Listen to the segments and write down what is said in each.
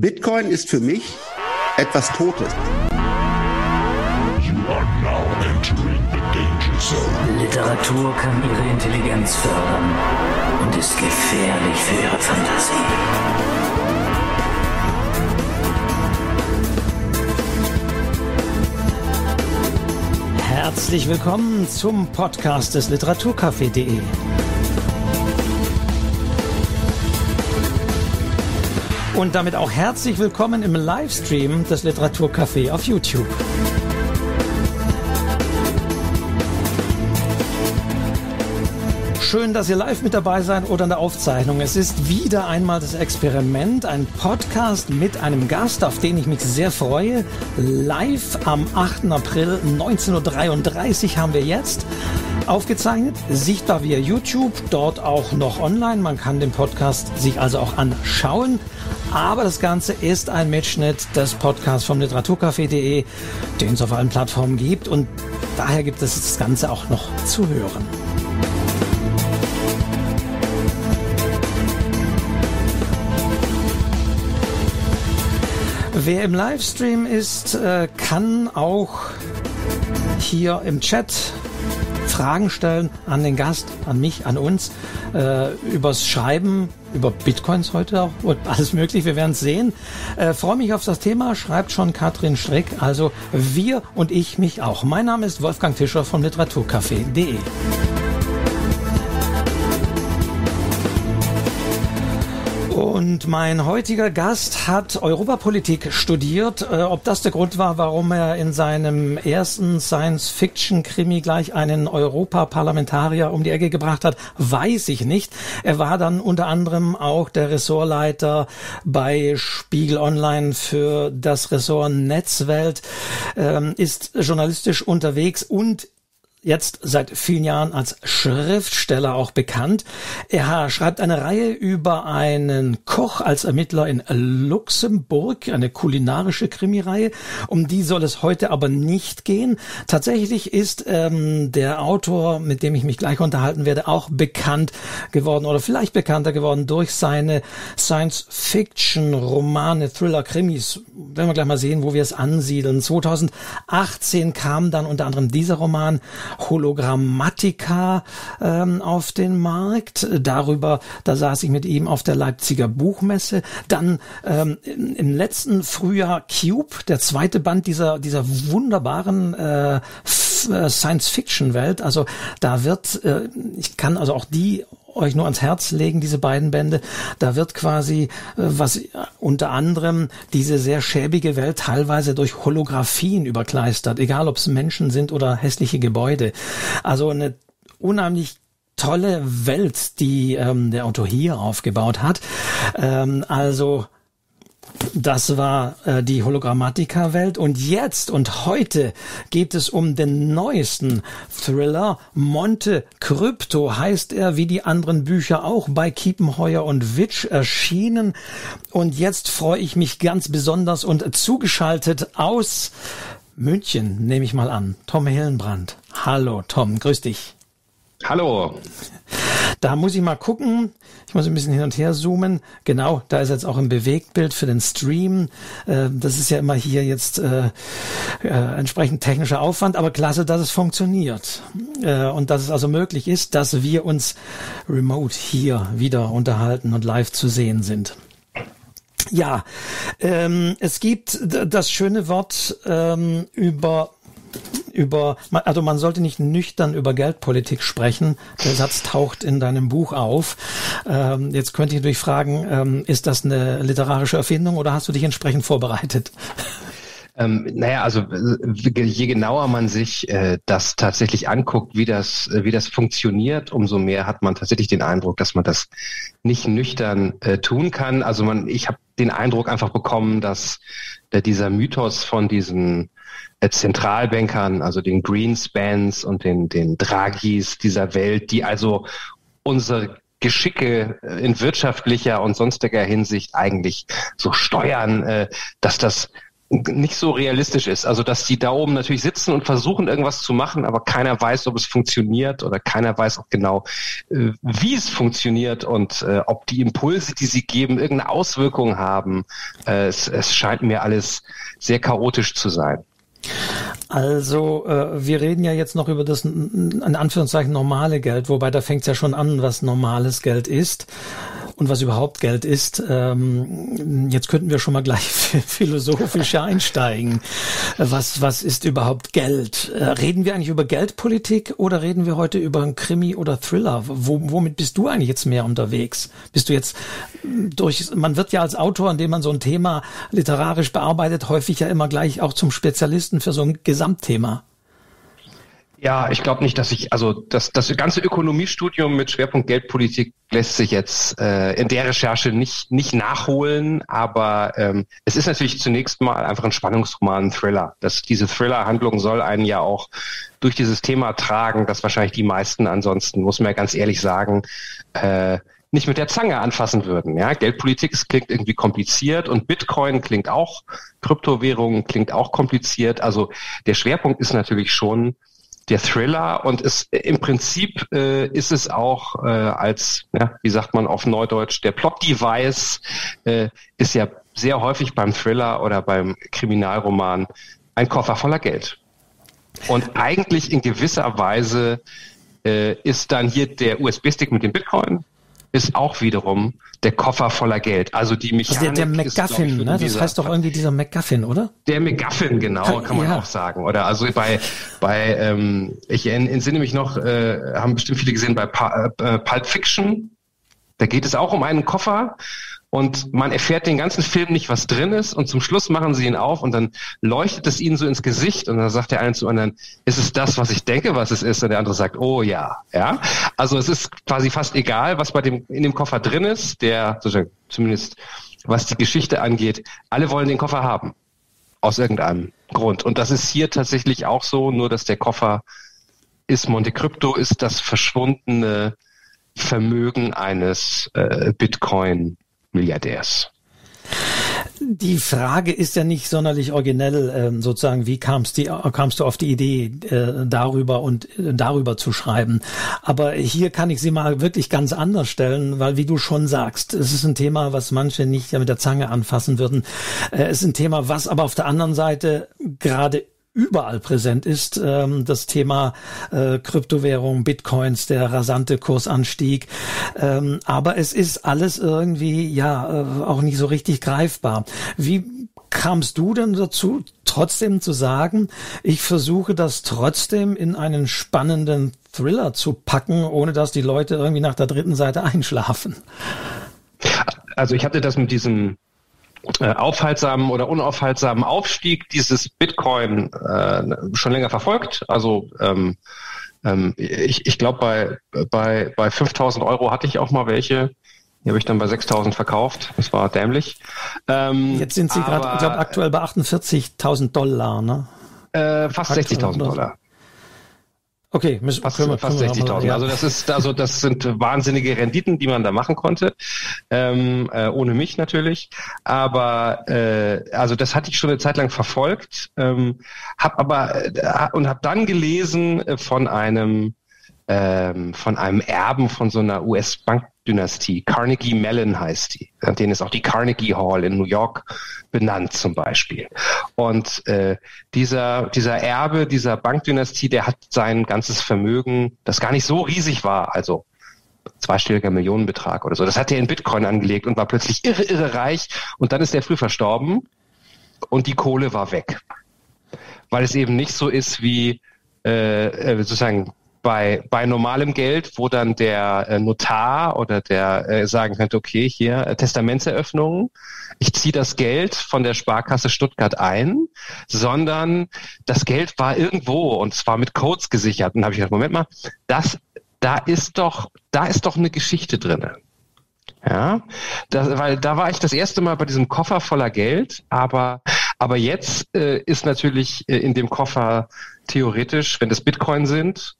Bitcoin ist für mich etwas Totes. Literatur kann ihre Intelligenz fördern und ist gefährlich für ihre Fantasie. Herzlich willkommen zum Podcast des Literaturcafé.de. Und damit auch herzlich willkommen im Livestream des Literaturcafé auf YouTube. Schön, dass ihr live mit dabei seid oder in der Aufzeichnung. Es ist wieder einmal das Experiment, ein Podcast mit einem Gast, auf den ich mich sehr freue. Live am 8. April 19.33 Uhr haben wir jetzt aufgezeichnet, sichtbar via YouTube, dort auch noch online. Man kann den Podcast sich also auch anschauen. Aber das Ganze ist ein Mitschnitt des Podcasts vom Literaturcafé.de, den es auf allen Plattformen gibt. Und daher gibt es das Ganze auch noch zu hören. Wer im Livestream ist, äh, kann auch hier im Chat Fragen stellen an den Gast, an mich, an uns, äh, übers Schreiben, über Bitcoins heute auch und alles möglich. Wir werden es sehen. Äh, Freue mich auf das Thema, schreibt schon Katrin Strick. Also wir und ich mich auch. Mein Name ist Wolfgang Fischer vom Literaturcafé.de. Und mein heutiger Gast hat Europapolitik studiert. Äh, ob das der Grund war, warum er in seinem ersten Science-Fiction-Krimi gleich einen Europaparlamentarier um die Ecke gebracht hat, weiß ich nicht. Er war dann unter anderem auch der Ressortleiter bei Spiegel Online für das Ressort Netzwelt, ähm, ist journalistisch unterwegs und jetzt seit vielen Jahren als Schriftsteller auch bekannt. Er schreibt eine Reihe über einen Koch als Ermittler in Luxemburg, eine kulinarische Krimireihe. Um die soll es heute aber nicht gehen. Tatsächlich ist ähm, der Autor, mit dem ich mich gleich unterhalten werde, auch bekannt geworden oder vielleicht bekannter geworden durch seine Science-Fiction-Romane, Thriller-Krimis. Werden wir gleich mal sehen, wo wir es ansiedeln. 2018 kam dann unter anderem dieser Roman Hologrammatika ähm, auf den Markt. Darüber, da saß ich mit ihm auf der Leipziger Buchmesse. Dann ähm, im letzten Frühjahr Cube, der zweite Band dieser, dieser wunderbaren äh, äh Science-Fiction-Welt. Also da wird, äh, ich kann also auch die euch nur ans Herz legen, diese beiden Bände. Da wird quasi, äh, was unter anderem diese sehr schäbige Welt teilweise durch Holographien überkleistert, egal ob es Menschen sind oder hässliche Gebäude. Also eine unheimlich tolle Welt, die ähm, der Autor hier aufgebaut hat. Ähm, also das war äh, die Hologrammatika-Welt. Und jetzt und heute geht es um den neuesten Thriller. Monte Crypto heißt er, wie die anderen Bücher auch bei Kiepenheuer und Witsch erschienen. Und jetzt freue ich mich ganz besonders und zugeschaltet aus München, nehme ich mal an. Tom Hillenbrand. Hallo Tom, grüß dich. Hallo. Da muss ich mal gucken. Ich muss ein bisschen hin und her zoomen. Genau, da ist jetzt auch ein Bewegtbild für den Stream. Äh, das ist ja immer hier jetzt äh, äh, entsprechend technischer Aufwand, aber klasse, dass es funktioniert. und dass es also möglich ist, dass wir uns remote hier wieder unterhalten und live zu sehen sind. Ja, ähm, es gibt das schöne Wort ähm, über über, also man sollte nicht nüchtern über Geldpolitik sprechen. Der Satz taucht in deinem Buch auf. Ähm, jetzt könnte ich natürlich fragen, ähm, ist das eine literarische Erfindung oder hast du dich entsprechend vorbereitet? Ähm, naja, also je genauer man sich äh, das tatsächlich anguckt, wie das, äh, wie das funktioniert, umso mehr hat man tatsächlich den Eindruck, dass man das nicht nüchtern äh, tun kann. Also man, ich habe den Eindruck einfach bekommen, dass äh, dieser Mythos von diesen äh, Zentralbankern, also den Greenspans und den, den Draghis dieser Welt, die also unsere Geschicke äh, in wirtschaftlicher und sonstiger Hinsicht eigentlich so steuern, äh, dass das nicht so realistisch ist. Also dass die da oben natürlich sitzen und versuchen irgendwas zu machen, aber keiner weiß, ob es funktioniert oder keiner weiß auch genau, äh, wie es funktioniert und äh, ob die Impulse, die sie geben, irgendeine Auswirkung haben. Äh, es, es scheint mir alles sehr chaotisch zu sein. Also äh, wir reden ja jetzt noch über das in Anführungszeichen normale Geld, wobei da fängt es ja schon an, was normales Geld ist und was überhaupt Geld ist. Ähm, jetzt könnten wir schon mal gleich philosophisch einsteigen. Was, was ist überhaupt Geld? Äh, reden wir eigentlich über Geldpolitik oder reden wir heute über einen Krimi oder Thriller? Wo, womit bist du eigentlich jetzt mehr unterwegs? Bist du jetzt durch, man wird ja als Autor, indem man so ein Thema literarisch bearbeitet, häufig ja immer gleich auch zum Spezialisten für so ein Gesamtthema. Ja, ich glaube nicht, dass ich, also das, das ganze Ökonomiestudium mit Schwerpunkt Geldpolitik lässt sich jetzt äh, in der Recherche nicht, nicht nachholen, aber ähm, es ist natürlich zunächst mal einfach ein Spannungsroman, ein Thriller. Das, diese Thriller-Handlung soll einen ja auch durch dieses Thema tragen, das wahrscheinlich die meisten ansonsten, muss man ja ganz ehrlich sagen, äh, nicht mit der Zange anfassen würden. Ja, Geldpolitik es klingt irgendwie kompliziert und Bitcoin klingt auch, Kryptowährungen klingt auch kompliziert. Also der Schwerpunkt ist natürlich schon der Thriller und es im Prinzip äh, ist es auch äh, als, ja, wie sagt man auf Neudeutsch, der Plot-Device äh, ist ja sehr häufig beim Thriller oder beim Kriminalroman ein Koffer voller Geld. Und eigentlich in gewisser Weise äh, ist dann hier der USB-Stick mit dem Bitcoin ist auch wiederum der Koffer voller Geld. Also die Mechanik also der, der McGuffin, ist, ne? Das heißt doch irgendwie dieser McGuffin, oder? Der McGuffin, genau, kann man ja. auch sagen. Oder also bei bei ähm, ich entsinne mich noch, äh, haben bestimmt viele gesehen bei äh, Pulp Fiction. Da geht es auch um einen Koffer und man erfährt den ganzen Film nicht, was drin ist und zum Schluss machen sie ihn auf und dann leuchtet es ihnen so ins Gesicht und dann sagt der eine zum anderen, ist es das, was ich denke, was es ist? Und der andere sagt, oh ja, ja. Also es ist quasi fast egal, was bei dem, in dem Koffer drin ist, der, sozusagen, zumindest was die Geschichte angeht, alle wollen den Koffer haben. Aus irgendeinem Grund. Und das ist hier tatsächlich auch so, nur dass der Koffer ist Monte Crypto, ist das verschwundene Vermögen eines äh, Bitcoin Milliardärs. Die Frage ist ja nicht sonderlich originell, ähm, sozusagen, wie kamst, die, kamst du auf die Idee, äh, darüber und äh, darüber zu schreiben. Aber hier kann ich sie mal wirklich ganz anders stellen, weil wie du schon sagst, es ist ein Thema, was manche nicht mit der Zange anfassen würden. Äh, es ist ein Thema, was aber auf der anderen Seite gerade überall präsent ist. Ähm, das Thema äh, Kryptowährung, Bitcoins, der rasante Kursanstieg. Ähm, aber es ist alles irgendwie ja äh, auch nicht so richtig greifbar. Wie kamst du denn dazu, trotzdem zu sagen, ich versuche das trotzdem in einen spannenden Thriller zu packen, ohne dass die Leute irgendwie nach der dritten Seite einschlafen? Also ich hatte das mit diesem aufhaltsamen oder unaufhaltsamen Aufstieg dieses Bitcoin äh, schon länger verfolgt. Also ähm, ähm, ich, ich glaube, bei, bei, bei 5000 Euro hatte ich auch mal welche. Die habe ich dann bei 6000 verkauft. Das war dämlich. Ähm, Jetzt sind sie gerade, ich glaube, aktuell bei 48.000 Dollar, ne? Äh, fast 60.000 Dollar. Okay, müssen, fast, wir, fast 60.000. Ja. Also das ist, also das sind wahnsinnige Renditen, die man da machen konnte, ähm, äh, ohne mich natürlich. Aber äh, also das hatte ich schon eine Zeit lang verfolgt, ähm, habe aber äh, und habe dann gelesen äh, von einem ähm, von einem Erben von so einer US-Bank Dynastie. Carnegie Mellon heißt die. An denen ist auch die Carnegie Hall in New York benannt zum Beispiel. Und äh, dieser, dieser Erbe dieser Bankdynastie, der hat sein ganzes Vermögen, das gar nicht so riesig war, also zweistelliger Millionenbetrag oder so, das hat er in Bitcoin angelegt und war plötzlich irre, irre reich. Und dann ist er früh verstorben und die Kohle war weg. Weil es eben nicht so ist wie äh, äh sozusagen bei, bei normalem Geld, wo dann der äh, Notar oder der äh, sagen könnte, okay, hier äh, Testamentseröffnung, ich ziehe das Geld von der Sparkasse Stuttgart ein, sondern das Geld war irgendwo und zwar mit Codes gesichert. Und habe ich gedacht, Moment mal, das, da ist doch, da ist doch eine Geschichte drinne. Ja, das, weil da war ich das erste Mal bei diesem Koffer voller Geld, aber aber jetzt äh, ist natürlich äh, in dem Koffer theoretisch, wenn das Bitcoin sind,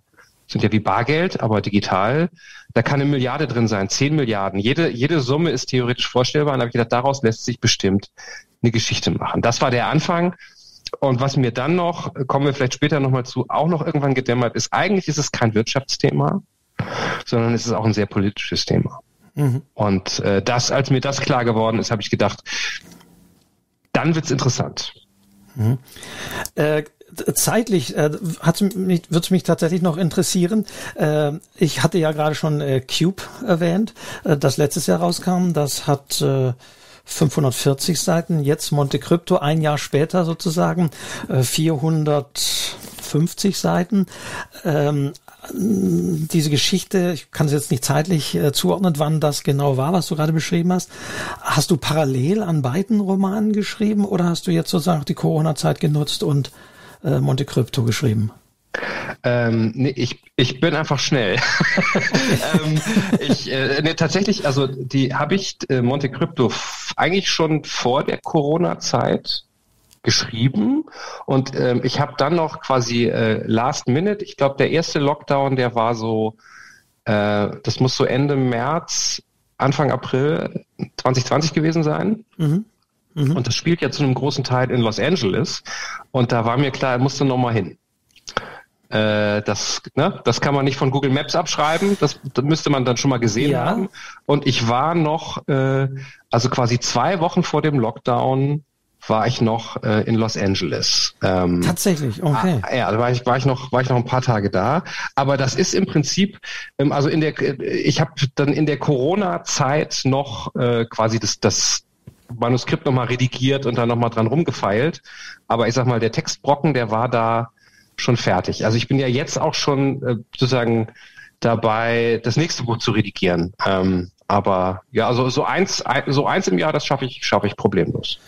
sind ja wie Bargeld, aber digital. Da kann eine Milliarde drin sein, zehn Milliarden. Jede, jede Summe ist theoretisch vorstellbar. Und da habe ich gedacht, daraus lässt sich bestimmt eine Geschichte machen. Das war der Anfang. Und was mir dann noch, kommen wir vielleicht später nochmal zu, auch noch irgendwann gedämmert ist, eigentlich ist es kein Wirtschaftsthema, sondern es ist auch ein sehr politisches Thema. Mhm. Und äh, das, als mir das klar geworden ist, habe ich gedacht, dann wird's interessant. Mhm. Äh, zeitlich äh, wird es mich tatsächlich noch interessieren. Äh, ich hatte ja gerade schon äh, Cube erwähnt, äh, das letztes Jahr rauskam. Das hat äh, 540 Seiten. Jetzt Monte Crypto, ein Jahr später sozusagen, äh, 450 Seiten. Ähm, diese Geschichte, ich kann es jetzt nicht zeitlich äh, zuordnen, wann das genau war, was du gerade beschrieben hast. Hast du parallel an beiden Romanen geschrieben oder hast du jetzt sozusagen die Corona-Zeit genutzt und äh, Monte Crypto geschrieben? Ähm, nee, ich, ich bin einfach schnell. ähm, ich, äh, nee, tatsächlich, also die habe ich äh, Monte Crypto eigentlich schon vor der Corona-Zeit geschrieben und ähm, ich habe dann noch quasi äh, Last Minute, ich glaube der erste Lockdown, der war so, äh, das muss so Ende März, Anfang April 2020 gewesen sein. Mhm. Mhm. Und das spielt ja zu einem großen Teil in Los Angeles. Und da war mir klar, er musste nochmal hin. Äh, das, ne, das kann man nicht von Google Maps abschreiben. Das, das müsste man dann schon mal gesehen ja. haben. Und ich war noch, äh, also quasi zwei Wochen vor dem Lockdown war ich noch äh, in Los Angeles. Ähm, Tatsächlich, okay. Ah, ja, da war ich, war ich noch, war ich noch ein paar Tage da. Aber das ist im Prinzip, ähm, also in der, ich habe dann in der Corona-Zeit noch äh, quasi das, das Manuskript nochmal redigiert und dann nochmal dran rumgefeilt. Aber ich sag mal, der Textbrocken, der war da schon fertig. Also ich bin ja jetzt auch schon äh, sozusagen dabei, das nächste Buch zu redigieren. Ähm, aber ja, also so eins, so eins im Jahr, das schaffe ich, schaffe ich problemlos.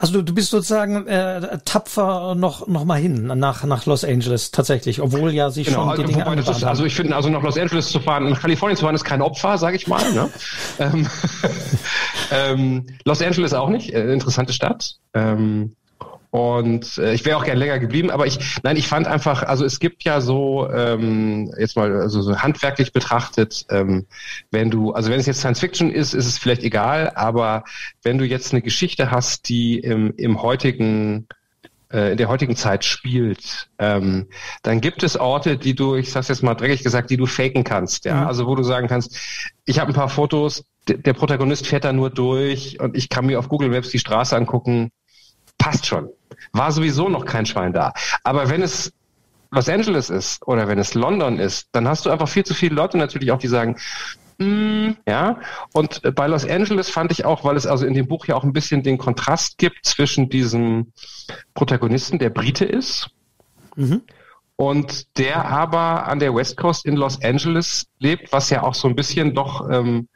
Also du, du bist sozusagen äh, tapfer noch noch mal hin nach nach Los Angeles tatsächlich, obwohl ja sich genau, schon die Dinge wobei, ist, Also ich finde, also nach Los Angeles zu fahren, nach Kalifornien zu fahren, ist kein Opfer, sage ich mal. Ne? ähm, ähm, Los Angeles auch nicht, äh, interessante Stadt. Ähm, und äh, ich wäre auch gern länger geblieben, aber ich, nein, ich fand einfach, also es gibt ja so, ähm, jetzt mal also so handwerklich betrachtet, ähm, wenn du, also wenn es jetzt Science Fiction ist, ist es vielleicht egal, aber wenn du jetzt eine Geschichte hast, die im, im heutigen äh, in der heutigen Zeit spielt, ähm, dann gibt es Orte, die du, ich sag's jetzt mal dreckig gesagt, die du faken kannst, ja, mhm. also wo du sagen kannst, ich habe ein paar Fotos, der Protagonist fährt da nur durch und ich kann mir auf Google Maps die Straße angucken, passt schon. War sowieso noch kein Schwein da. Aber wenn es Los Angeles ist oder wenn es London ist, dann hast du einfach viel zu viele Leute natürlich auch, die sagen, mm, ja. Und bei Los Angeles fand ich auch, weil es also in dem Buch ja auch ein bisschen den Kontrast gibt zwischen diesem Protagonisten, der Brite ist, mhm. und der aber an der West Coast in Los Angeles lebt, was ja auch so ein bisschen doch ähm,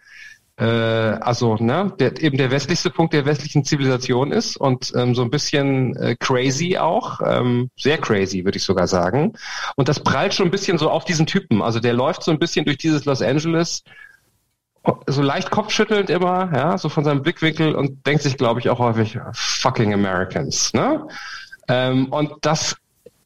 äh, also ne, der, eben der westlichste Punkt der westlichen Zivilisation ist und ähm, so ein bisschen äh, crazy auch, ähm, sehr crazy würde ich sogar sagen. Und das prallt schon ein bisschen so auf diesen Typen. Also der läuft so ein bisschen durch dieses Los Angeles so leicht kopfschüttelnd immer, ja, so von seinem Blickwinkel und denkt sich, glaube ich, auch häufig, fucking Americans, ne? Ähm, und das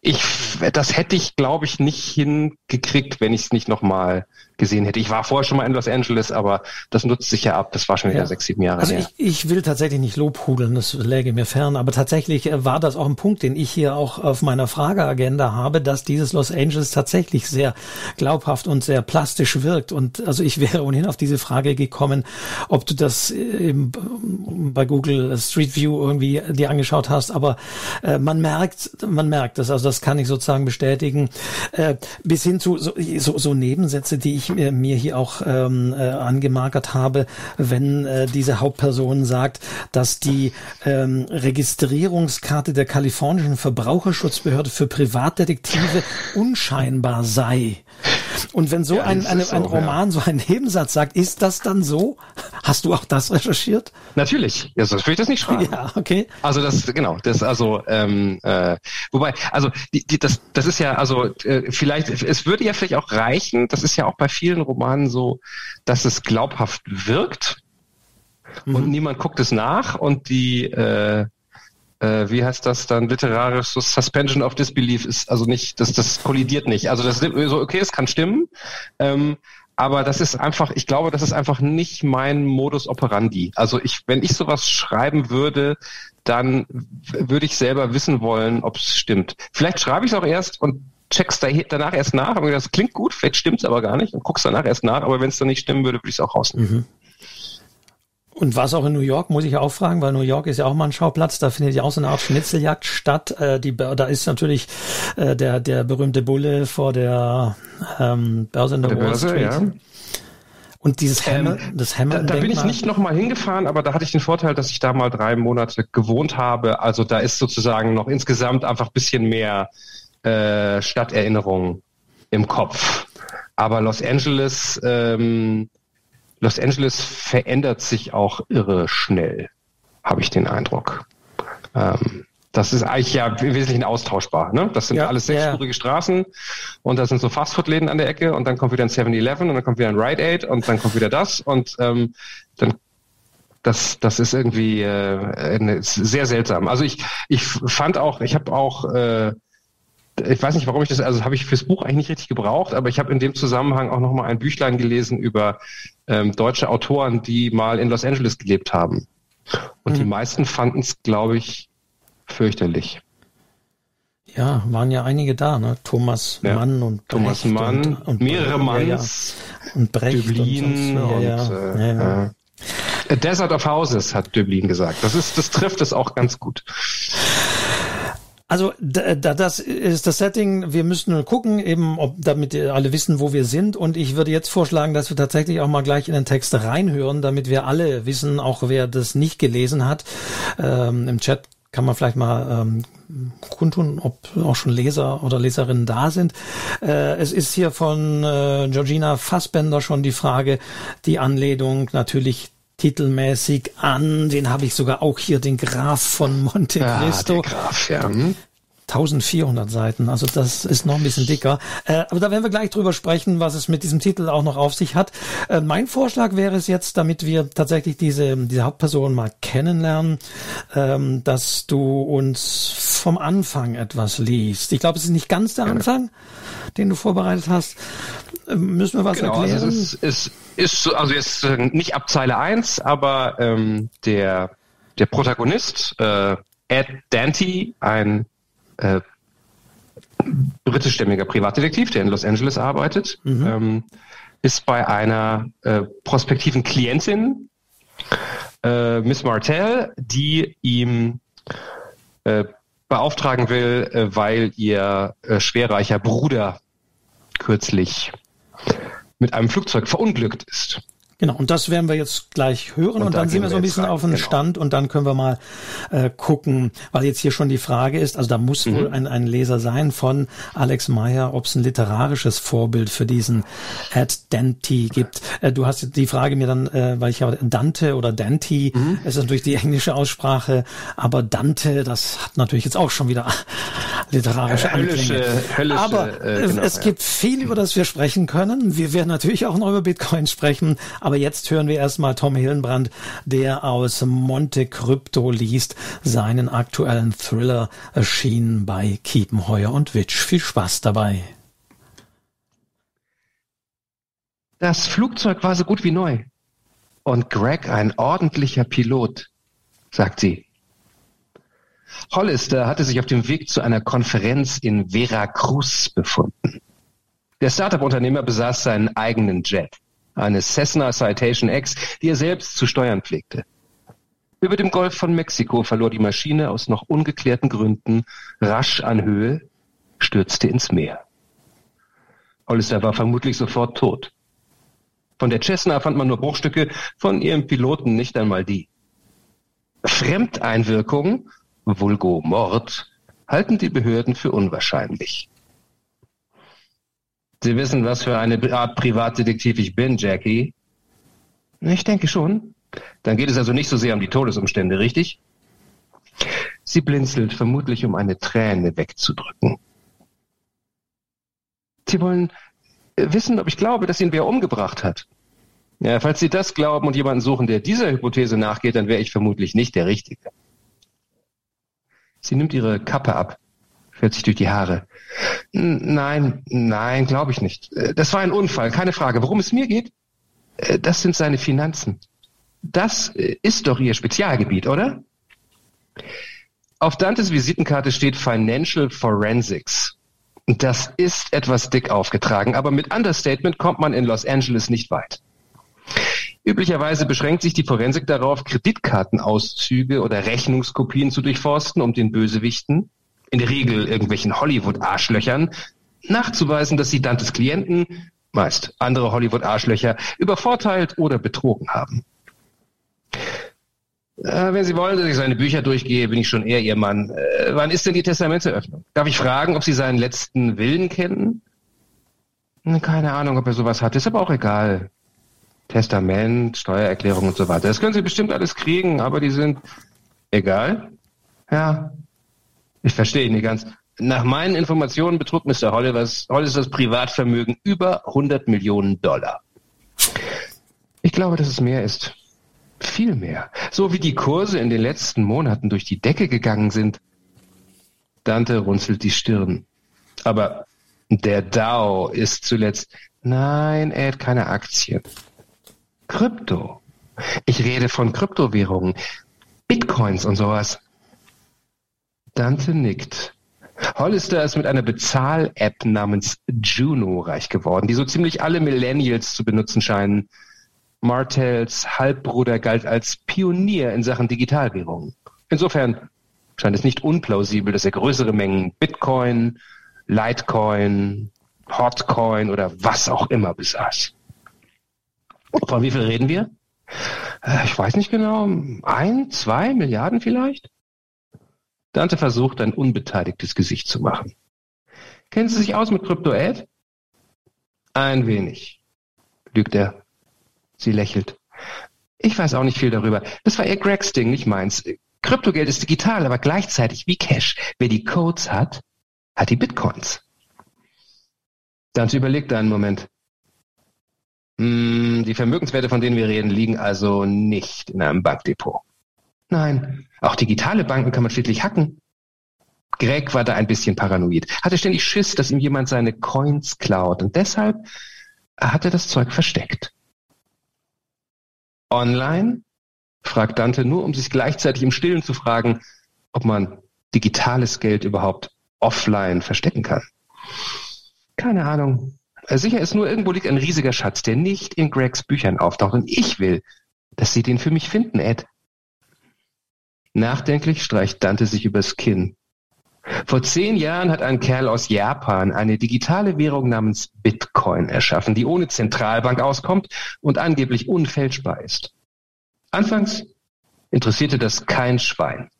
ich, das hätte ich, glaube ich, nicht hingekriegt, wenn ich es nicht nochmal gesehen hätte. Ich war vorher schon mal in Los Angeles, aber das nutzt sich ja ab. Das war schon wieder ja. sechs, sieben Jahre also her. Ich, ich will tatsächlich nicht lobhudeln, das läge mir fern, aber tatsächlich äh, war das auch ein Punkt, den ich hier auch auf meiner Frageagenda habe, dass dieses Los Angeles tatsächlich sehr glaubhaft und sehr plastisch wirkt. Und also ich wäre ohnehin auf diese Frage gekommen, ob du das eben bei Google Street View irgendwie dir angeschaut hast, aber äh, man merkt, man merkt das, also das kann ich sozusagen bestätigen, äh, bis hin zu so, so, so Nebensätze, die ich äh, mir hier auch ähm, äh, angemarkert habe, wenn äh, diese Hauptperson sagt, dass die ähm, Registrierungskarte der kalifornischen Verbraucherschutzbehörde für Privatdetektive unscheinbar sei. Und wenn so ja, ein, eine, so, ein Roman ja. so einen Nebensatz sagt, ist das dann so? Hast du auch das recherchiert? Natürlich. Ja, sonst würde ich das nicht schreiben. Ja, okay. Also das, genau, das also, ähm, äh, wobei, also die, die, das, das ist ja, also äh, vielleicht, es würde ja vielleicht auch reichen, das ist ja auch bei vielen Romanen so, dass es glaubhaft wirkt mhm. und niemand guckt es nach und die äh, äh, wie heißt das dann, literarisch so Suspension of Disbelief ist also nicht, das, das kollidiert nicht. Also das so, okay, es kann stimmen, ähm, aber das ist einfach, ich glaube, das ist einfach nicht mein Modus operandi. Also ich, wenn ich sowas schreiben würde, dann würde ich selber wissen wollen, ob es stimmt. Vielleicht schreibe ich es auch erst und check's danach erst nach, aber das klingt gut, vielleicht stimmt's aber gar nicht und guck's danach erst nach, aber wenn es dann nicht stimmen würde, würde ich es auch rausnehmen. Mhm. Und was auch in New York, muss ich auch fragen, weil New York ist ja auch mal ein Schauplatz, da findet ja auch so eine Art Schnitzeljagd statt. Äh, die, da ist natürlich äh, der, der berühmte Bulle vor der ähm, Börse in der, der Wall Börse, Street. Ja. Und dieses Hammer, ähm, das Hammer. Da, da bin ich nicht nochmal hingefahren, aber da hatte ich den Vorteil, dass ich da mal drei Monate gewohnt habe. Also da ist sozusagen noch insgesamt einfach bisschen mehr äh, Stadterinnerung im Kopf. Aber Los Angeles, ähm, Los Angeles verändert sich auch irre schnell, habe ich den Eindruck. Ähm, das ist eigentlich ja im Wesentlichen austauschbar. Ne? Das sind ja, alles sechsspurige ja. Straßen und da sind so Fastfood-Läden an der Ecke und dann kommt wieder ein 7-Eleven und dann kommt wieder ein Rite Aid und dann kommt wieder das und ähm, dann das, das ist irgendwie äh, sehr seltsam. Also ich, ich fand auch, ich habe auch äh, ich weiß nicht, warum ich das, also habe ich fürs Buch eigentlich nicht richtig gebraucht, aber ich habe in dem Zusammenhang auch nochmal ein Büchlein gelesen über ähm, deutsche Autoren, die mal in Los Angeles gelebt haben. Und mhm. die meisten fanden es, glaube ich, fürchterlich. Ja, waren ja einige da, ne? Thomas ja. Mann und Brecht Thomas Mann, und, und mehrere Manns, ja, und Brecht Döblin und, und, und äh, A Desert of Houses hat Döblin gesagt. Das ist, das trifft es auch ganz gut. Also da, das ist das Setting. Wir müssen gucken, eben, ob damit alle wissen, wo wir sind. Und ich würde jetzt vorschlagen, dass wir tatsächlich auch mal gleich in den Text reinhören, damit wir alle wissen, auch wer das nicht gelesen hat. Ähm, Im Chat kann man vielleicht mal ähm, kundtun, ob auch schon Leser oder Leserinnen da sind. Äh, es ist hier von äh, Georgina Fassbender schon die Frage, die Anlehnung natürlich titelmäßig an. Den habe ich sogar auch hier, den Graf von Monte Cristo. Ah, der Graf, ja. 1400 Seiten, also das ist noch ein bisschen dicker. Äh, aber da werden wir gleich drüber sprechen, was es mit diesem Titel auch noch auf sich hat. Äh, mein Vorschlag wäre es jetzt, damit wir tatsächlich diese, diese Hauptperson mal kennenlernen, ähm, dass du uns vom Anfang etwas liest. Ich glaube, es ist nicht ganz der Anfang, den du vorbereitet hast. Äh, müssen wir was genau, also erklären? Also es ist, es ist also jetzt äh, nicht ab Zeile 1, aber ähm, der, der Protagonist, äh, Ed Dante, ein äh, britischstämmiger Privatdetektiv, der in Los Angeles arbeitet, mhm. ähm, ist bei einer äh, prospektiven Klientin, äh, Miss Martell, die ihm äh, beauftragen will, äh, weil ihr äh, schwerreicher Bruder kürzlich mit einem Flugzeug verunglückt ist. Genau, und das werden wir jetzt gleich hören und, und dann sind wir so ein bisschen rein, auf den genau. Stand und dann können wir mal äh, gucken, weil jetzt hier schon die Frage ist, also da muss mhm. wohl ein, ein Leser sein von Alex Meyer, ob es ein literarisches Vorbild für diesen Ad Dante gibt. Äh, du hast die Frage mir dann, äh, weil ich ja Dante oder Dante, mhm. es ist natürlich die englische Aussprache, aber Dante, das hat natürlich jetzt auch schon wieder literarische Anklänge. Höllische, aber äh, genau, es ja. gibt viel, über das wir sprechen können. Wir werden natürlich auch noch über Bitcoin sprechen, aber aber jetzt hören wir erstmal Tom Hillenbrand, der aus Monte Crypto liest. Seinen aktuellen Thriller erschienen bei Kiepenheuer und Witsch. Viel Spaß dabei. Das Flugzeug war so gut wie neu. Und Greg ein ordentlicher Pilot, sagt sie. Hollister hatte sich auf dem Weg zu einer Konferenz in Veracruz befunden. Der Startup-Unternehmer besaß seinen eigenen Jet eine Cessna Citation X, die er selbst zu steuern pflegte. Über dem Golf von Mexiko verlor die Maschine aus noch ungeklärten Gründen rasch an Höhe, stürzte ins Meer. Hollister war vermutlich sofort tot. Von der Cessna fand man nur Bruchstücke, von ihrem Piloten nicht einmal die. Fremdeinwirkung, vulgo Mord, halten die Behörden für unwahrscheinlich. Sie wissen, was für eine Art Privatdetektiv ich bin, Jackie. Ich denke schon. Dann geht es also nicht so sehr um die Todesumstände, richtig? Sie blinzelt, vermutlich um eine Träne wegzudrücken. Sie wollen äh, wissen, ob ich glaube, dass ihn wer umgebracht hat. Ja, falls Sie das glauben und jemanden suchen, der dieser Hypothese nachgeht, dann wäre ich vermutlich nicht der Richtige. Sie nimmt ihre Kappe ab fährt sich durch die Haare. Nein, nein, glaube ich nicht. Äh, das war ein Unfall, keine Frage. Worum es mir geht, äh, das sind seine Finanzen. Das äh, ist doch Ihr Spezialgebiet, oder? Auf Dantes Visitenkarte steht Financial Forensics. Das ist etwas dick aufgetragen, aber mit Understatement kommt man in Los Angeles nicht weit. Üblicherweise beschränkt sich die Forensik darauf, Kreditkartenauszüge oder Rechnungskopien zu durchforsten, um den Bösewichten, in der Regel irgendwelchen Hollywood-Arschlöchern, nachzuweisen, dass sie Dantes Klienten, meist andere Hollywood-Arschlöcher, übervorteilt oder betrogen haben. Äh, wenn Sie wollen, dass ich seine Bücher durchgehe, bin ich schon eher Ihr Mann. Äh, wann ist denn die Testamentseröffnung? Darf ich fragen, ob Sie seinen letzten Willen kennen? Hm, keine Ahnung, ob er sowas hat. Ist aber auch egal. Testament, Steuererklärung und so weiter. Das können Sie bestimmt alles kriegen, aber die sind egal. Ja, ich verstehe nicht ganz. Nach meinen Informationen betrug Mr. Hollivers, Hollivers Privatvermögen über 100 Millionen Dollar. Ich glaube, dass es mehr ist. Viel mehr. So wie die Kurse in den letzten Monaten durch die Decke gegangen sind. Dante runzelt die Stirn. Aber der Dow ist zuletzt. Nein, er hat keine Aktien. Krypto. Ich rede von Kryptowährungen. Bitcoins und sowas. Dante nickt. Hollister ist mit einer Bezahl-App namens Juno reich geworden, die so ziemlich alle Millennials zu benutzen scheinen. Martells Halbbruder galt als Pionier in Sachen Digitalwährungen. Insofern scheint es nicht unplausibel, dass er größere Mengen Bitcoin, Litecoin, Hotcoin oder was auch immer besaß. Von wie viel reden wir? Äh, ich weiß nicht genau. Ein, zwei Milliarden vielleicht? Dante versucht, ein unbeteiligtes Gesicht zu machen. Kennen Sie sich aus mit Krypto-Ad? Ein wenig, lügt er. Sie lächelt. Ich weiß auch nicht viel darüber. Das war eher Gregs Ding, nicht meins. Kryptogeld ist digital, aber gleichzeitig wie Cash. Wer die Codes hat, hat die Bitcoins. Dante überlegt einen Moment. Hm, die Vermögenswerte, von denen wir reden, liegen also nicht in einem Bankdepot. Nein, auch digitale Banken kann man schließlich hacken. Greg war da ein bisschen paranoid, hatte ständig Schiss, dass ihm jemand seine Coins klaut und deshalb hat er das Zeug versteckt. Online? fragt Dante nur, um sich gleichzeitig im Stillen zu fragen, ob man digitales Geld überhaupt offline verstecken kann. Keine Ahnung. Sicher ist nur, irgendwo liegt ein riesiger Schatz, der nicht in Gregs Büchern auftaucht. Und ich will, dass Sie den für mich finden, Ed. Nachdenklich streicht Dante sich übers Kinn. Vor zehn Jahren hat ein Kerl aus Japan eine digitale Währung namens Bitcoin erschaffen, die ohne Zentralbank auskommt und angeblich unfälschbar ist. Anfangs interessierte das kein Schwein.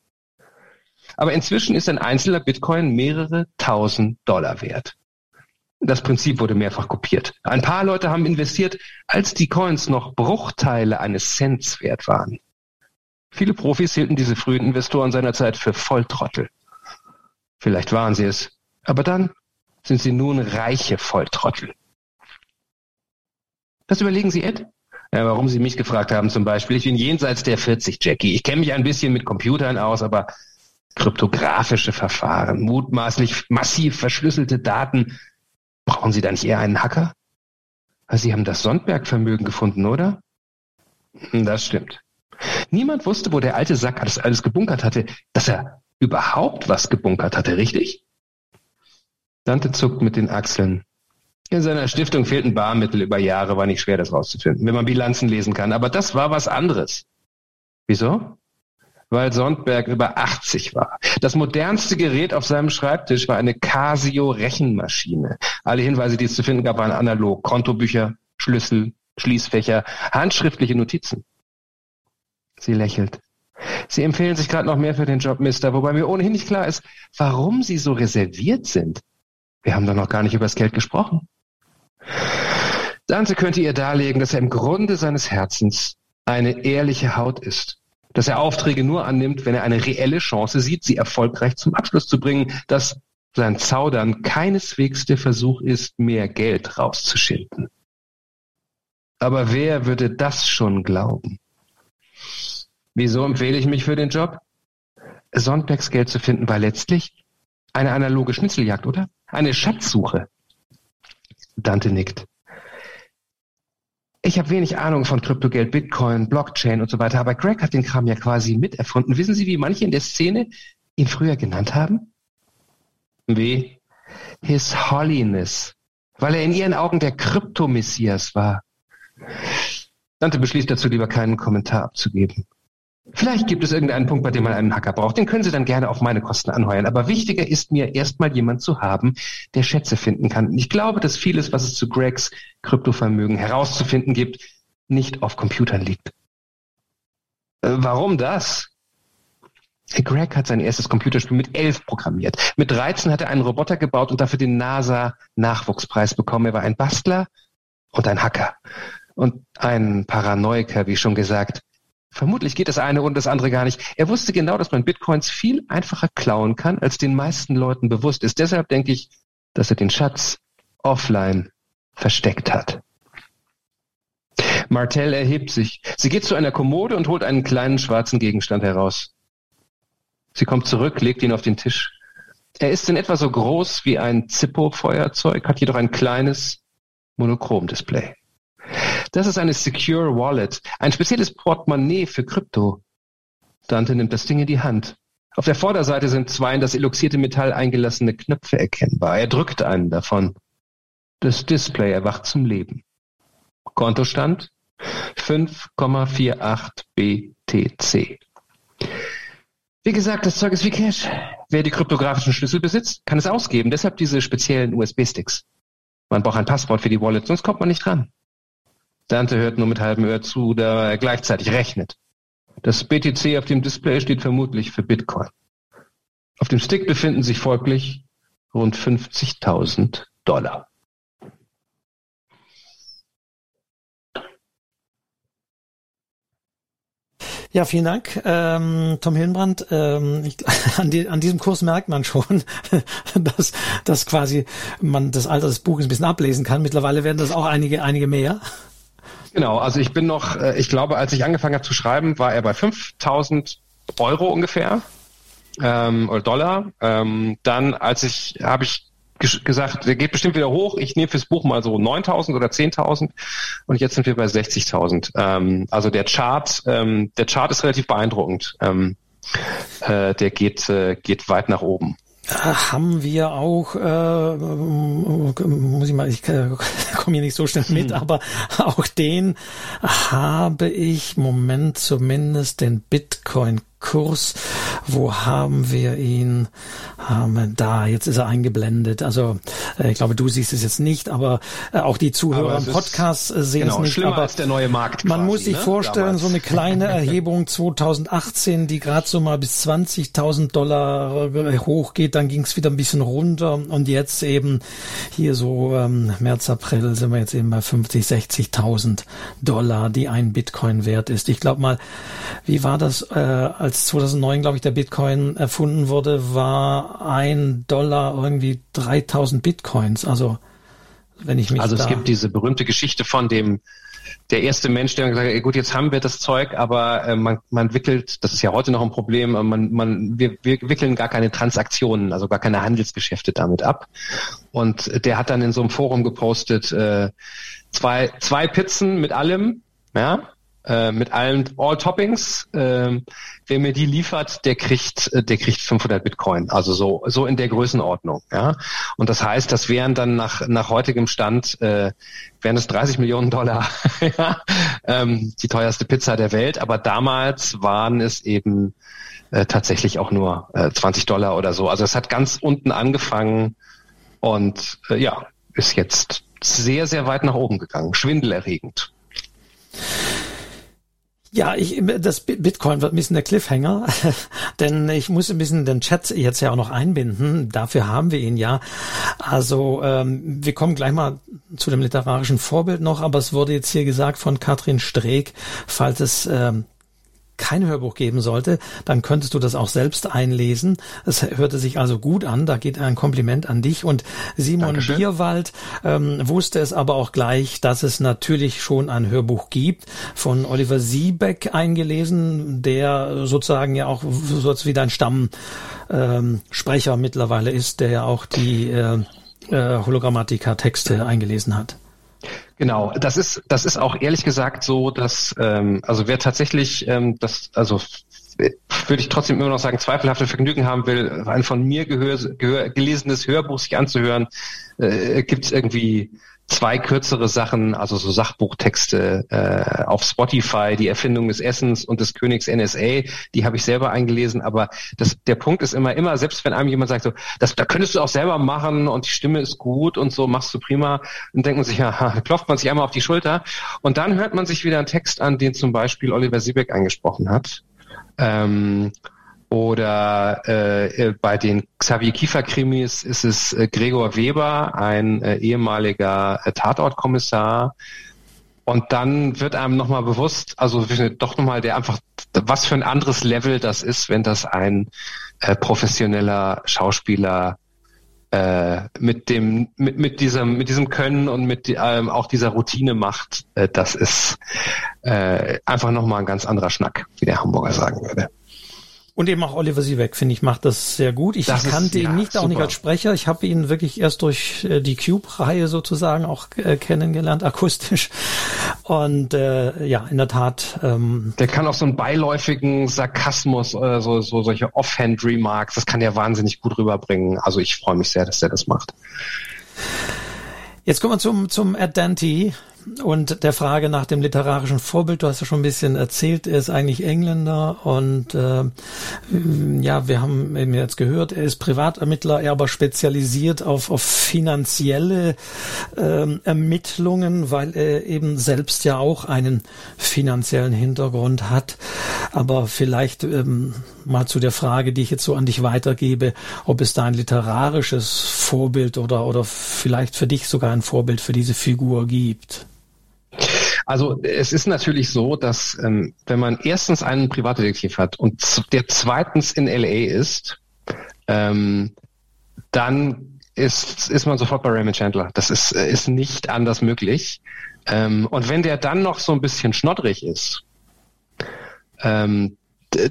Aber inzwischen ist ein einzelner Bitcoin mehrere tausend Dollar wert. Das Prinzip wurde mehrfach kopiert. Ein paar Leute haben investiert, als die Coins noch Bruchteile eines Cents wert waren. Viele Profis hielten diese frühen Investoren seinerzeit für Volltrottel. Vielleicht waren sie es, aber dann sind sie nun reiche Volltrottel. Was überlegen Sie, Ed? Ja, warum Sie mich gefragt haben zum Beispiel. Ich bin jenseits der 40, Jackie. Ich kenne mich ein bisschen mit Computern aus, aber kryptografische Verfahren, mutmaßlich massiv verschlüsselte Daten, Brauchen Sie da nicht eher einen Hacker? Sie haben das Sondberg-Vermögen gefunden, oder? Hm, das stimmt. Niemand wusste, wo der alte Sack alles, alles gebunkert hatte, dass er überhaupt was gebunkert hatte, richtig? Dante zuckt mit den Achseln. In seiner Stiftung fehlten Barmittel über Jahre, war nicht schwer, das rauszufinden, wenn man Bilanzen lesen kann. Aber das war was anderes. Wieso? weil Sondberg über 80 war. Das modernste Gerät auf seinem Schreibtisch war eine Casio-Rechenmaschine. Alle Hinweise, die es zu finden gab, waren analog. Kontobücher, Schlüssel, Schließfächer, handschriftliche Notizen. Sie lächelt. Sie empfehlen sich gerade noch mehr für den Job, Mister, wobei mir ohnehin nicht klar ist, warum Sie so reserviert sind. Wir haben doch noch gar nicht über das Geld gesprochen. Dante könnte ihr darlegen, dass er im Grunde seines Herzens eine ehrliche Haut ist dass er Aufträge nur annimmt, wenn er eine reelle Chance sieht, sie erfolgreich zum Abschluss zu bringen, dass sein Zaudern keineswegs der Versuch ist, mehr Geld rauszuschinden. Aber wer würde das schon glauben? Wieso empfehle ich mich für den Job? Sonntags Geld zu finden war letztlich eine analoge Schnitzeljagd, oder? Eine Schatzsuche. Dante nickt. Ich habe wenig Ahnung von Kryptogeld, Bitcoin, Blockchain und so weiter, aber Greg hat den Kram ja quasi miterfunden. Wissen Sie, wie manche in der Szene ihn früher genannt haben? Wie? His Holiness, weil er in ihren Augen der Kryptomessias war. Dante beschließt dazu lieber keinen Kommentar abzugeben. Vielleicht gibt es irgendeinen Punkt, bei dem man einen Hacker braucht. Den können Sie dann gerne auf meine Kosten anheuern. Aber wichtiger ist mir, erstmal jemand zu haben, der Schätze finden kann. Ich glaube, dass vieles, was es zu Gregs Kryptovermögen herauszufinden gibt, nicht auf Computern liegt. Äh, warum das? Greg hat sein erstes Computerspiel mit elf programmiert. Mit 13 hat er einen Roboter gebaut und dafür den NASA-Nachwuchspreis bekommen. Er war ein Bastler und ein Hacker. Und ein Paranoiker, wie schon gesagt. Vermutlich geht das eine und das andere gar nicht. Er wusste genau, dass man Bitcoins viel einfacher klauen kann, als den meisten Leuten bewusst ist. Deshalb denke ich, dass er den Schatz offline versteckt hat. Martell erhebt sich. Sie geht zu einer Kommode und holt einen kleinen schwarzen Gegenstand heraus. Sie kommt zurück, legt ihn auf den Tisch. Er ist in etwa so groß wie ein Zippo-Feuerzeug, hat jedoch ein kleines Monochrom-Display. Das ist eine Secure Wallet, ein spezielles Portemonnaie für Krypto. Dante nimmt das Ding in die Hand. Auf der Vorderseite sind zwei in das eloxierte Metall eingelassene Knöpfe erkennbar. Er drückt einen davon. Das Display erwacht zum Leben. Kontostand 5,48 BTC. Wie gesagt, das Zeug ist wie Cash. Wer die kryptografischen Schlüssel besitzt, kann es ausgeben. Deshalb diese speziellen USB-Sticks. Man braucht ein Passwort für die Wallet, sonst kommt man nicht dran. Dante hört nur mit halbem Ohr zu, da er gleichzeitig rechnet. Das BTC auf dem Display steht vermutlich für Bitcoin. Auf dem Stick befinden sich folglich rund 50.000 Dollar. Ja, vielen Dank, ähm, Tom Hillenbrand. Ähm, an, die, an, diesem Kurs merkt man schon, dass, dass quasi man das Alter des Buches ein bisschen ablesen kann. Mittlerweile werden das auch einige, einige mehr. Genau, also ich bin noch, äh, ich glaube, als ich angefangen habe zu schreiben, war er bei 5000 Euro ungefähr ähm, oder Dollar. Ähm, dann, als ich, habe ich gesagt, der geht bestimmt wieder hoch. Ich nehme fürs Buch mal so 9.000 oder 10.000 und jetzt sind wir bei 60.000. Ähm, also der Chart, ähm, der Chart ist relativ beeindruckend. Ähm, äh, der geht, äh, geht weit nach oben. Haben wir auch, äh, muss ich mal, ich äh, komme hier nicht so schnell mit, hm. aber auch den habe ich, Moment zumindest, den Bitcoin Kurs. Wo haben wir ihn? Wir da, jetzt ist er eingeblendet. Also äh, ich glaube, du siehst es jetzt nicht, aber äh, auch die Zuhörer im Podcast äh, sehen genau, es nicht. Schlimmer aber als der neue Markt. Man quasi, muss sich ne? vorstellen, Damals. so eine kleine Erhebung 2018, die gerade so mal bis 20.000 Dollar hochgeht, dann ging es wieder ein bisschen runter und jetzt eben hier so ähm, März, April sind wir jetzt eben bei 50, 60.000 Dollar, die ein Bitcoin wert ist. Ich glaube mal, wie war das äh, als als 2009, glaube ich, der Bitcoin erfunden wurde, war ein Dollar irgendwie 3000 Bitcoins. Also, wenn ich mich Also es gibt diese berühmte Geschichte von dem, der erste Mensch, der gesagt hat, gut, jetzt haben wir das Zeug, aber äh, man, man wickelt, das ist ja heute noch ein Problem, man, man, wir, wir wickeln gar keine Transaktionen, also gar keine Handelsgeschäfte damit ab. Und der hat dann in so einem Forum gepostet, äh, zwei, zwei Pizzen mit allem, ja, äh, mit allen All Toppings. Äh, wer mir die liefert, der kriegt, äh, der kriegt 500 Bitcoin. Also so, so in der Größenordnung. Ja. Und das heißt, das wären dann nach nach heutigem Stand äh, wären es 30 Millionen Dollar. ja, ähm, die teuerste Pizza der Welt. Aber damals waren es eben äh, tatsächlich auch nur äh, 20 Dollar oder so. Also es hat ganz unten angefangen und äh, ja, ist jetzt sehr, sehr weit nach oben gegangen. Schwindelerregend. Ja, ich, das Bitcoin wird ein bisschen der Cliffhanger, denn ich muss ein bisschen den Chat jetzt ja auch noch einbinden. Dafür haben wir ihn ja. Also ähm, wir kommen gleich mal zu dem literarischen Vorbild noch, aber es wurde jetzt hier gesagt von Katrin Streeck, falls es ähm, kein Hörbuch geben sollte, dann könntest du das auch selbst einlesen. Es hörte sich also gut an. Da geht ein Kompliment an dich. Und Simon Dankeschön. Bierwald ähm, wusste es aber auch gleich, dass es natürlich schon ein Hörbuch gibt von Oliver Siebeck eingelesen, der sozusagen ja auch so wie dein Stammsprecher ähm, mittlerweile ist, der ja auch die äh, äh, Hologrammatika-Texte eingelesen hat. Genau, das ist das ist auch ehrlich gesagt so, dass ähm, also wer tatsächlich ähm, das also würde ich trotzdem immer noch sagen, zweifelhafte Vergnügen haben will, ein von mir gehör, gehör, gelesenes Hörbuch sich anzuhören, äh, gibt es irgendwie zwei kürzere Sachen, also so Sachbuchtexte äh, auf Spotify, die Erfindung des Essens und des Königs NSA, die habe ich selber eingelesen, aber das, der Punkt ist immer, immer, selbst wenn einem jemand sagt, so, das, da könntest du auch selber machen und die Stimme ist gut und so, machst du prima, dann denkt man sich, ja, klopft man sich einmal auf die Schulter und dann hört man sich wieder einen Text an, den zum Beispiel Oliver Siebeck eingesprochen hat. Ähm, oder äh, äh, bei den Xavier Kiefer-Krimis ist es äh, Gregor Weber, ein äh, ehemaliger äh, Tatortkommissar. Und dann wird einem nochmal bewusst, also doch nochmal der einfach, was für ein anderes Level das ist, wenn das ein äh, professioneller Schauspieler äh, mit dem, mit, mit diesem, mit diesem Können und mit ähm, auch dieser Routine macht. Äh, das ist äh, einfach nochmal ein ganz anderer Schnack, wie der Hamburger sagen würde. Und eben auch Oliver Siebeck, finde ich, macht das sehr gut. Ich das kannte ist, ihn nicht, super. auch nicht als Sprecher. Ich habe ihn wirklich erst durch äh, die Cube-Reihe sozusagen auch äh, kennengelernt, akustisch. Und äh, ja, in der Tat. Ähm, der kann auch so einen beiläufigen Sarkasmus oder so, so solche Offhand-Remarks, das kann er wahnsinnig gut rüberbringen. Also ich freue mich sehr, dass er das macht. Jetzt kommen wir zum, zum Dante und der Frage nach dem literarischen Vorbild, du hast ja schon ein bisschen erzählt, er ist eigentlich Engländer und äh, ja, wir haben eben jetzt gehört, er ist Privatermittler, er aber spezialisiert auf, auf finanzielle äh, Ermittlungen, weil er eben selbst ja auch einen finanziellen Hintergrund hat. Aber vielleicht ähm, mal zu der Frage, die ich jetzt so an dich weitergebe, ob es da ein literarisches Vorbild oder, oder vielleicht für dich sogar ein Vorbild für diese Figur gibt. Also es ist natürlich so, dass ähm, wenn man erstens einen Privatdetektiv hat und der zweitens in LA ist, ähm, dann ist, ist man sofort bei Raymond Chandler. Das ist, äh, ist nicht anders möglich. Ähm, und wenn der dann noch so ein bisschen schnoddrig ist, ähm,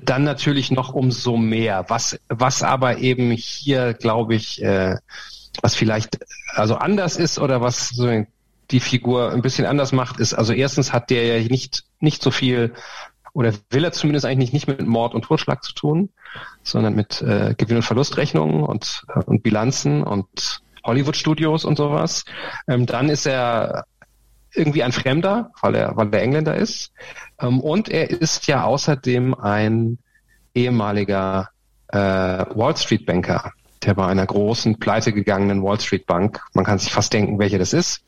dann natürlich noch umso mehr. Was, was aber eben hier, glaube ich, äh, was vielleicht also anders ist oder was so die Figur ein bisschen anders macht, ist, also erstens hat der ja nicht, nicht so viel oder will er zumindest eigentlich nicht mit Mord und Totschlag zu tun, sondern mit äh, Gewinn- und Verlustrechnungen und, äh, und Bilanzen und Hollywood-Studios und sowas. Ähm, dann ist er irgendwie ein Fremder, weil er, weil er Engländer ist. Ähm, und er ist ja außerdem ein ehemaliger äh, Wall Street Banker, der bei einer großen pleite gegangenen Wall Street Bank, man kann sich fast denken, welche das ist,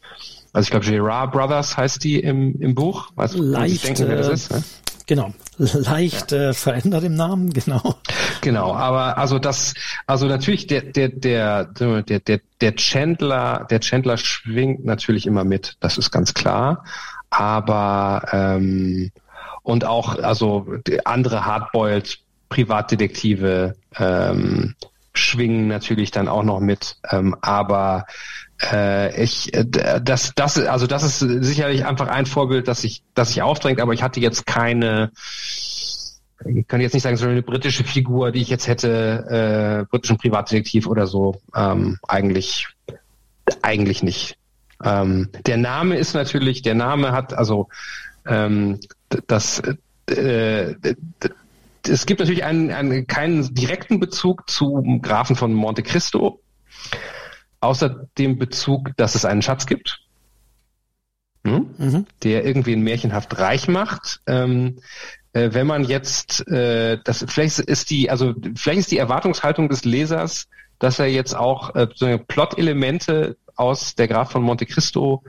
also ich glaube, Gerard Brothers heißt die im, im Buch. Weißt, Leicht, denken, wer das ist? Ne? Genau, leicht ja. äh, verändert im Namen, genau. Genau, aber also das, also natürlich der der der der der der Chandler, der Chandler schwingt natürlich immer mit, das ist ganz klar. Aber ähm, und auch also andere Hardboiled Privatdetektive ähm, schwingen natürlich dann auch noch mit. Ähm, aber ich, äh, das, das, also das ist sicherlich einfach ein Vorbild, das sich, das sich aufdrängt, aber ich hatte jetzt keine, ich kann jetzt nicht sagen, so eine britische Figur, die ich jetzt hätte, äh, britischen Privatdetektiv oder so, ähm, eigentlich, eigentlich nicht. Ähm, der Name ist natürlich, der Name hat, also ähm, das, äh, es gibt natürlich einen, einen, keinen direkten Bezug zum Grafen von Monte Cristo, außer dem Bezug, dass es einen Schatz gibt, hm? mhm. der irgendwie ein märchenhaft reich macht. Ähm, äh, wenn man jetzt, äh, das vielleicht ist die, also vielleicht ist die Erwartungshaltung des Lesers, dass er jetzt auch äh, so Plot-Elemente aus der Graf von Monte Cristo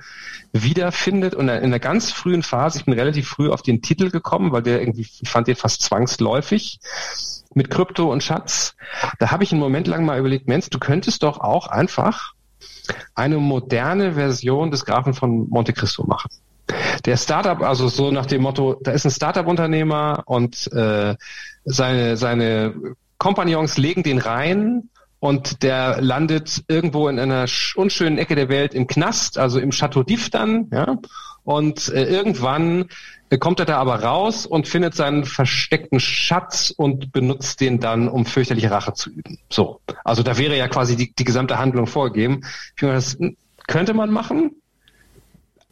wiederfindet und in einer ganz frühen Phase, ich bin relativ früh auf den Titel gekommen, weil der irgendwie, ich fand den fast zwangsläufig mit Krypto und Schatz. Da habe ich einen Moment lang mal überlegt, Mensch, du könntest doch auch einfach eine moderne Version des Grafen von Monte Cristo machen. Der Startup, also so nach dem Motto, da ist ein Startup-Unternehmer und äh, seine, seine Kompagnons legen den rein und der landet irgendwo in einer unschönen Ecke der Welt im Knast, also im Chateau d'If dann, ja. Und äh, irgendwann äh, kommt er da aber raus und findet seinen versteckten Schatz und benutzt den dann, um fürchterliche Rache zu üben. So. Also da wäre ja quasi die, die gesamte Handlung vorgegeben. Ich finde, das könnte man machen,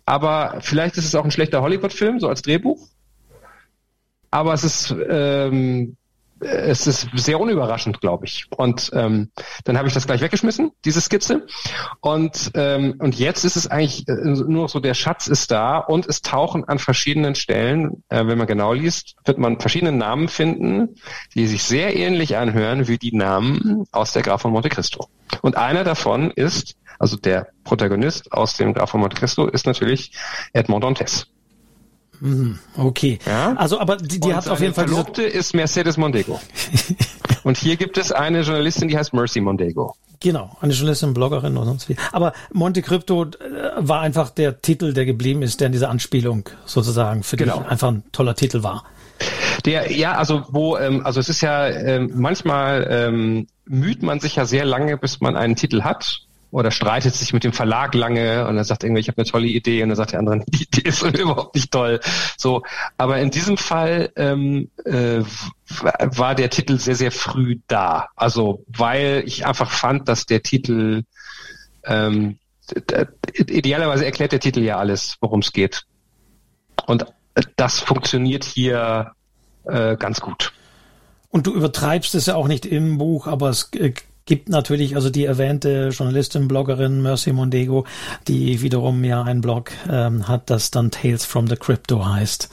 aber vielleicht ist es auch ein schlechter Hollywood-Film, so als Drehbuch. Aber es ist ähm, es ist sehr unüberraschend, glaube ich. Und ähm, dann habe ich das gleich weggeschmissen, diese Skizze. Und ähm, und jetzt ist es eigentlich äh, nur so, der Schatz ist da und es tauchen an verschiedenen Stellen, äh, wenn man genau liest, wird man verschiedene Namen finden, die sich sehr ähnlich anhören wie die Namen aus der Graf von Monte Cristo. Und einer davon ist, also der Protagonist aus dem Graf von Monte Cristo, ist natürlich Edmond Dantes. Mhm, okay. Ja? Also, aber die, die hat auf jeden Fall. Verlobte ist Mercedes Mondego. und hier gibt es eine Journalistin, die heißt Mercy Mondego. Genau, eine Journalistin, Bloggerin und sonst wie. Aber Monte Crypto äh, war einfach der Titel, der geblieben ist, der in dieser Anspielung sozusagen für genau. dich einfach ein toller Titel war. Der, ja, also wo, ähm, also es ist ja ähm, manchmal ähm, müht man sich ja sehr lange, bis man einen Titel hat oder streitet sich mit dem Verlag lange und dann sagt irgendwie, ich habe eine tolle Idee und dann sagt der andere, die Idee ist überhaupt nicht toll. So, aber in diesem Fall ähm, äh, war der Titel sehr, sehr früh da. Also weil ich einfach fand, dass der Titel ähm, idealerweise erklärt der Titel ja alles, worum es geht. Und das funktioniert hier äh, ganz gut. Und du übertreibst es ja auch nicht im Buch, aber es äh, gibt natürlich also die erwähnte Journalistin, Bloggerin Mercy Mondego, die wiederum ja einen Blog ähm, hat, das dann Tales from the Crypto heißt.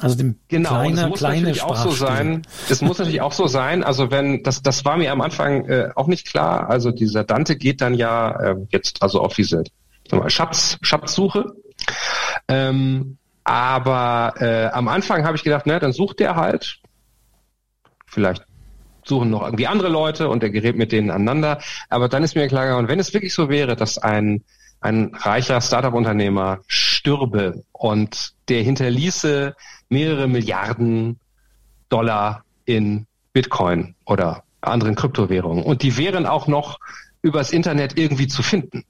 Also dem genau, kleine, muss kleine natürlich auch so sein. Es muss natürlich auch so sein. Also wenn das, das war mir am Anfang äh, auch nicht klar. Also dieser Dante geht dann ja äh, jetzt also auf diese mal, Schatz, Schatzsuche. Ähm, aber äh, am Anfang habe ich gedacht, ne, dann sucht der halt. Vielleicht suchen noch irgendwie andere Leute und er gerät mit denen aneinander. Aber dann ist mir klar geworden, wenn es wirklich so wäre, dass ein, ein reicher Startup-Unternehmer stürbe und der hinterließe mehrere Milliarden Dollar in Bitcoin oder anderen Kryptowährungen und die wären auch noch übers Internet irgendwie zu finden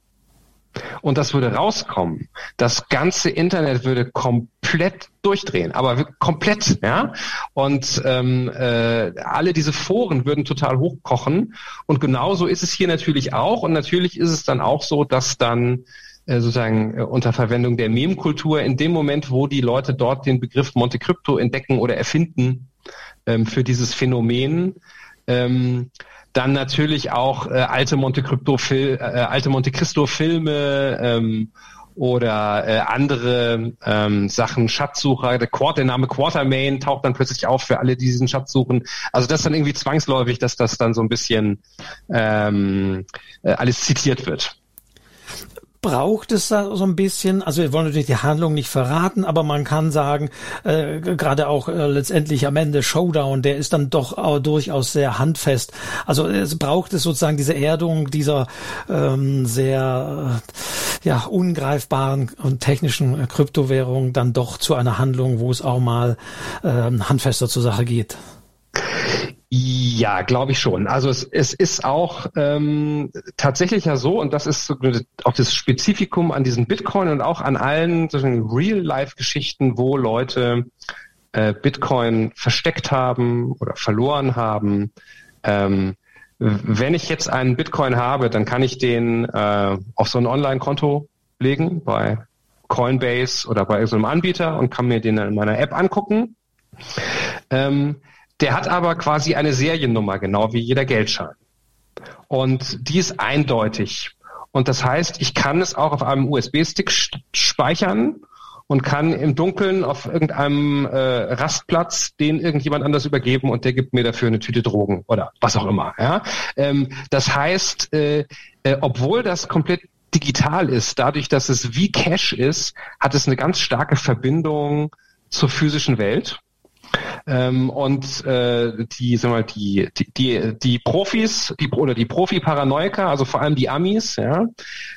und das würde rauskommen, das ganze Internet würde komplett durchdrehen, aber komplett, ja. Und ähm, äh, alle diese Foren würden total hochkochen. Und genauso ist es hier natürlich auch. Und natürlich ist es dann auch so, dass dann äh, sozusagen äh, unter Verwendung der Meme-Kultur in dem Moment, wo die Leute dort den Begriff Monte Crypto entdecken oder erfinden ähm, für dieses Phänomen, ähm, dann natürlich auch äh, alte Monte Cristo Fil äh, alte Monte Cristo Filme ähm, oder äh, andere ähm, Sachen, Schatzsucher, der, Quart, der Name Quartermain taucht dann plötzlich auf für alle, die diesen Schatz suchen. Also das ist dann irgendwie zwangsläufig, dass das dann so ein bisschen ähm, äh, alles zitiert wird braucht es da so ein bisschen, also wir wollen natürlich die Handlung nicht verraten, aber man kann sagen, äh, gerade auch äh, letztendlich am Ende Showdown, der ist dann doch auch durchaus sehr handfest. Also es braucht es sozusagen diese Erdung dieser ähm, sehr äh, ja, ungreifbaren und technischen äh, Kryptowährung dann doch zu einer Handlung, wo es auch mal äh, handfester zur Sache geht. Ja, glaube ich schon. Also es, es ist auch ähm, tatsächlich ja so, und das ist auch das Spezifikum an diesen Bitcoin und auch an allen Real-Life-Geschichten, wo Leute äh, Bitcoin versteckt haben oder verloren haben. Ähm, wenn ich jetzt einen Bitcoin habe, dann kann ich den äh, auf so ein Online-Konto legen bei Coinbase oder bei so einem Anbieter und kann mir den in meiner App angucken. Ähm, der hat aber quasi eine Seriennummer, genau wie jeder Geldschein. Und die ist eindeutig. Und das heißt, ich kann es auch auf einem USB-Stick speichern und kann im Dunkeln auf irgendeinem äh, Rastplatz den irgendjemand anders übergeben und der gibt mir dafür eine Tüte Drogen oder was auch immer. Ja? Ähm, das heißt, äh, äh, obwohl das komplett digital ist, dadurch, dass es wie Cash ist, hat es eine ganz starke Verbindung zur physischen Welt. Ähm, und äh, die, sag mal, die, die, die, Profis, die oder die Profi-Paranoiker, also vor allem die Amis, ja,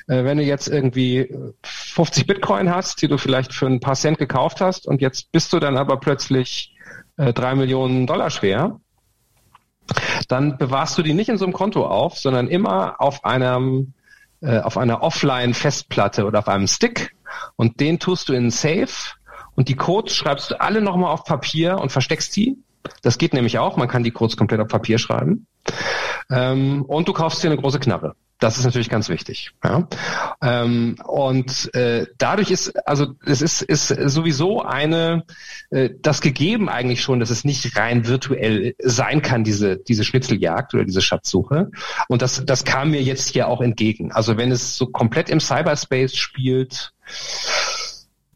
äh, wenn du jetzt irgendwie 50 Bitcoin hast, die du vielleicht für ein paar Cent gekauft hast und jetzt bist du dann aber plötzlich äh, drei Millionen Dollar schwer, dann bewahrst du die nicht in so einem Konto auf, sondern immer auf einem äh, auf einer Offline-Festplatte oder auf einem Stick und den tust du in Safe und die Codes schreibst du alle nochmal auf Papier und versteckst die. Das geht nämlich auch. Man kann die Codes komplett auf Papier schreiben. Ähm, und du kaufst dir eine große Knarre. Das ist natürlich ganz wichtig. Ja? Ähm, und äh, dadurch ist, also es ist, ist sowieso eine, äh, das gegeben eigentlich schon, dass es nicht rein virtuell sein kann, diese, diese Schnitzeljagd oder diese Schatzsuche. Und das, das kam mir jetzt hier auch entgegen. Also wenn es so komplett im Cyberspace spielt,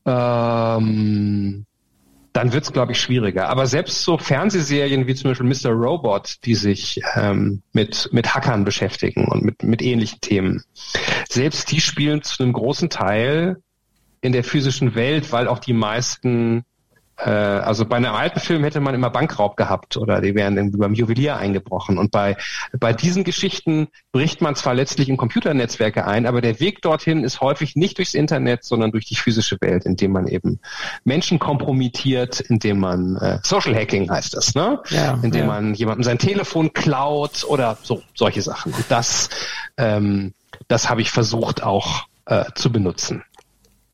ähm, dann wird es, glaube ich, schwieriger. Aber selbst so Fernsehserien wie zum Beispiel Mr. Robot, die sich ähm, mit, mit Hackern beschäftigen und mit, mit ähnlichen Themen, selbst die spielen zu einem großen Teil in der physischen Welt, weil auch die meisten also bei einem alten Film hätte man immer Bankraub gehabt oder die wären irgendwie beim Juwelier eingebrochen. Und bei, bei diesen Geschichten bricht man zwar letztlich in Computernetzwerke ein, aber der Weg dorthin ist häufig nicht durchs Internet, sondern durch die physische Welt, indem man eben Menschen kompromittiert, indem man äh, Social Hacking heißt das, ne? Ja, indem ja. man jemandem sein Telefon klaut oder so solche Sachen. Und das, ähm, das habe ich versucht auch äh, zu benutzen.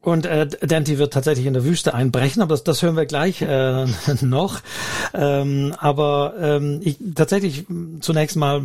Und äh, Dante wird tatsächlich in der Wüste einbrechen, aber das, das hören wir gleich äh, noch. Ähm, aber ähm, ich, tatsächlich zunächst mal,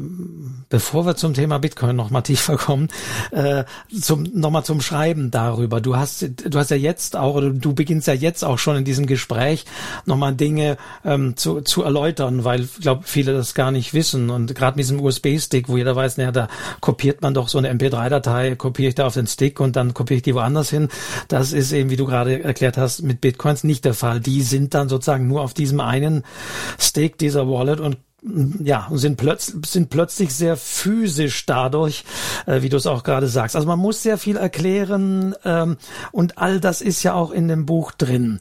bevor wir zum Thema Bitcoin noch mal tiefer kommen, äh, zum, noch mal zum Schreiben darüber. Du hast, du hast ja jetzt auch, oder du beginnst ja jetzt auch schon in diesem Gespräch noch mal Dinge ähm, zu, zu erläutern, weil ich glaube, viele das gar nicht wissen. Und gerade mit diesem USB-Stick, wo jeder weiß, naja, da kopiert man doch so eine MP3-Datei, kopiere ich da auf den Stick und dann kopiere ich die woanders hin das ist eben, wie du gerade erklärt hast, mit Bitcoins nicht der Fall. Die sind dann sozusagen nur auf diesem einen Stake dieser Wallet und ja, sind, plötz sind plötzlich sehr physisch dadurch, äh, wie du es auch gerade sagst. Also man muss sehr viel erklären ähm, und all das ist ja auch in dem Buch drin.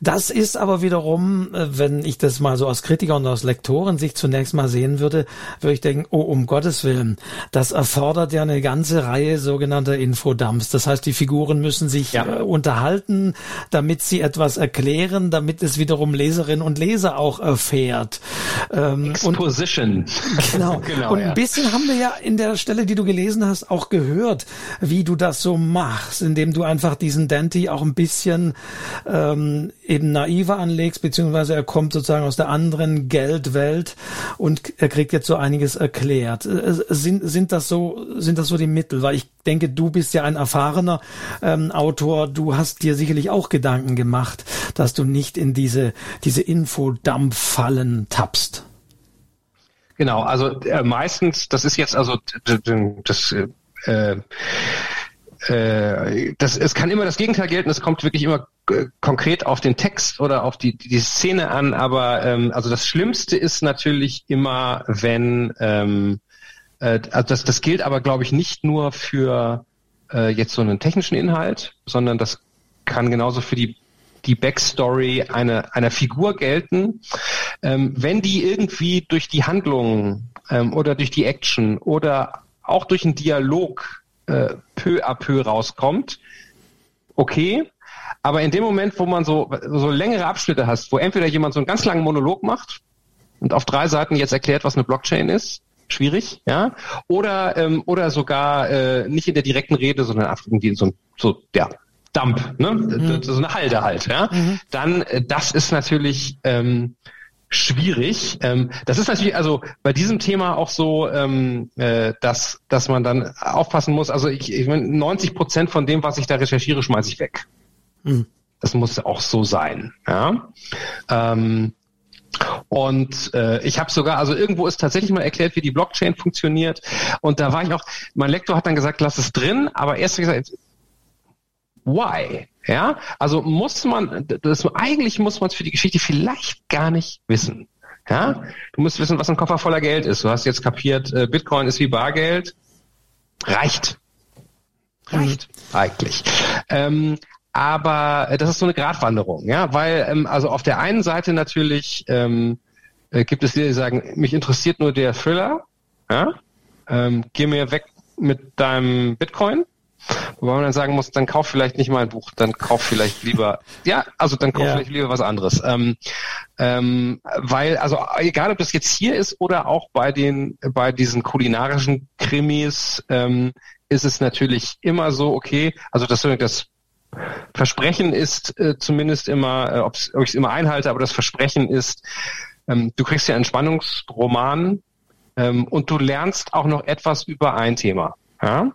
Das ist aber wiederum, äh, wenn ich das mal so aus Kritiker und aus Lektoren sich zunächst mal sehen würde, würde ich denken, oh, um Gottes Willen, das erfordert ja eine ganze Reihe sogenannter Infodumps. Das heißt, die Figuren müssen sich ja. äh, unterhalten, damit sie etwas erklären, damit es wiederum Leserinnen und Leser auch erfährt. Ähm, Exposition. Und, genau. genau. Und ein bisschen haben wir ja in der Stelle, die du gelesen hast, auch gehört, wie du das so machst, indem du einfach diesen Dante auch ein bisschen ähm, eben naiver anlegst, beziehungsweise er kommt sozusagen aus der anderen Geldwelt und er kriegt jetzt so einiges erklärt. Äh, sind, sind das so, sind das so die Mittel? Weil ich denke, du bist ja ein erfahrener ähm, Autor. Du hast dir sicherlich auch Gedanken gemacht, dass du nicht in diese, diese Infodampffallen tappst. Genau, also äh, meistens, das ist jetzt also das äh, äh, das, es kann immer das Gegenteil gelten, es kommt wirklich immer äh, konkret auf den Text oder auf die, die Szene an, aber ähm, also das Schlimmste ist natürlich immer, wenn ähm, äh, also das, das gilt aber, glaube ich, nicht nur für äh, jetzt so einen technischen Inhalt, sondern das kann genauso für die die Backstory einer, einer Figur gelten, ähm, wenn die irgendwie durch die Handlung ähm, oder durch die Action oder auch durch einen Dialog äh, peu à peu rauskommt, okay. Aber in dem Moment, wo man so, so längere Abschnitte hast, wo entweder jemand so einen ganz langen Monolog macht und auf drei Seiten jetzt erklärt, was eine Blockchain ist, schwierig, ja, oder ähm, oder sogar äh, nicht in der direkten Rede, sondern einfach irgendwie so, so ja, Dump, ne? Mhm. so eine Halde halt, ja, mhm. dann äh, das ist natürlich ähm, schwierig. Ähm, das ist natürlich also bei diesem Thema auch so, ähm, äh, dass dass man dann aufpassen muss. Also ich, ich meine, 90 Prozent von dem, was ich da recherchiere, schmeiße ich weg. Mhm. Das muss auch so sein, ja. Ähm, und äh, ich habe sogar, also irgendwo ist tatsächlich mal erklärt, wie die Blockchain funktioniert. Und da war ich auch, mein Lektor hat dann gesagt, lass es drin, aber erst gesagt, why? Ja, also muss man, das, eigentlich muss man es für die Geschichte vielleicht gar nicht wissen. Ja, du musst wissen, was ein Koffer voller Geld ist. Du hast jetzt kapiert, äh, Bitcoin ist wie Bargeld. Reicht. Reicht mhm. eigentlich. Ähm, aber äh, das ist so eine Gratwanderung, ja, weil ähm, also auf der einen Seite natürlich ähm, äh, gibt es die, die sagen, mich interessiert nur der Thriller, ja, ähm, geh mir weg mit deinem Bitcoin Wobei man dann sagen muss, dann kauf vielleicht nicht mal ein Buch, dann kauf vielleicht lieber, ja, also dann kauf ja. vielleicht lieber was anderes. Ähm, ähm, weil, also egal ob das jetzt hier ist oder auch bei den, bei diesen kulinarischen Krimis, ähm, ist es natürlich immer so, okay, also das, das Versprechen ist äh, zumindest immer, äh, ob ich es immer einhalte, aber das Versprechen ist, ähm, du kriegst ja einen Spannungsroman ähm, und du lernst auch noch etwas über ein Thema. Ja?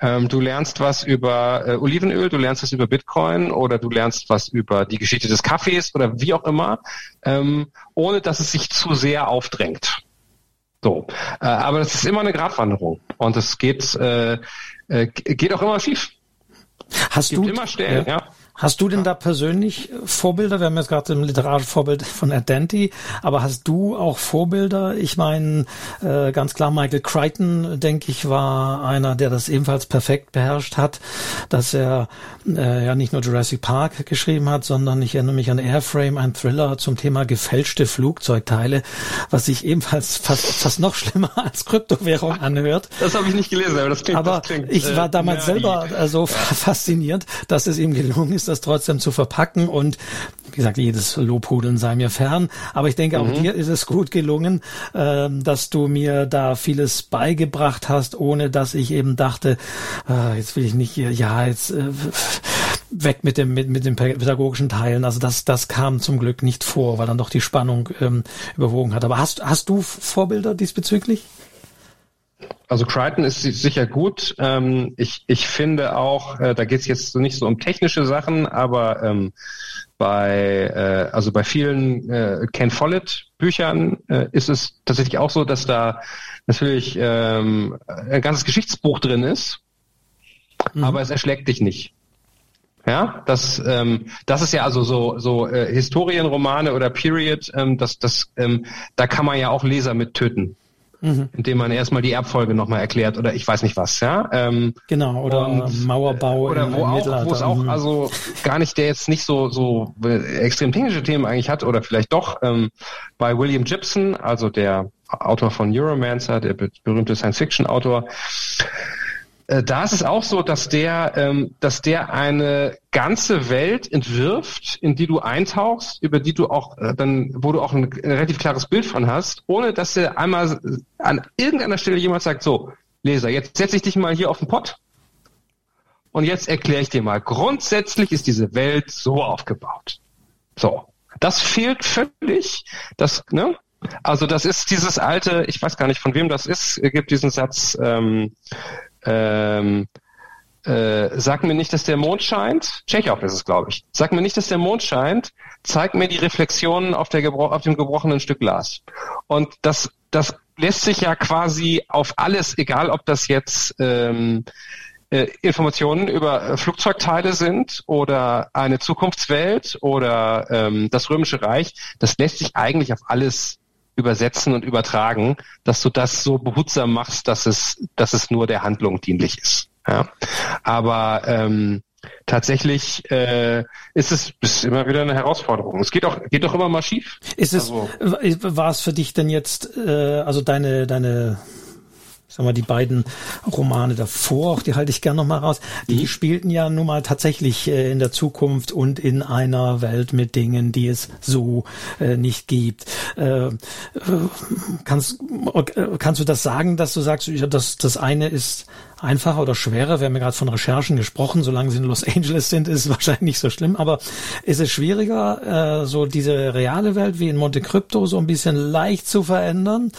Ähm, du lernst was über äh, Olivenöl, du lernst was über Bitcoin oder du lernst was über die Geschichte des Kaffees oder wie auch immer, ähm, ohne dass es sich zu sehr aufdrängt. So, äh, aber das ist immer eine Gratwanderung und es geht äh, äh, geht auch immer schief. Hast du immer Stellen, ja. ja. Hast du denn da persönlich Vorbilder? Wir haben jetzt gerade ein literarisches Vorbild von Ardenti, aber hast du auch Vorbilder? Ich meine, äh, ganz klar, Michael Crichton, denke ich, war einer, der das ebenfalls perfekt beherrscht hat, dass er äh, ja nicht nur Jurassic Park geschrieben hat, sondern ich erinnere mich an Airframe, ein Thriller zum Thema gefälschte Flugzeugteile, was sich ebenfalls fast, fast noch schlimmer als Kryptowährung anhört. Das habe ich nicht gelesen, aber das klingt. Aber das klingt, ich war äh, damals selber äh, so fasziniert, dass es ihm gelungen ist, das trotzdem zu verpacken und wie gesagt, jedes Lobhudeln sei mir fern, aber ich denke, auch Mhm. dir ist es gut gelungen, ähm, dass du mir da vieles beigebracht hast, ohne dass ich eben dachte, äh, jetzt will ich nicht hier, ja, jetzt äh, weg mit dem mit, mit den pädagogischen Teilen. Also das das kam zum Glück nicht vor, weil dann doch die Spannung ähm, überwogen hat. Aber hast hast du Vorbilder diesbezüglich? Also Crichton ist si- sicher gut. Ähm, ich, ich finde auch, äh, da geht es jetzt nicht so um technische Sachen, aber ähm, bei äh, also bei vielen äh, Ken Follett Büchern äh, ist es tatsächlich auch so, dass da natürlich ähm, ein ganzes Geschichtsbuch drin ist, aber es erschlägt dich nicht. Ja, das, ähm, das ist ja also so, so äh, Historienromane oder Period, ähm, das, das, ähm, da kann man ja auch Leser mit töten, indem man erstmal die Erbfolge nochmal erklärt oder ich weiß nicht was, ja. Ähm, Genau, oder Und, Mauerbau oder wo auch, wo es auch Mhm. also gar nicht, der jetzt nicht so so äh, extrem technische Themen eigentlich hat oder vielleicht doch ähm, bei William Gibson, also der Autor von Neuromancer, der be berühmte Science-Fiction-Autor. Äh, Da ist es auch so, dass der, ähm, dass der eine ganze Welt entwirft, in die du eintauchst, über die du auch äh, dann, wo du auch ein, ein relativ klares Bild von hast, ohne dass er einmal an irgendeiner Stelle jemand sagt, so, Leser, jetzt setze ich dich mal hier auf den Pott und jetzt erkläre ich dir mal, grundsätzlich ist diese Welt so aufgebaut. So. Das fehlt völlig. Das, ne? Also das ist dieses alte, ich weiß gar nicht von wem das ist, gibt diesen Satz, ähm, ähm, äh, sag mir nicht, dass der Mond scheint. Tschechow ist es, glaube ich. Sag mir nicht, dass der Mond scheint. Zeig mir die Reflexionen auf, gebro auf dem gebrochenen Stück Glas. Und das, das lässt sich ja quasi auf alles, egal ob das jetzt ähm, äh, Informationen über äh, Flugzeugteile sind oder eine Zukunftswelt oder ähm, das Römische Reich, das lässt sich eigentlich auf alles übersetzen und übertragen, dass du das so behutsam machst, dass es, dass es nur der Handlung dienlich ist. Ja? Aber ähm, tatsächlich äh, ist es ist immer wieder eine Herausforderung. Es geht auch geht doch immer mal schief. Ist es, Also- war es für dich denn jetzt, äh, also deine, deine, sag mal, die beiden Romane davor, die halte ich gern nochmal raus, die spielten ja nun mal tatsächlich äh, in der Zukunft und in einer Welt mit Dingen, die es so äh, nicht gibt. Äh, äh, kannst, kannst du das sagen, dass du sagst, ja, das, das eine ist einfacher oder schwerer? Wir haben ja gerade von Recherchen gesprochen. Solange sie in Los Angeles sind, ist es wahrscheinlich nicht so schlimm. Aber ist es schwieriger, äh, so diese reale Welt wie in Monte Crypto so ein bisschen leicht zu verändern?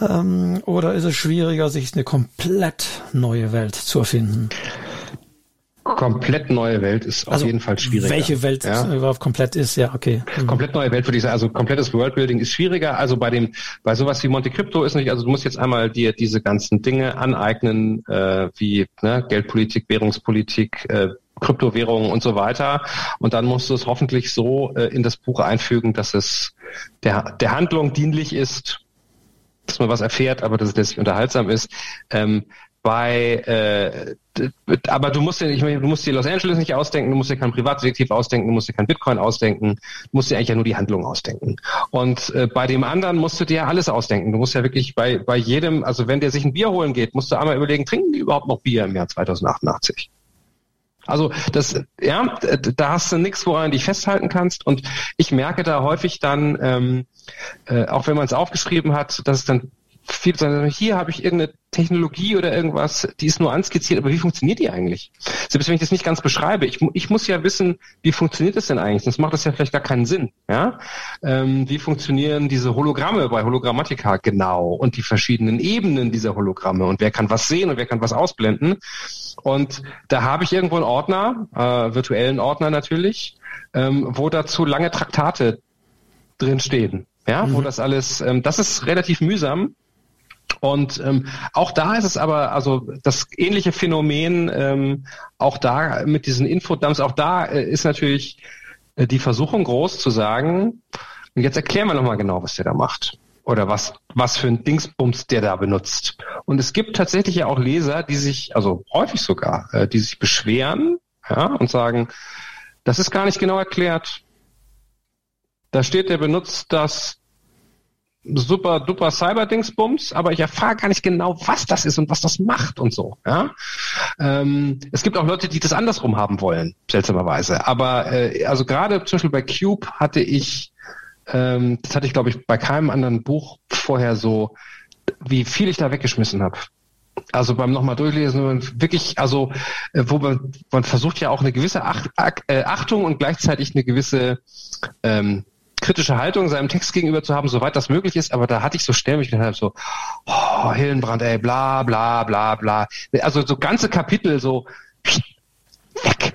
Ähm, oder ist es schwieriger, sich eine komplett neue Welt zu erfinden? Komplett neue Welt ist auf jeden Fall schwieriger. Also Welche Welt Ja? überhaupt komplett ist, ja, okay. Komplett neue Welt würde ich sagen. Also komplettes Worldbuilding ist schwieriger. Also bei dem, bei sowas wie Monte Crypto ist nicht, also du musst jetzt einmal dir diese ganzen Dinge aneignen, äh, wie ne, Geldpolitik, Währungspolitik, äh, Kryptowährungen und so weiter. Und dann musst du es hoffentlich so äh, in das Buch einfügen, dass es der, der Handlung dienlich ist, dass man was erfährt, aber dass es letztlich unterhaltsam ist. Ähm, bei äh, aber du musst dir, ich meine, du musst dir Los Angeles nicht ausdenken, du musst dir kein Privatdetektiv ausdenken, du musst dir kein Bitcoin ausdenken, du musst dir eigentlich ja nur die Handlung ausdenken. Und äh, bei dem anderen musst du dir alles ausdenken. Du musst ja wirklich bei bei jedem, also wenn der sich ein Bier holen geht, musst du einmal überlegen, trinken die überhaupt noch Bier im Jahr 2088? Also das, ja, da hast du nichts, woran du dich festhalten kannst. Und ich merke da häufig dann, ähm, äh, auch wenn man es aufgeschrieben hat, dass es dann viele sagen, hier habe ich irgendeine Technologie oder irgendwas, die ist nur anskizziert, aber wie funktioniert die eigentlich? Selbst wenn ich das nicht ganz beschreibe, ich, ich muss ja wissen, wie funktioniert das denn eigentlich? Sonst macht das ja vielleicht gar keinen Sinn. Ja? Ähm, wie funktionieren diese Hologramme bei Hologrammatika genau und die verschiedenen Ebenen dieser Hologramme und wer kann was sehen und wer kann was ausblenden? Und da habe ich irgendwo einen Ordner, äh, virtuellen Ordner natürlich, ähm, wo dazu lange Traktate drin stehen. Ja, mhm. wo das alles, ähm, das ist relativ mühsam. Und ähm, auch da ist es aber, also das ähnliche Phänomen, ähm, auch da mit diesen Infodumps, auch da äh, ist natürlich äh, die Versuchung groß zu sagen, und jetzt erklären wir nochmal genau, was der da macht. Oder was, was für ein Dingsbums der da benutzt. Und es gibt tatsächlich ja auch Leser, die sich, also häufig sogar, äh, die sich beschweren ja, und sagen, das ist gar nicht genau erklärt. Da steht, der benutzt das super duper Cyber-Dingsbums, aber ich erfahre gar nicht genau, was das ist und was das macht und so. Ja? Ähm, es gibt auch Leute, die das andersrum haben wollen, seltsamerweise. Aber äh, also gerade zum Beispiel bei Cube hatte ich, ähm, das hatte ich glaube ich bei keinem anderen Buch vorher so, wie viel ich da weggeschmissen habe. Also beim nochmal durchlesen, wirklich, also äh, wo man, man versucht ja auch eine gewisse äh, Achtung und gleichzeitig eine gewisse ähm, kritische Haltung seinem Text gegenüber zu haben, soweit das möglich ist, aber da hatte ich so schnell mich gedacht, so, oh, Hillenbrand, ey, bla, bla, bla, bla. Also so ganze Kapitel so, weg.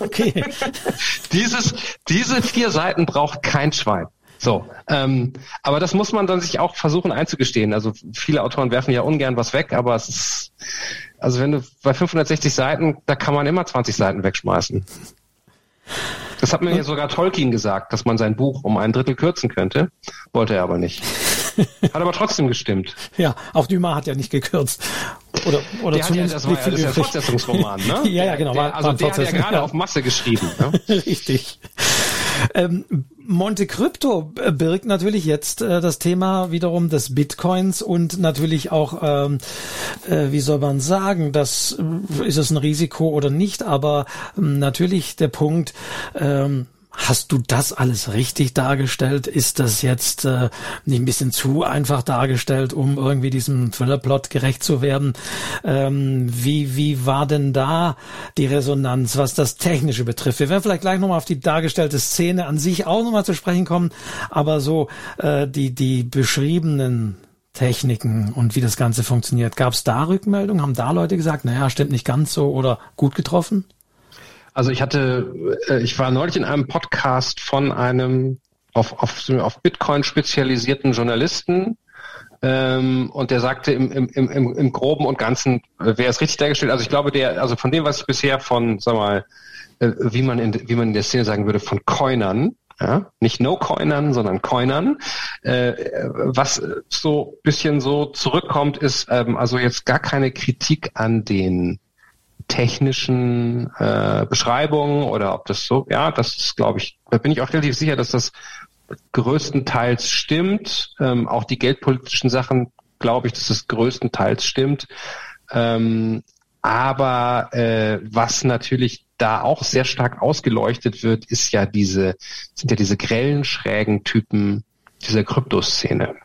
Okay. Dieses, diese vier Seiten braucht kein Schwein. So, ähm, aber das muss man dann sich auch versuchen einzugestehen. Also viele Autoren werfen ja ungern was weg, aber es ist, also wenn du bei 560 Seiten, da kann man immer 20 Seiten wegschmeißen. Das hat mir ja sogar Tolkien gesagt, dass man sein Buch um ein Drittel kürzen könnte. Wollte er aber nicht. Hat aber trotzdem gestimmt. Ja, auch Dumas hat ja nicht gekürzt. Oder, oder der zumindest hat ja, das war ja, das ist ja Fortsetzungsroman, ne? ja, ja, genau. Der, also der hat ja gerade auf Masse geschrieben. Ne? Richtig. Ähm, Monte Crypto birgt natürlich jetzt äh, das Thema wiederum des Bitcoins und natürlich auch, ähm, äh, wie soll man sagen, das äh, ist es ein Risiko oder nicht, aber ähm, natürlich der Punkt, ähm, Hast du das alles richtig dargestellt? Ist das jetzt äh, nicht ein bisschen zu einfach dargestellt, um irgendwie diesem Thriller-Plot gerecht zu werden? Ähm, wie, wie war denn da die Resonanz, was das Technische betrifft? Wir werden vielleicht gleich nochmal auf die dargestellte Szene an sich auch nochmal zu sprechen kommen, aber so äh, die, die beschriebenen Techniken und wie das Ganze funktioniert. Gab es da Rückmeldungen? Haben da Leute gesagt, naja, stimmt nicht ganz so oder gut getroffen? Also ich hatte, äh, ich war neulich in einem Podcast von einem auf, auf, auf Bitcoin spezialisierten Journalisten, ähm, und der sagte im, im, im, im Groben und Ganzen, äh, wäre es richtig dargestellt. Also ich glaube, der, also von dem, was ich bisher von, sag mal, äh, wie man in, wie man in der Szene sagen würde, von Coinern, ja, nicht No-Coinern, sondern Coinern, äh, was so bisschen so zurückkommt, ist ähm, also jetzt gar keine Kritik an den technischen äh, Beschreibungen oder ob das so, ja, das ist, glaube ich, da bin ich auch relativ sicher, dass das größtenteils stimmt. Ähm, auch die geldpolitischen Sachen, glaube ich, dass das größtenteils stimmt. Ähm, aber äh, was natürlich da auch sehr stark ausgeleuchtet wird, ist ja diese, sind ja diese grellen, schrägen Typen dieser Kryptoszene.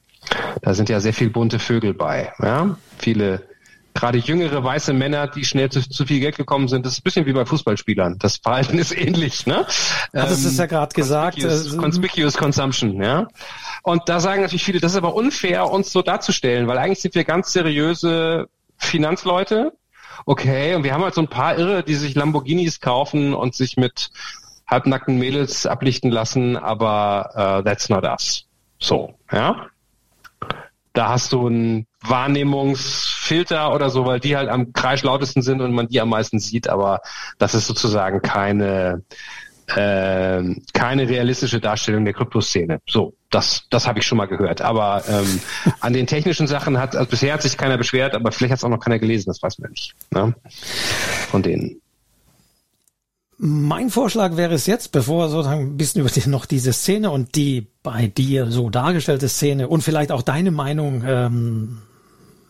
Da sind ja sehr viel bunte Vögel bei, ja, viele gerade jüngere weiße Männer, die schnell zu, zu, viel Geld gekommen sind. Das ist ein bisschen wie bei Fußballspielern. Das Verhalten ist ähnlich. Ne? Hattest ähm, es ja gerade gesagt. Conspicuous, äh, conspicuous Consumption. Ja. Und da sagen natürlich viele, das ist aber unfair, uns so darzustellen, weil eigentlich sind wir ganz seriöse Finanzleute. Okay, und wir haben halt so ein paar Irre, die sich Lamborghinis kaufen und sich mit halbnackten Mädels ablichten lassen, aber uh, that's not us. So, ja da hast du einen Wahrnehmungsfilter oder so, weil die halt am kreischlautesten sind und man die am meisten sieht, aber das ist sozusagen keine äh, keine realistische Darstellung der Kryptoszene. So, das, das habe ich schon mal gehört. Aber ähm, an den technischen Sachen hat, also bisher hat sich keiner beschwert, aber vielleicht hat es auch noch keiner gelesen, das weiß man nicht. Ne? Von denen. Mein Vorschlag wäre es jetzt, bevor wir sozusagen ein bisschen über die, noch diese Szene und die bei dir so dargestellte Szene und vielleicht auch deine Meinung, ähm,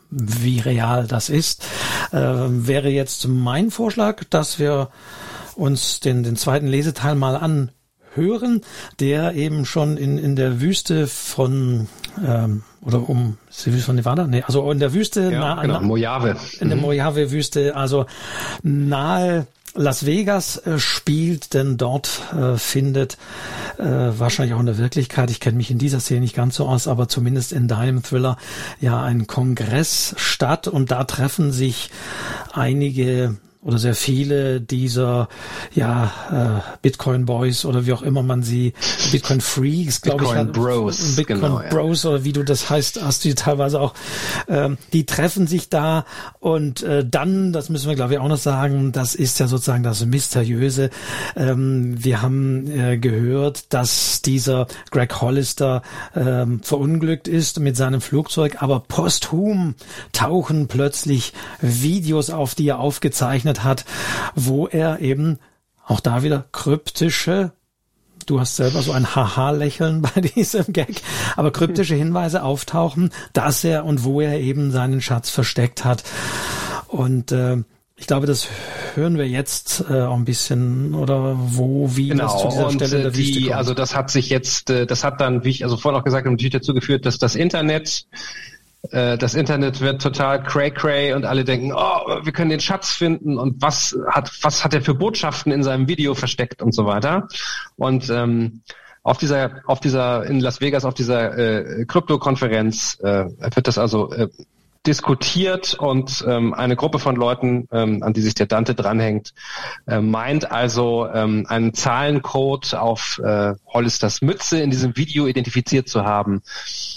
wie real das ist, äh, wäre jetzt mein Vorschlag, dass wir uns den, den zweiten Leseteil mal anhören, der eben schon in, in der Wüste von ähm, oder um die Wüste von Nevada? Nee, also in der Wüste, ja, nah, genau, Mojave. In der mhm. Mojave-Wüste, also nahe Las Vegas äh, spielt, denn dort äh, findet äh, wahrscheinlich auch in der Wirklichkeit, ich kenne mich in dieser Szene nicht ganz so aus, aber zumindest in deinem Thriller ja ein Kongress statt. Und da treffen sich einige oder sehr viele dieser ja äh, Bitcoin Boys oder wie auch immer man sie Bitcoin Freaks glaube ich Bitcoin Bros Bitcoin genau, Bros oder wie du das heißt hast du teilweise auch ähm, die treffen sich da und äh, dann das müssen wir glaube ich auch noch sagen das ist ja sozusagen das mysteriöse. Ähm, wir haben äh, gehört dass dieser Greg Hollister ähm, verunglückt ist mit seinem Flugzeug aber posthum tauchen plötzlich Videos auf die er aufgezeichnet gezeichnet hat, wo er eben auch da wieder kryptische Du hast selber so ein Haha-Lächeln bei diesem Gag, aber kryptische Hinweise auftauchen, dass er und wo er eben seinen Schatz versteckt hat. Und äh, ich glaube, das hören wir jetzt äh, auch ein bisschen oder wo, wie genau. das zu dieser und, Stelle der die, kommt. Also das hat sich jetzt, äh, das hat dann, wie ich also vorhin auch gesagt habe, natürlich dazu geführt, dass das Internet äh, das Internet wird total cray cray und alle denken, oh, wir können den Schatz finden und was hat was hat er für Botschaften in seinem Video versteckt und so weiter. Und ähm, auf dieser auf dieser in Las Vegas auf dieser äh, Krypto-Konferenz äh, wird das also äh, diskutiert und ähm, eine Gruppe von Leuten, ähm, an die sich der Dante dranhängt, äh, meint also ähm, einen Zahlencode auf äh, Hollisters Mütze in diesem Video identifiziert zu haben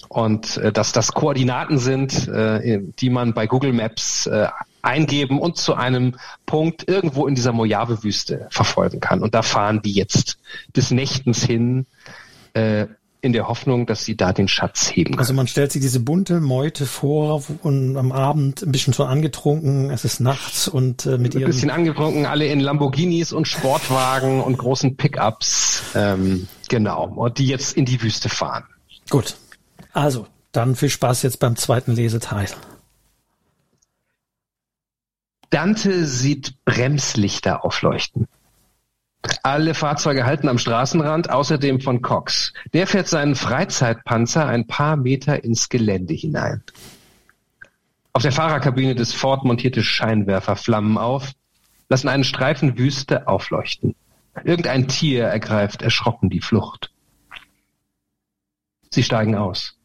und äh, dass das Koordinaten sind, äh, die man bei Google Maps äh, eingeben und zu einem Punkt irgendwo in dieser Mojave-Wüste verfolgen kann. Und da fahren die jetzt des Nächtens hin. Äh, in der Hoffnung, dass sie da den Schatz heben können. Also man stellt sich diese bunte Meute vor und am Abend ein bisschen schon angetrunken, es ist nachts und äh, mit ihren... Ein bisschen angetrunken, alle in Lamborghinis und Sportwagen und großen Pickups, ähm, genau, und die jetzt in die Wüste fahren. Gut, also dann viel Spaß jetzt beim zweiten Leseteil. Dante sieht Bremslichter aufleuchten. Alle Fahrzeuge halten am Straßenrand, außerdem von Cox. Der fährt seinen Freizeitpanzer ein paar Meter ins Gelände hinein. Auf der Fahrerkabine des Ford montierte Scheinwerfer flammen auf, lassen einen Streifen Wüste aufleuchten. Irgendein Tier ergreift erschrocken die Flucht. Sie steigen aus.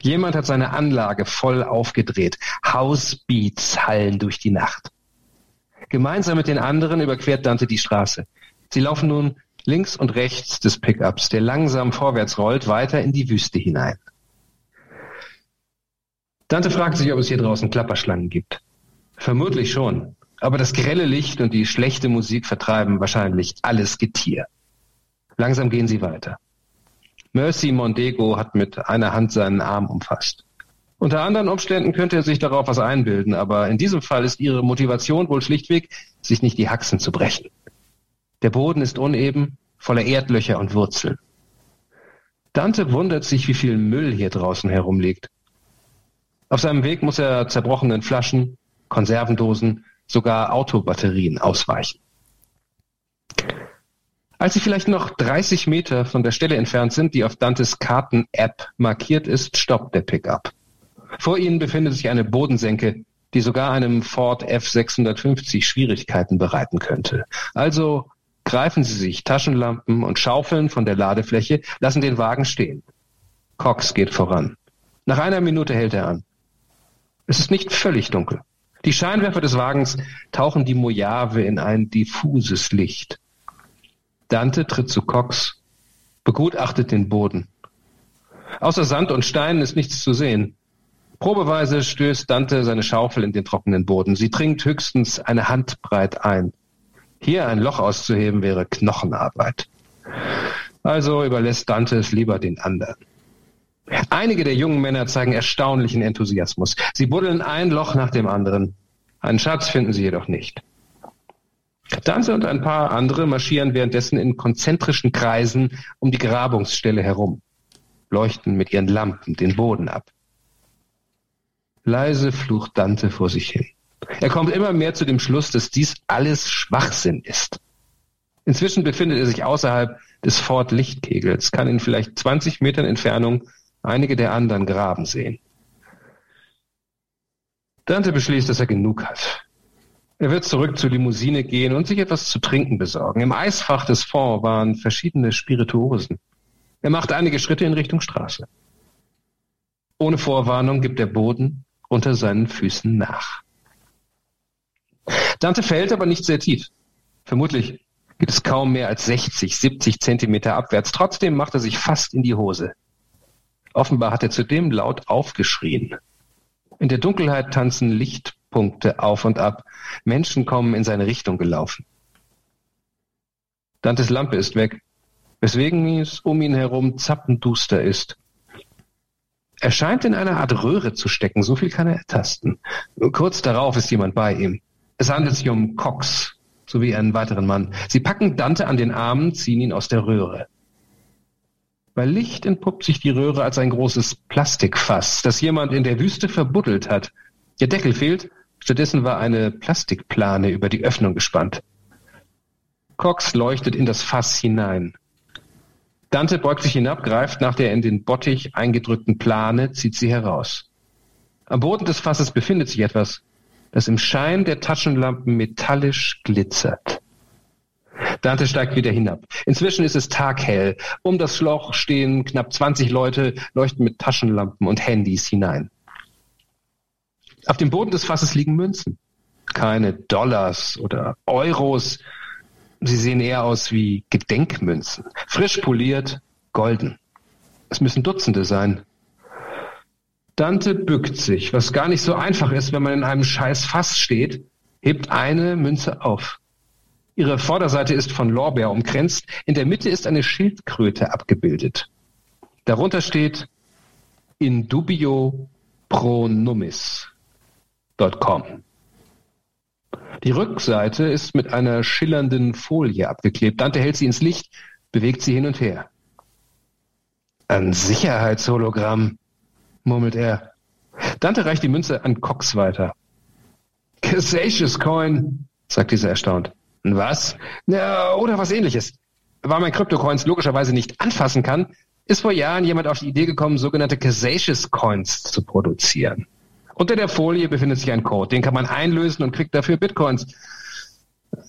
Jemand hat seine Anlage voll aufgedreht. Housebeats hallen durch die Nacht. Gemeinsam mit den anderen überquert Dante die Straße. Sie laufen nun links und rechts des Pickups, der langsam vorwärts rollt, weiter in die Wüste hinein. Dante fragt sich, ob es hier draußen Klapperschlangen gibt. Vermutlich schon. Aber das grelle Licht und die schlechte Musik vertreiben wahrscheinlich alles Getier. Langsam gehen sie weiter. Mercy Mondego hat mit einer Hand seinen Arm umfasst. Unter anderen Umständen könnte er sich darauf was einbilden, aber in diesem Fall ist ihre Motivation wohl schlichtweg, sich nicht die Haxen zu brechen. Der Boden ist uneben, voller Erdlöcher und Wurzeln. Dante wundert sich, wie viel Müll hier draußen herumliegt. Auf seinem Weg muss er zerbrochenen Flaschen, Konservendosen, sogar Autobatterien ausweichen. Als sie vielleicht noch 30 Meter von der Stelle entfernt sind, die auf Dantes Karten-App markiert ist, stoppt der Pickup. Vor ihnen befindet sich eine Bodensenke, die sogar einem Ford F650 Schwierigkeiten bereiten könnte. Also greifen sie sich Taschenlampen und Schaufeln von der Ladefläche, lassen den Wagen stehen. Cox geht voran. Nach einer Minute hält er an. Es ist nicht völlig dunkel. Die Scheinwerfer des Wagens tauchen die Mojave in ein diffuses Licht. Dante tritt zu Cox, begutachtet den Boden. Außer Sand und Steinen ist nichts zu sehen. Probeweise stößt Dante seine Schaufel in den trockenen Boden. Sie dringt höchstens eine Handbreit ein. Hier ein Loch auszuheben wäre Knochenarbeit. Also überlässt Dante es lieber den anderen. Einige der jungen Männer zeigen erstaunlichen Enthusiasmus. Sie buddeln ein Loch nach dem anderen. Einen Schatz finden sie jedoch nicht. Dante und ein paar andere marschieren währenddessen in konzentrischen Kreisen um die Grabungsstelle herum, leuchten mit ihren Lampen den Boden ab. Leise flucht Dante vor sich hin. Er kommt immer mehr zu dem Schluss, dass dies alles Schwachsinn ist. Inzwischen befindet er sich außerhalb des Fort Lichtkegels, kann in vielleicht 20 Metern Entfernung einige der anderen graben sehen. Dante beschließt, dass er genug hat. Er wird zurück zur Limousine gehen und sich etwas zu trinken besorgen. Im Eisfach des Fonds waren verschiedene Spirituosen. Er macht einige Schritte in Richtung Straße. Ohne Vorwarnung gibt der Boden unter seinen Füßen nach. Dante fällt aber nicht sehr tief. Vermutlich geht es kaum mehr als 60, 70 Zentimeter abwärts. Trotzdem macht er sich fast in die Hose. Offenbar hat er zudem laut aufgeschrien. In der Dunkelheit tanzen Lichtpunkte auf und ab. Menschen kommen in seine Richtung gelaufen. Dantes Lampe ist weg, weswegen es um ihn herum zappenduster ist. Er scheint in einer Art Röhre zu stecken, so viel kann er ertasten. Kurz darauf ist jemand bei ihm. Es handelt sich um Cox sowie einen weiteren Mann. Sie packen Dante an den Armen, ziehen ihn aus der Röhre. Bei Licht entpuppt sich die Röhre als ein großes Plastikfass, das jemand in der Wüste verbuddelt hat. Der Deckel fehlt, stattdessen war eine Plastikplane über die Öffnung gespannt. Cox leuchtet in das Fass hinein. Dante beugt sich hinab, greift nach der in den Bottich eingedrückten Plane, zieht sie heraus. Am Boden des Fasses befindet sich etwas, das im Schein der Taschenlampen metallisch glitzert. Dante steigt wieder hinab. Inzwischen ist es taghell. Um das Schloch stehen knapp 20 Leute, leuchten mit Taschenlampen und Handys hinein. Auf dem Boden des Fasses liegen Münzen. Keine Dollars oder Euros, Sie sehen eher aus wie Gedenkmünzen. Frisch poliert, golden. Es müssen Dutzende sein. Dante bückt sich, was gar nicht so einfach ist, wenn man in einem scheiß Fass steht, hebt eine Münze auf. Ihre Vorderseite ist von Lorbeer umkränzt. In der Mitte ist eine Schildkröte abgebildet. Darunter steht in dubio pro numis.com. Die Rückseite ist mit einer schillernden Folie abgeklebt. Dante hält sie ins Licht, bewegt sie hin und her. Ein Sicherheitshologramm, murmelt er. Dante reicht die Münze an Cox weiter. Casacious Coin, sagt dieser erstaunt. Was? Na, oder was ähnliches. Weil man Kryptocoins logischerweise nicht anfassen kann, ist vor Jahren jemand auf die Idee gekommen, sogenannte Casacious Coins zu produzieren. Unter der Folie befindet sich ein Code, den kann man einlösen und kriegt dafür Bitcoins.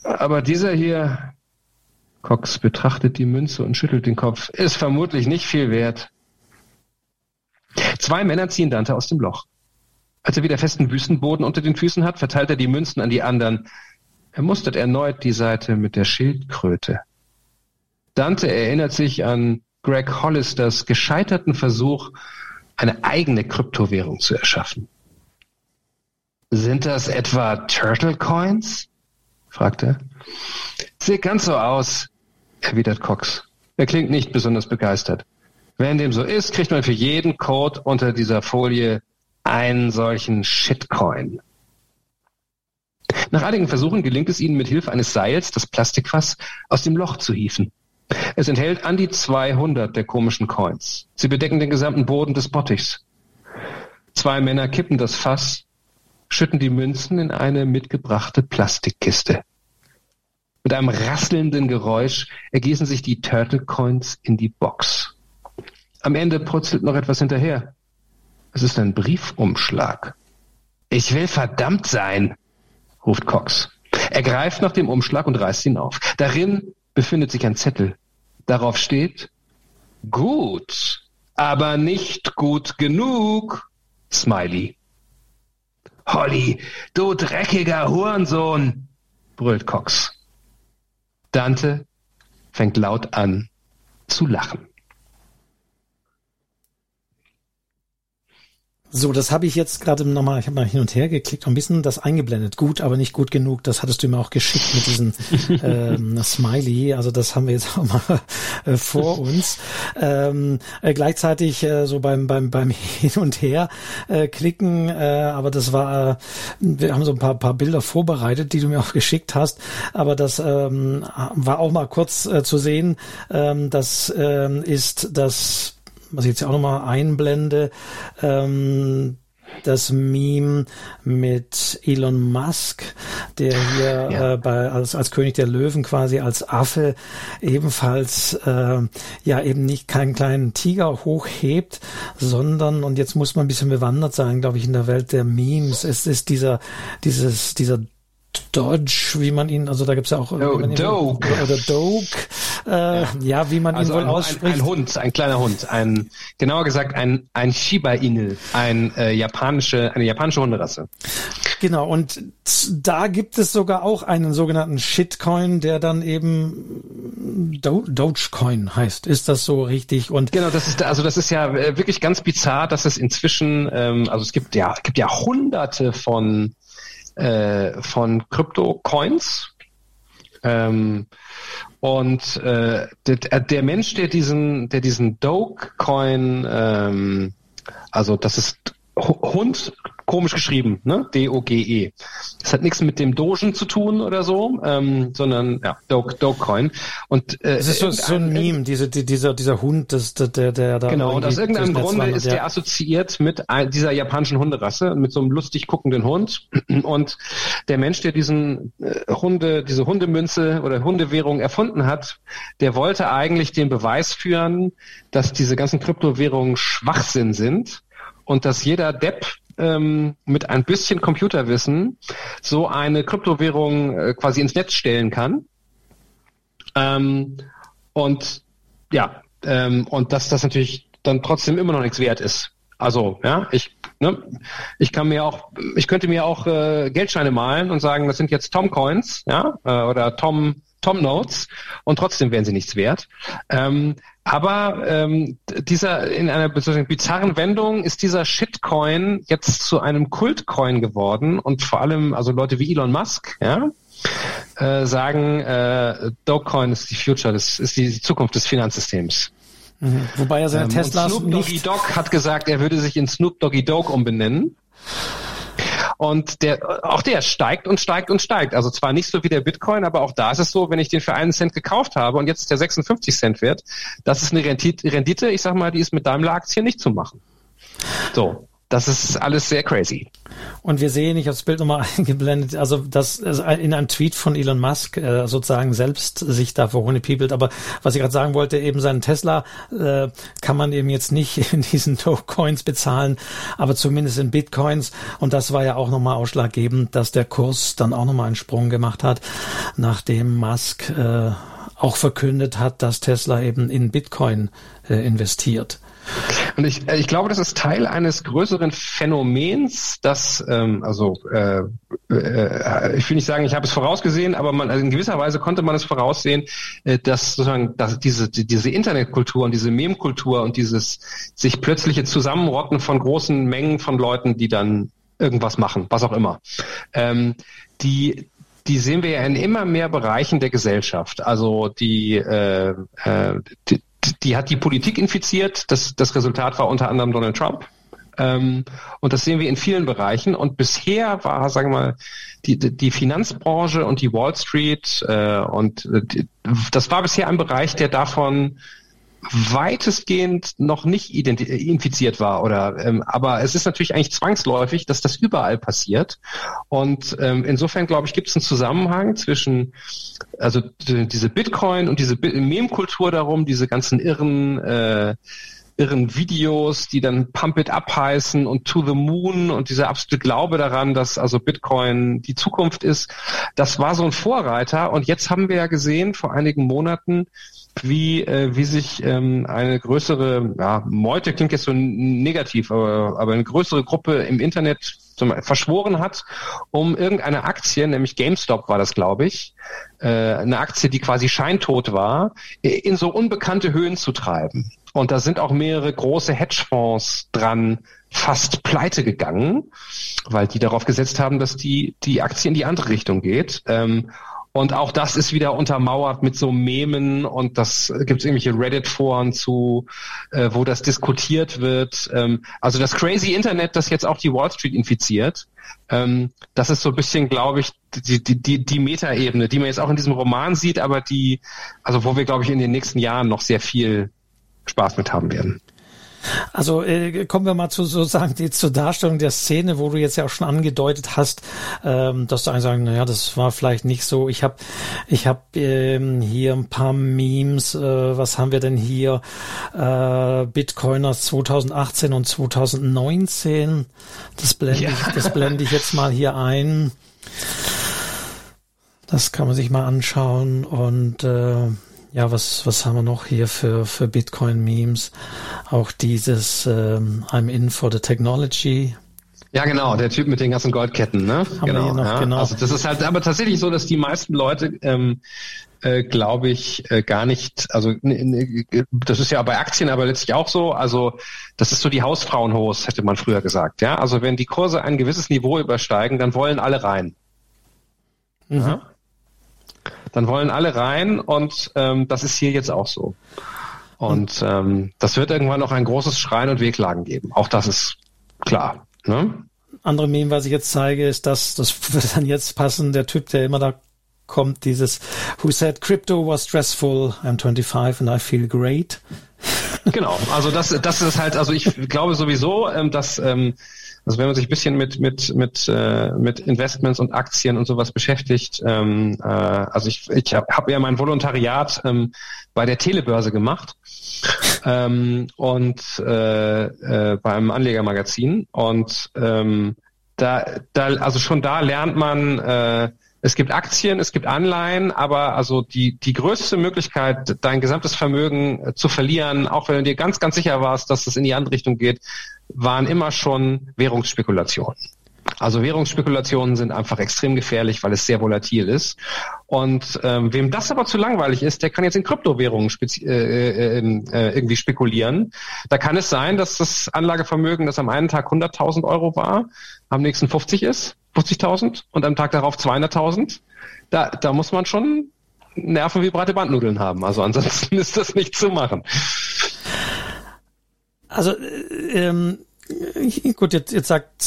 Aber dieser hier, Cox betrachtet die Münze und schüttelt den Kopf, ist vermutlich nicht viel wert. Zwei Männer ziehen Dante aus dem Loch. Als er wieder festen Wüstenboden unter den Füßen hat, verteilt er die Münzen an die anderen. Er mustert erneut die Seite mit der Schildkröte. Dante erinnert sich an Greg Hollisters gescheiterten Versuch, eine eigene Kryptowährung zu erschaffen. Sind das etwa Turtle Coins? fragt er. Sieht ganz so aus, erwidert Cox. Er klingt nicht besonders begeistert. Wenn dem so ist, kriegt man für jeden Code unter dieser Folie einen solchen Shitcoin. Nach einigen Versuchen gelingt es ihnen mit Hilfe eines Seils, das Plastikfass aus dem Loch zu hieven. Es enthält an die 200 der komischen Coins. Sie bedecken den gesamten Boden des Bottichs. Zwei Männer kippen das Fass schütten die Münzen in eine mitgebrachte Plastikkiste. Mit einem rasselnden Geräusch ergießen sich die Turtle Coins in die Box. Am Ende purzelt noch etwas hinterher. Es ist ein Briefumschlag. Ich will verdammt sein, ruft Cox. Er greift nach dem Umschlag und reißt ihn auf. Darin befindet sich ein Zettel. Darauf steht Gut, aber nicht gut genug. Smiley. Holly, du dreckiger Hurensohn, brüllt Cox. Dante fängt laut an zu lachen. So, das habe ich jetzt gerade nochmal, ich habe mal hin und her geklickt, ein bisschen das eingeblendet. Gut, aber nicht gut genug. Das hattest du mir auch geschickt mit diesem ähm, Smiley. Also das haben wir jetzt auch mal äh, vor uns. Ähm, äh, gleichzeitig äh, so beim beim beim Hin und Her äh, klicken, äh, aber das war, äh, wir haben so ein paar paar Bilder vorbereitet, die du mir auch geschickt hast. Aber das ähm, war auch mal kurz äh, zu sehen. Ähm, das ähm, ist das was ich jetzt auch nochmal einblende, ähm, das Meme mit Elon Musk, der hier ja. äh, bei, als, als König der Löwen quasi als Affe ebenfalls äh, ja eben nicht keinen kleinen Tiger hochhebt, sondern, und jetzt muss man ein bisschen bewandert sein, glaube ich, in der Welt der Memes, es ist dieser, dieses, dieser Dodge, wie man ihn, also da gibt's ja auch oh, Doge. oder Doge, äh, ja. ja. wie man also ihn wohl ein, ausspricht. Ein, ein, Hund, ein kleiner Hund, ein genauer gesagt ein ein Shiba Inu, ein äh, japanische eine japanische Hunderasse. Genau und da gibt es sogar auch einen sogenannten Shitcoin, der dann eben Do Dogecoin heißt. Ist das so richtig? Und genau, das ist also das ist ja äh, wirklich ganz bizarr, dass es inzwischen ähm, also es gibt ja es gibt ja Hunderte von äh, von Krypto-Coins. Ähm, und äh, der, der, Mensch, der diesen, der diesen Dogecoin, ähm, also das ist Hund komisch geschrieben, ne? D-O-G-E. Das hat nichts mit dem Dogen zu tun oder so, ähm, sondern ja, Doge, Dogecoin. Und äh, es ist so, so ein Meme, diese, die, dieser, dieser Hund, das, der, der, der da. Genau, und aus irgendeinem Grunde ist der assoziiert mit dieser japanischen Hunderasse, mit so einem lustig guckenden Hund. Und der Mensch, der diesen äh, Hunde, diese Hundemünze oder Hundewährung erfunden hat, der wollte eigentlich den Beweis führen, dass diese ganzen Kryptowährungen Schwachsinn sind und dass jeder Depp ähm, mit ein bisschen Computerwissen so eine Kryptowährung äh, quasi ins Netz stellen kann. Ähm, und ja, ähm, und dass das natürlich dann trotzdem immer noch nichts wert ist. Also, ja, ich, ne, ich kann mir auch, ich könnte mir auch äh, Geldscheine malen und sagen, das sind jetzt Tom Coins, ja, äh, oder Tom Tom Notes und trotzdem wären sie nichts wert. Ähm, aber ähm, dieser in einer bizarren Wendung ist dieser Shitcoin jetzt zu einem Kultcoin geworden und vor allem also Leute wie Elon Musk, ja, äh, sagen, äh, Dogecoin ist die Future, das ist die Zukunft des Finanzsystems. Mhm. Wobei er seine ähm, Tesla Snoop Doggy Dogg hat gesagt, er würde sich in Snoop Doggy Dogg umbenennen. Und der, auch der steigt und steigt und steigt. Also zwar nicht so wie der Bitcoin, aber auch da ist es so, wenn ich den für einen Cent gekauft habe und jetzt ist der 56 Cent wert, das ist eine Rendite, ich sag mal, die ist mit Daimler-Aktien nicht zu machen. So das ist alles sehr crazy. Und wir sehen, ich habe das Bild nochmal eingeblendet, also das in einem Tweet von Elon Musk äh, sozusagen selbst sich da verhohnepiepelt. Aber was ich gerade sagen wollte, eben seinen Tesla äh, kann man eben jetzt nicht in diesen Dogecoins bezahlen, aber zumindest in Bitcoins. Und das war ja auch nochmal ausschlaggebend, dass der Kurs dann auch nochmal einen Sprung gemacht hat, nachdem Musk äh, auch verkündet hat, dass Tesla eben in Bitcoin äh, investiert. Und ich, äh, ich glaube, das ist Teil eines größeren Phänomens, das, ähm, also äh, äh, ich will nicht sagen, ich habe es vorausgesehen, aber man, also in gewisser Weise konnte man es voraussehen, äh, dass sozusagen dass diese, diese Internetkultur und diese Meme-Kultur und dieses sich plötzliche Zusammenrotten von großen Mengen von Leuten, die dann irgendwas machen, was auch immer, ähm, die die sehen wir ja in immer mehr Bereichen der Gesellschaft. Also die, äh, äh, die, die hat die Politik infiziert. Das, das Resultat war unter anderem Donald Trump. Ähm, und das sehen wir in vielen Bereichen. Und bisher war, sagen wir mal, die, die Finanzbranche und die Wall Street äh, und äh, die, das war bisher ein Bereich, der davon weitestgehend noch nicht infiziert war oder ähm, aber es ist natürlich eigentlich zwangsläufig, dass das überall passiert. Und ähm, insofern glaube ich gibt es einen Zusammenhang zwischen also diese Bitcoin und diese Meme-Kultur darum, diese ganzen irren äh, irren Videos, die dann Pump It Up heißen und To the Moon und dieser absolute Glaube daran, dass also Bitcoin die Zukunft ist, das war so ein Vorreiter. Und jetzt haben wir ja gesehen vor einigen Monaten, wie, äh, wie sich ähm, eine größere, ja, Meute klingt jetzt so negativ, aber, aber eine größere Gruppe im Internet zum, verschworen hat, um irgendeine Aktie, nämlich GameStop war das, glaube ich, äh, eine Aktie, die quasi scheintot war, in so unbekannte Höhen zu treiben. Und da sind auch mehrere große Hedgefonds dran fast pleite gegangen, weil die darauf gesetzt haben, dass die, die Aktie in die andere Richtung geht. Ähm, und auch das ist wieder untermauert mit so Memen und das gibt es irgendwelche Reddit-Foren zu, äh, wo das diskutiert wird. Ähm, also das crazy Internet, das jetzt auch die Wall Street infiziert, ähm, das ist so ein bisschen, glaube ich, die, die, die, die Metaebene, die man jetzt auch in diesem Roman sieht, aber die, also wo wir, glaube ich, in den nächsten Jahren noch sehr viel Spaß mit haben werden. Also äh, kommen wir mal zu sozusagen die, zur Darstellung der Szene, wo du jetzt ja auch schon angedeutet hast, ähm, dass du eigentlich sagen, naja, das war vielleicht nicht so. Ich habe ich hab, ähm, hier ein paar Memes. Äh, was haben wir denn hier? Äh, Bitcoiners 2018 und 2019. Das blende, ja. ich, das blende ich jetzt mal hier ein. Das kann man sich mal anschauen und äh, ja, was, was haben wir noch hier für, für Bitcoin-Memes? Auch dieses ähm, I'm in for the technology. Ja, genau, der Typ mit den ganzen Goldketten, ne? Haben genau, noch, ja. genau. Also das ist halt aber tatsächlich so, dass die meisten Leute, ähm, äh, glaube ich, äh, gar nicht, also das ist ja bei Aktien aber letztlich auch so, also das ist so die Hausfrauenhose, hätte man früher gesagt, ja. Also wenn die Kurse ein gewisses Niveau übersteigen, dann wollen alle rein. Mhm. Ja? Dann wollen alle rein und ähm, das ist hier jetzt auch so. Und ähm, das wird irgendwann noch ein großes Schreien und Wehklagen geben. Auch das ist klar. Ne? Andere Meme, was ich jetzt zeige, ist das, das würde dann jetzt passen, der Typ, der immer da kommt, dieses Who said crypto was stressful, I'm 25 and I feel great. Genau, also das, das ist halt, also ich glaube sowieso, ähm, dass ähm, also wenn man sich ein bisschen mit mit mit äh, mit Investments und Aktien und sowas beschäftigt, ähm, äh, also ich ich habe hab ja mein Volontariat ähm, bei der Telebörse gemacht ähm, und äh, äh, beim Anlegermagazin. Und ähm, da da also schon da lernt man äh, es gibt Aktien, es gibt Anleihen, aber also die, die größte Möglichkeit, dein gesamtes Vermögen äh, zu verlieren, auch wenn du dir ganz, ganz sicher warst, dass es in die andere Richtung geht, waren immer schon Währungsspekulationen. Also Währungsspekulationen sind einfach extrem gefährlich, weil es sehr volatil ist. Und ähm, wem das aber zu langweilig ist, der kann jetzt in Kryptowährungen äh, äh, äh, irgendwie spekulieren. Da kann es sein, dass das Anlagevermögen, das am einen Tag 100.000 Euro war, am nächsten 50 ist, 50.000 und am Tag darauf 200.000. Da, da muss man schon Nerven wie breite Bandnudeln haben. Also ansonsten ist das nicht zu machen. Also äh, ähm, gut, jetzt, jetzt sagt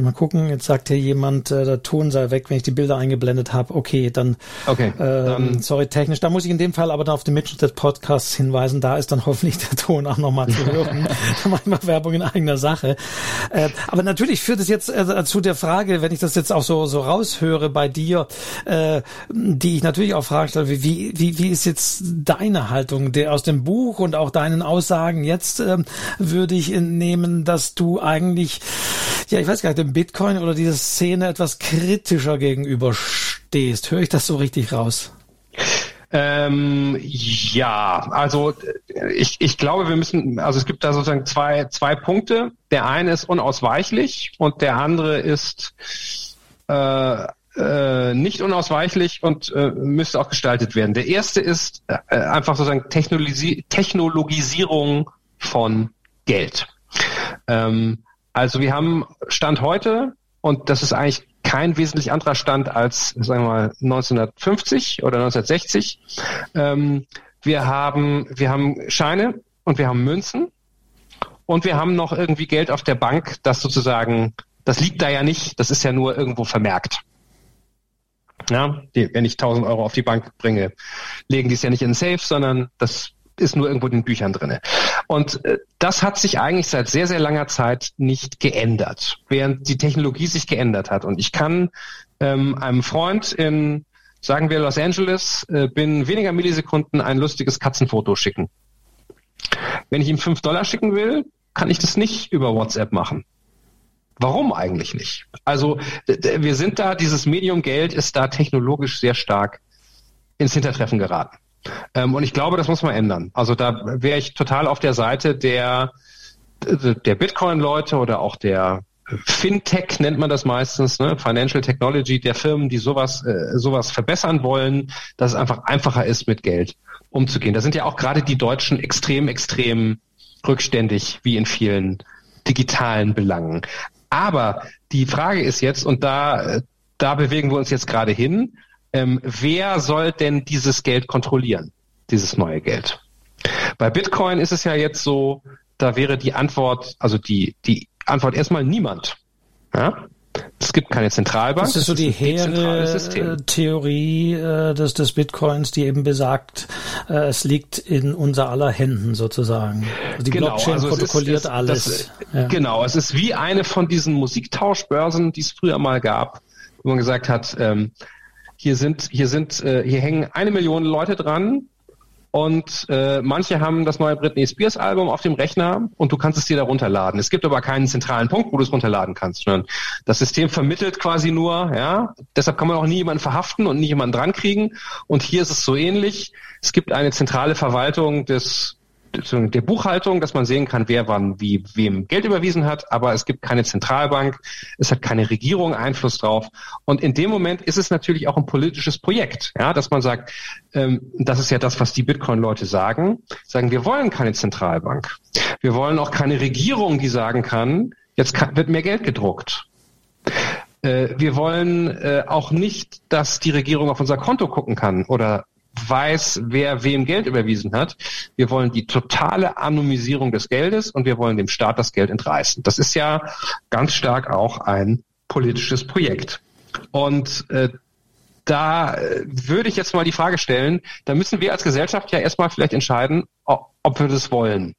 mal gucken. Jetzt sagt hier jemand, äh, der Ton sei weg, wenn ich die Bilder eingeblendet habe. Okay, dann, okay, äh, dann sorry, technisch. Da muss ich in dem Fall aber dann auf den Mitschnitt des Podcasts hinweisen. Da ist dann hoffentlich der Ton auch nochmal zu hören. Manchmal Werbung in eigener Sache. Äh, aber natürlich führt es jetzt äh, zu der Frage, wenn ich das jetzt auch so, so raushöre bei dir, äh, die ich natürlich auch fragen stelle, wie, wie, wie ist jetzt deine Haltung der aus dem Buch und auch deinen Aussagen jetzt äh, würde ich entnehmen, dass du eigentlich, ja, ich weiß gar nicht, dem Bitcoin oder dieser Szene etwas kritischer gegenüberstehst. Höre ich das so richtig raus? Ähm, ja, also ich, ich glaube, wir müssen, also es gibt da sozusagen zwei, zwei Punkte. Der eine ist unausweichlich und der andere ist äh, äh, nicht unausweichlich und äh, müsste auch gestaltet werden. Der erste ist äh, einfach sozusagen Technologi Technologisierung von Geld. Ähm, also wir haben Stand heute, und das ist eigentlich kein wesentlich anderer Stand als, sagen wir mal, 1950 oder 1960. Ähm, wir haben, wir haben Scheine und wir haben Münzen und wir haben noch irgendwie Geld auf der Bank, das sozusagen, das liegt da ja nicht, das ist ja nur irgendwo vermerkt. Ja, die, wenn ich 1000 Euro auf die Bank bringe, legen die es ja nicht in den Safe, sondern das ist nur irgendwo in den Büchern drinne. Und äh, das hat sich eigentlich seit sehr, sehr langer Zeit nicht geändert, während die Technologie sich geändert hat. Und ich kann ähm, einem Freund in, sagen wir, Los Angeles, äh, binnen weniger Millisekunden ein lustiges Katzenfoto schicken. Wenn ich ihm fünf Dollar schicken will, kann ich das nicht über WhatsApp machen. Warum eigentlich nicht? Also wir sind da, dieses Medium Geld ist da technologisch sehr stark ins Hintertreffen geraten. Ähm, und ich glaube, das muss man ändern. Also da wäre ich total auf der Seite der, der Bitcoin-Leute oder auch der Fintech nennt man das meistens, ne? Financial Technology, der Firmen, die sowas, äh, sowas verbessern wollen, dass es einfach einfacher ist, mit Geld umzugehen. Da sind ja auch gerade die Deutschen extrem, extrem rückständig, wie in vielen digitalen Belangen. Aber die Frage ist jetzt, und da, da bewegen wir uns jetzt gerade hin, ähm, wer soll denn dieses Geld kontrollieren, dieses neue Geld? Bei Bitcoin ist es ja jetzt so, da wäre die Antwort, also die, die Antwort erstmal niemand. Ja? Es gibt keine Zentralbank. Das ist so die hehre Theorie äh, des, des Bitcoins, die eben besagt, äh, es liegt in unser aller Händen sozusagen. Also die genau, Blockchain also protokolliert ist, alles. Das, ja. Genau, es ist wie eine von diesen Musiktauschbörsen, die es früher mal gab, wo man gesagt hat, ähm, hier sind, hier sind, äh, hier hängen eine Million Leute dran und äh, manche haben das neue Britney Spears Album auf dem Rechner und du kannst es dir da runterladen. Es gibt aber keinen zentralen Punkt, wo du es runterladen kannst, sondern das System vermittelt quasi nur, ja. Deshalb kann man auch nie jemanden verhaften und nie jemanden drankriegen. Und hier ist es so ähnlich. Es gibt eine zentrale Verwaltung des der Buchhaltung, dass man sehen kann, wer wann wie wem Geld überwiesen hat, aber es gibt keine Zentralbank, es hat keine Regierung Einfluss drauf. Und in dem Moment ist es natürlich auch ein politisches Projekt, ja, dass man sagt, ähm, das ist ja das, was die Bitcoin-Leute sagen, sagen, wir wollen keine Zentralbank. Wir wollen auch keine Regierung, die sagen kann, jetzt kann, wird mehr Geld gedruckt. Äh, wir wollen äh, auch nicht, dass die Regierung auf unser Konto gucken kann oder weiß, wer wem Geld überwiesen hat. Wir wollen die totale Anonymisierung des Geldes und wir wollen dem Staat das Geld entreißen. Das ist ja ganz stark auch ein politisches Projekt. Und äh, da äh, würde ich jetzt mal die Frage stellen, da müssen wir als Gesellschaft ja erstmal vielleicht entscheiden, ob, wir das wollen.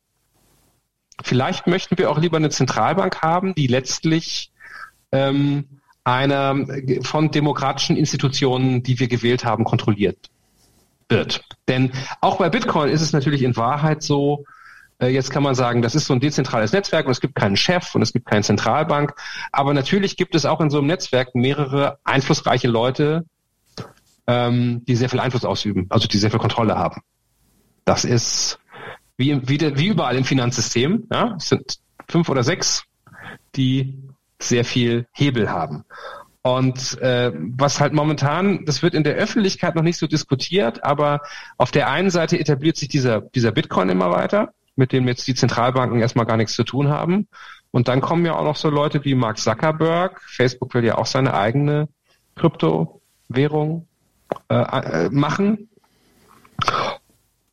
Vielleicht möchten wir auch lieber eine Zentralbank haben, die letztlich ähm, einer von demokratischen Institutionen, die wir gewählt haben, kontrolliert wird. Denn auch bei Bitcoin ist es natürlich in Wahrheit so, äh, Jetzt kann man sagen, das ist so ein dezentrales Netzwerk und es gibt keinen Chef und es gibt keine Zentralbank. Aber natürlich gibt es auch in so einem Netzwerk mehrere einflussreiche Leute, ähm, die sehr viel Einfluss ausüben, also die sehr viel Kontrolle haben. Das ist wie, wie, wie überall im Finanzsystem. Ja? Es sind fünf oder sechs, die sehr viel Hebel haben. Und äh, was halt momentan, das wird in der Öffentlichkeit noch nicht so diskutiert, aber auf der einen Seite etabliert sich dieser, dieser Bitcoin immer weiter, mit dem jetzt die Zentralbanken erstmal gar nichts zu tun haben. Und dann kommen ja auch noch so Leute wie Mark Zuckerberg. Facebook will ja auch seine eigene Kryptowährung äh, äh, machen.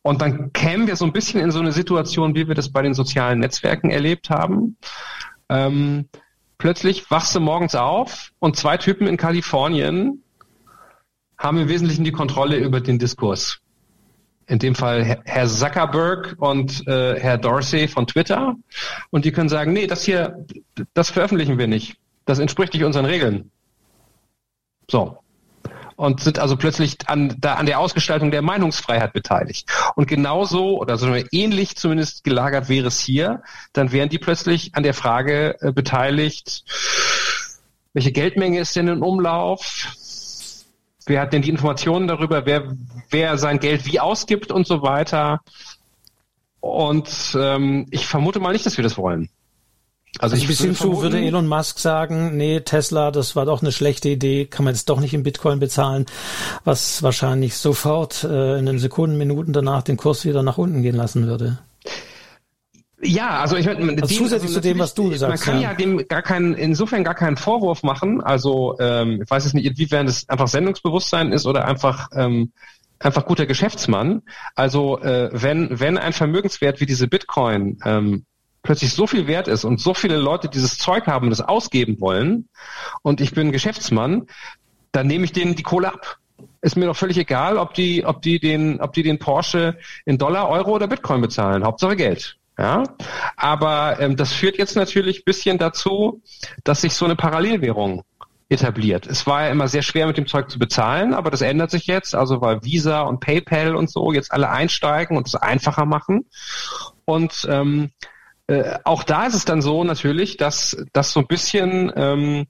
Und dann kämen wir so ein bisschen in so eine Situation, wie wir das bei den sozialen Netzwerken erlebt haben. Ähm, plötzlich wachst du morgens auf und zwei Typen in Kalifornien haben im Wesentlichen die Kontrolle über den Diskurs. In dem Fall Herr Zuckerberg und äh, Herr Dorsey von Twitter. Und die können sagen, nee, das hier, das veröffentlichen wir nicht. Das entspricht nicht unseren Regeln. So und sind also plötzlich an, da, an der Ausgestaltung der Meinungsfreiheit beteiligt. Und genauso oder so ähnlich zumindest gelagert wäre es hier, dann wären die plötzlich an der Frage äh, beteiligt, welche Geldmenge ist denn in Umlauf? Wer hat denn die Informationen darüber, wer, wer sein Geld wie ausgibt und so weiter? Und ähm, ich vermute mal nicht, dass wir das wollen. Also, also bis hin zu würde Elon Musk sagen, nee, Tesla, das war doch eine schlechte Idee, kann man jetzt doch nicht in Bitcoin bezahlen, was wahrscheinlich sofort äh, in den Sekunden, Minuten danach den Kurs wieder nach unten gehen lassen würde. Ja, also ich meine, also zusätzlich also zu dem, was du sagst. Man kann ja. ja dem gar keinen, insofern gar keinen Vorwurf machen. Also ähm, ich weiß jetzt nicht, inwiefern das einfach Sendungsbewusstsein ist oder einfach ähm, einfach guter Geschäftsmann. Also äh, wenn wenn ein Vermögenswert wie diese Bitcoin ähm, plötzlich so viel wert ist und so viele Leute dieses Zeug haben, das ausgeben wollen und ich bin Geschäftsmann, dann nehme ich denen die Kohle ab. Ist mir doch völlig egal, ob die, ob die den, ob die den Porsche in Dollar, Euro oder Bitcoin bezahlen. Hauptsache Geld. Ja, aber ähm, das führt jetzt natürlich bisschen dazu, dass sich so eine Parallelwährung etabliert. Es war ja immer sehr schwer mit dem Zeug zu bezahlen, aber das ändert sich jetzt, also weil Visa und PayPal und so jetzt alle einsteigen und es einfacher machen. Und ähm, äh, auch da ist es dann so natürlich, dass das so ein bisschen ähm,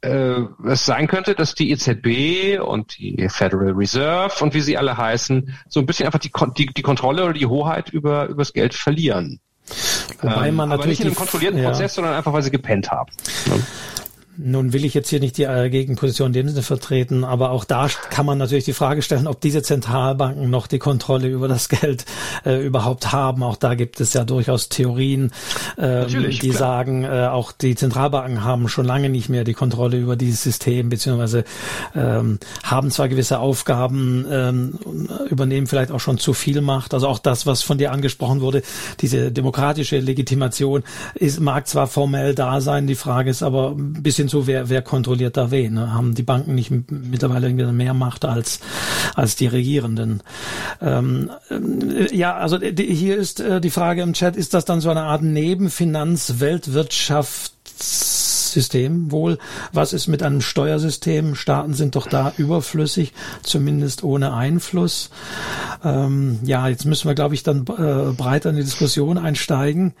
äh, es sein könnte, dass die EZB und die Federal Reserve und wie sie alle heißen, so ein bisschen einfach die, die, die Kontrolle oder die Hoheit über, über das Geld verlieren. Wobei man ähm, natürlich aber nicht in einem kontrollierten ja. Prozess, sondern einfach, weil sie gepennt haben. Ne? Nun will ich jetzt hier nicht die äh, Gegenposition in dem Sinne vertreten, aber auch da kann man natürlich die Frage stellen, ob diese Zentralbanken noch die Kontrolle über das Geld äh, überhaupt haben. Auch da gibt es ja durchaus Theorien, ähm, die klar. sagen, äh, auch die Zentralbanken haben schon lange nicht mehr die Kontrolle über dieses System, beziehungsweise ähm, haben zwar gewisse Aufgaben, ähm, übernehmen vielleicht auch schon zu viel Macht. Also auch das, was von dir angesprochen wurde, diese demokratische Legitimation ist, mag zwar formell da sein, die Frage ist aber, bis bisschen so, wer, wer kontrolliert da wen? Ne? Haben die Banken nicht mittlerweile irgendwie mehr Macht als, als die Regierenden? Ähm, äh, ja, also die, hier ist äh, die Frage im Chat, ist das dann so eine Art Nebenfinanz-Weltwirtschaftssystem wohl? Was ist mit einem Steuersystem? Staaten sind doch da überflüssig, zumindest ohne Einfluss. Ähm, ja, jetzt müssen wir, glaube ich, dann äh, breiter in die Diskussion einsteigen.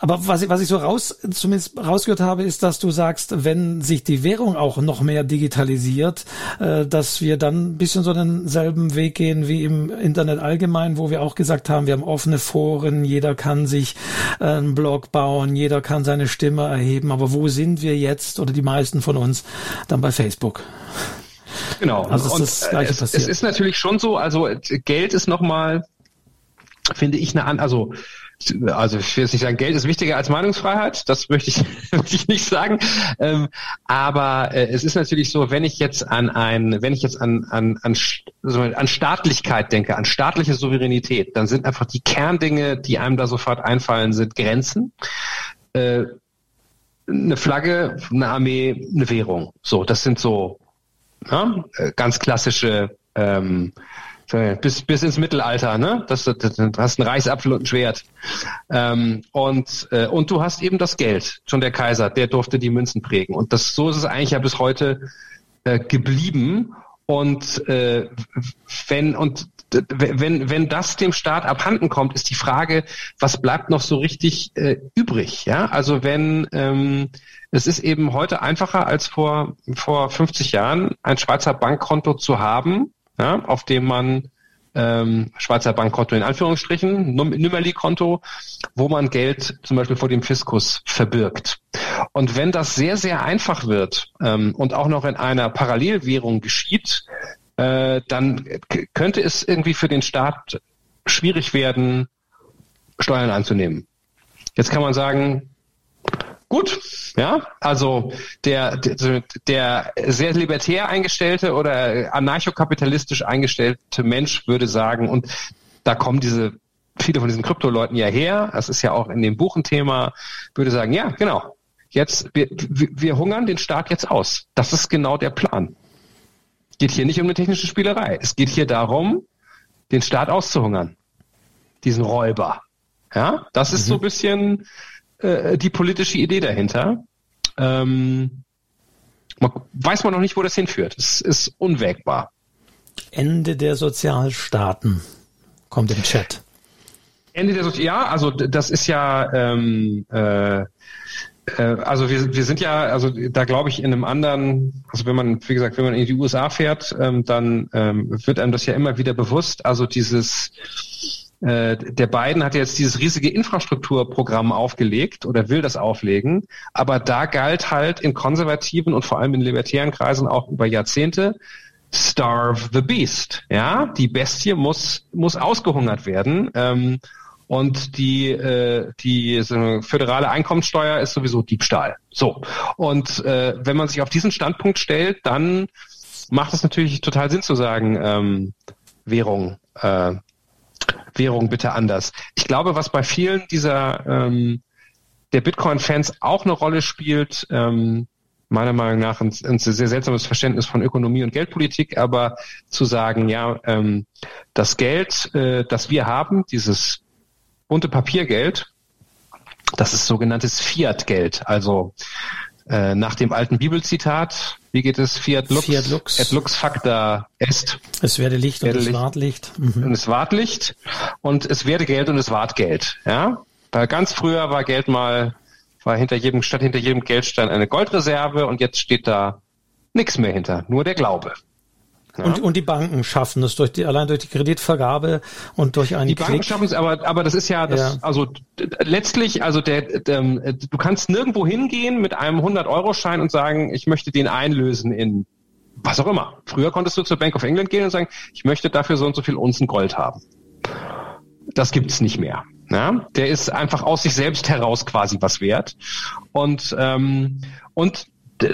Aber was, was ich so raus, zumindest rausgehört habe, ist, dass du sagst, wenn sich die Währung auch noch mehr digitalisiert, äh, dass wir dann ein bisschen so denselben Weg gehen wie im Internet allgemein, wo wir auch gesagt haben, wir haben offene Foren, jeder kann sich äh, einen Blog bauen, jeder kann seine Stimme erheben. Aber wo sind wir jetzt oder die meisten von uns dann bei Facebook? Genau. Also und das Gleiche es, passiert. es ist natürlich schon so, also Geld ist nochmal, finde ich, eine, also also ich will jetzt nicht sagen, Geld ist wichtiger als Meinungsfreiheit, das möchte ich, möchte ich nicht sagen. Ähm, aber äh, es ist natürlich so, wenn ich jetzt an ein, wenn ich jetzt an, an, an, also an Staatlichkeit denke, an staatliche Souveränität, dann sind einfach die Kerndinge, die einem da sofort einfallen, sind Grenzen. Äh, eine Flagge, eine Armee, eine Währung. So, das sind so ja, äh, ganz klassische ähm, bis, bis ins Mittelalter, ne? Das, das, das, hast einen Reichsapfel und ein Schwert. Ähm, und, äh, und du hast eben das Geld. Schon der Kaiser, der durfte die Münzen prägen. Und das, so ist es eigentlich ja bis heute äh, geblieben. Und äh, wenn und wenn wenn das dem Staat abhanden kommt, ist die Frage, was bleibt noch so richtig äh, übrig? Ja, also wenn ähm, es ist eben heute einfacher als vor vor 50 Jahren ein Schweizer Bankkonto zu haben, ja, auf dem man ähm, Schweizer Bankkonto in Anführungsstrichen, Nummerli-Konto, wo man Geld zum Beispiel vor dem Fiskus verbirgt. Und wenn das sehr, sehr einfach wird ähm, und auch noch in einer Parallelwährung geschieht, äh, dann könnte es irgendwie für den Staat schwierig werden, Steuern anzunehmen. Jetzt kann man sagen, gut, ja, also der, der, der sehr libertär eingestellte oder anarchokapitalistisch eingestellte Mensch würde sagen, und da kommen diese viele von diesen Kryptoleuten ja her, das ist ja auch in dem Buch ein Thema, würde sagen, ja, genau, jetzt, wir, wir hungern den Staat jetzt aus. Das ist genau der Plan. Geht hier nicht um eine technische Spielerei. Es geht hier darum, den Staat auszuhungern. Diesen Räuber. Ja, das ist mhm. so ein bisschen äh, die politische Idee dahinter. Ähm, man, weiß man noch nicht, wo das hinführt. Es ist unwägbar. Ende der Sozialstaaten kommt im Chat. Ende der Sozial, ja, also das ist ja, ähm, äh, äh, also wir, wir sind ja, also da glaube ich in einem anderen, also wenn man, wie gesagt, wenn man in die USA fährt, ähm, dann ähm, wird einem das ja immer wieder bewusst. Also dieses äh, der Biden hat jetzt dieses riesige Infrastrukturprogramm aufgelegt oder will das auflegen, aber da galt halt in konservativen und vor allem in libertären Kreisen auch über Jahrzehnte Starve the Beast. Ja, die Bestie muss muss ausgehungert werden. Ähm, und die äh, die so föderale Einkommensteuer ist sowieso Diebstahl. So und äh, wenn man sich auf diesen Standpunkt stellt, dann macht es natürlich total Sinn zu sagen, ähm, Währung äh, Währung bitte anders. Ich glaube, was bei vielen dieser ähm, der Bitcoin-Fans auch eine Rolle spielt, ähm, meiner Meinung nach ein, ein, sehr seltsames Verständnis von Ökonomie und Geldpolitik, aber zu sagen, ja, ähm, das Geld, äh, das wir haben, dieses bunte Papiergeld, das ist sogenanntes Fiat-Geld. Also äh, nach dem alten Bibelzitat, wie geht es? Fiat lux, Fiat lux. et lux facta est. Es werde Licht werde und es ward Licht. Mhm. Und es ward Licht und es werde Geld und es ward Geld. Ja, Weil ganz früher war Geld mal, war hinter jedem, statt hinter jedem Geldstein eine Goldreserve und jetzt steht da nichts mehr hinter, nur der Glaube. Ja. Und, und die Banken schaffen es durch die, allein durch die Kreditvergabe und durch einen Die Banken schaffen es, aber, aber das ist ja, das, ja. also letztlich, also der, der, du kannst nirgendwo hingehen mit einem 100-Euro-Schein und sagen, ich möchte den einlösen in was auch immer. Früher konntest du zur Bank of England gehen und sagen, ich möchte dafür so und so viel Unzen Gold haben. Das gibt's nicht mehr. Ja? Der ist einfach aus sich selbst heraus quasi was wert. Und, ähm, und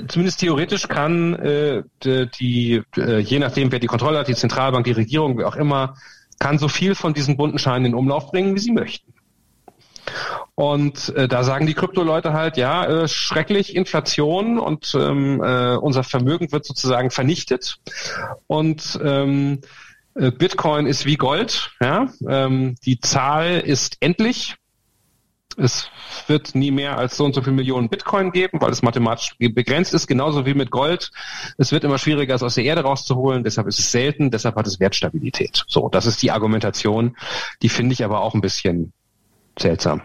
zumindest theoretisch kann äh, die, äh, je nachdem, wer die Kontrolle hat, die Zentralbank, die Regierung, wer auch immer, kann so viel von diesen bunten Scheinen in Umlauf bringen, wie sie möchten. Und äh, da sagen die Krypto-Leute halt, ja, äh, schrecklich Inflation und ähm, äh, unser Vermögen wird sozusagen vernichtet. Und ähm, äh, Bitcoin ist wie Gold, ja. Ähm, die Zahl ist endlich. Es wird nie mehr als so und so viele Millionen Bitcoin geben, weil es mathematisch begrenzt ist, genauso wie mit Gold. Es wird immer schwieriger, es aus der Erde rauszuholen, deshalb ist es selten, deshalb hat es Wertstabilität. So, das ist die Argumentation. Die finde ich aber auch ein bisschen seltsam.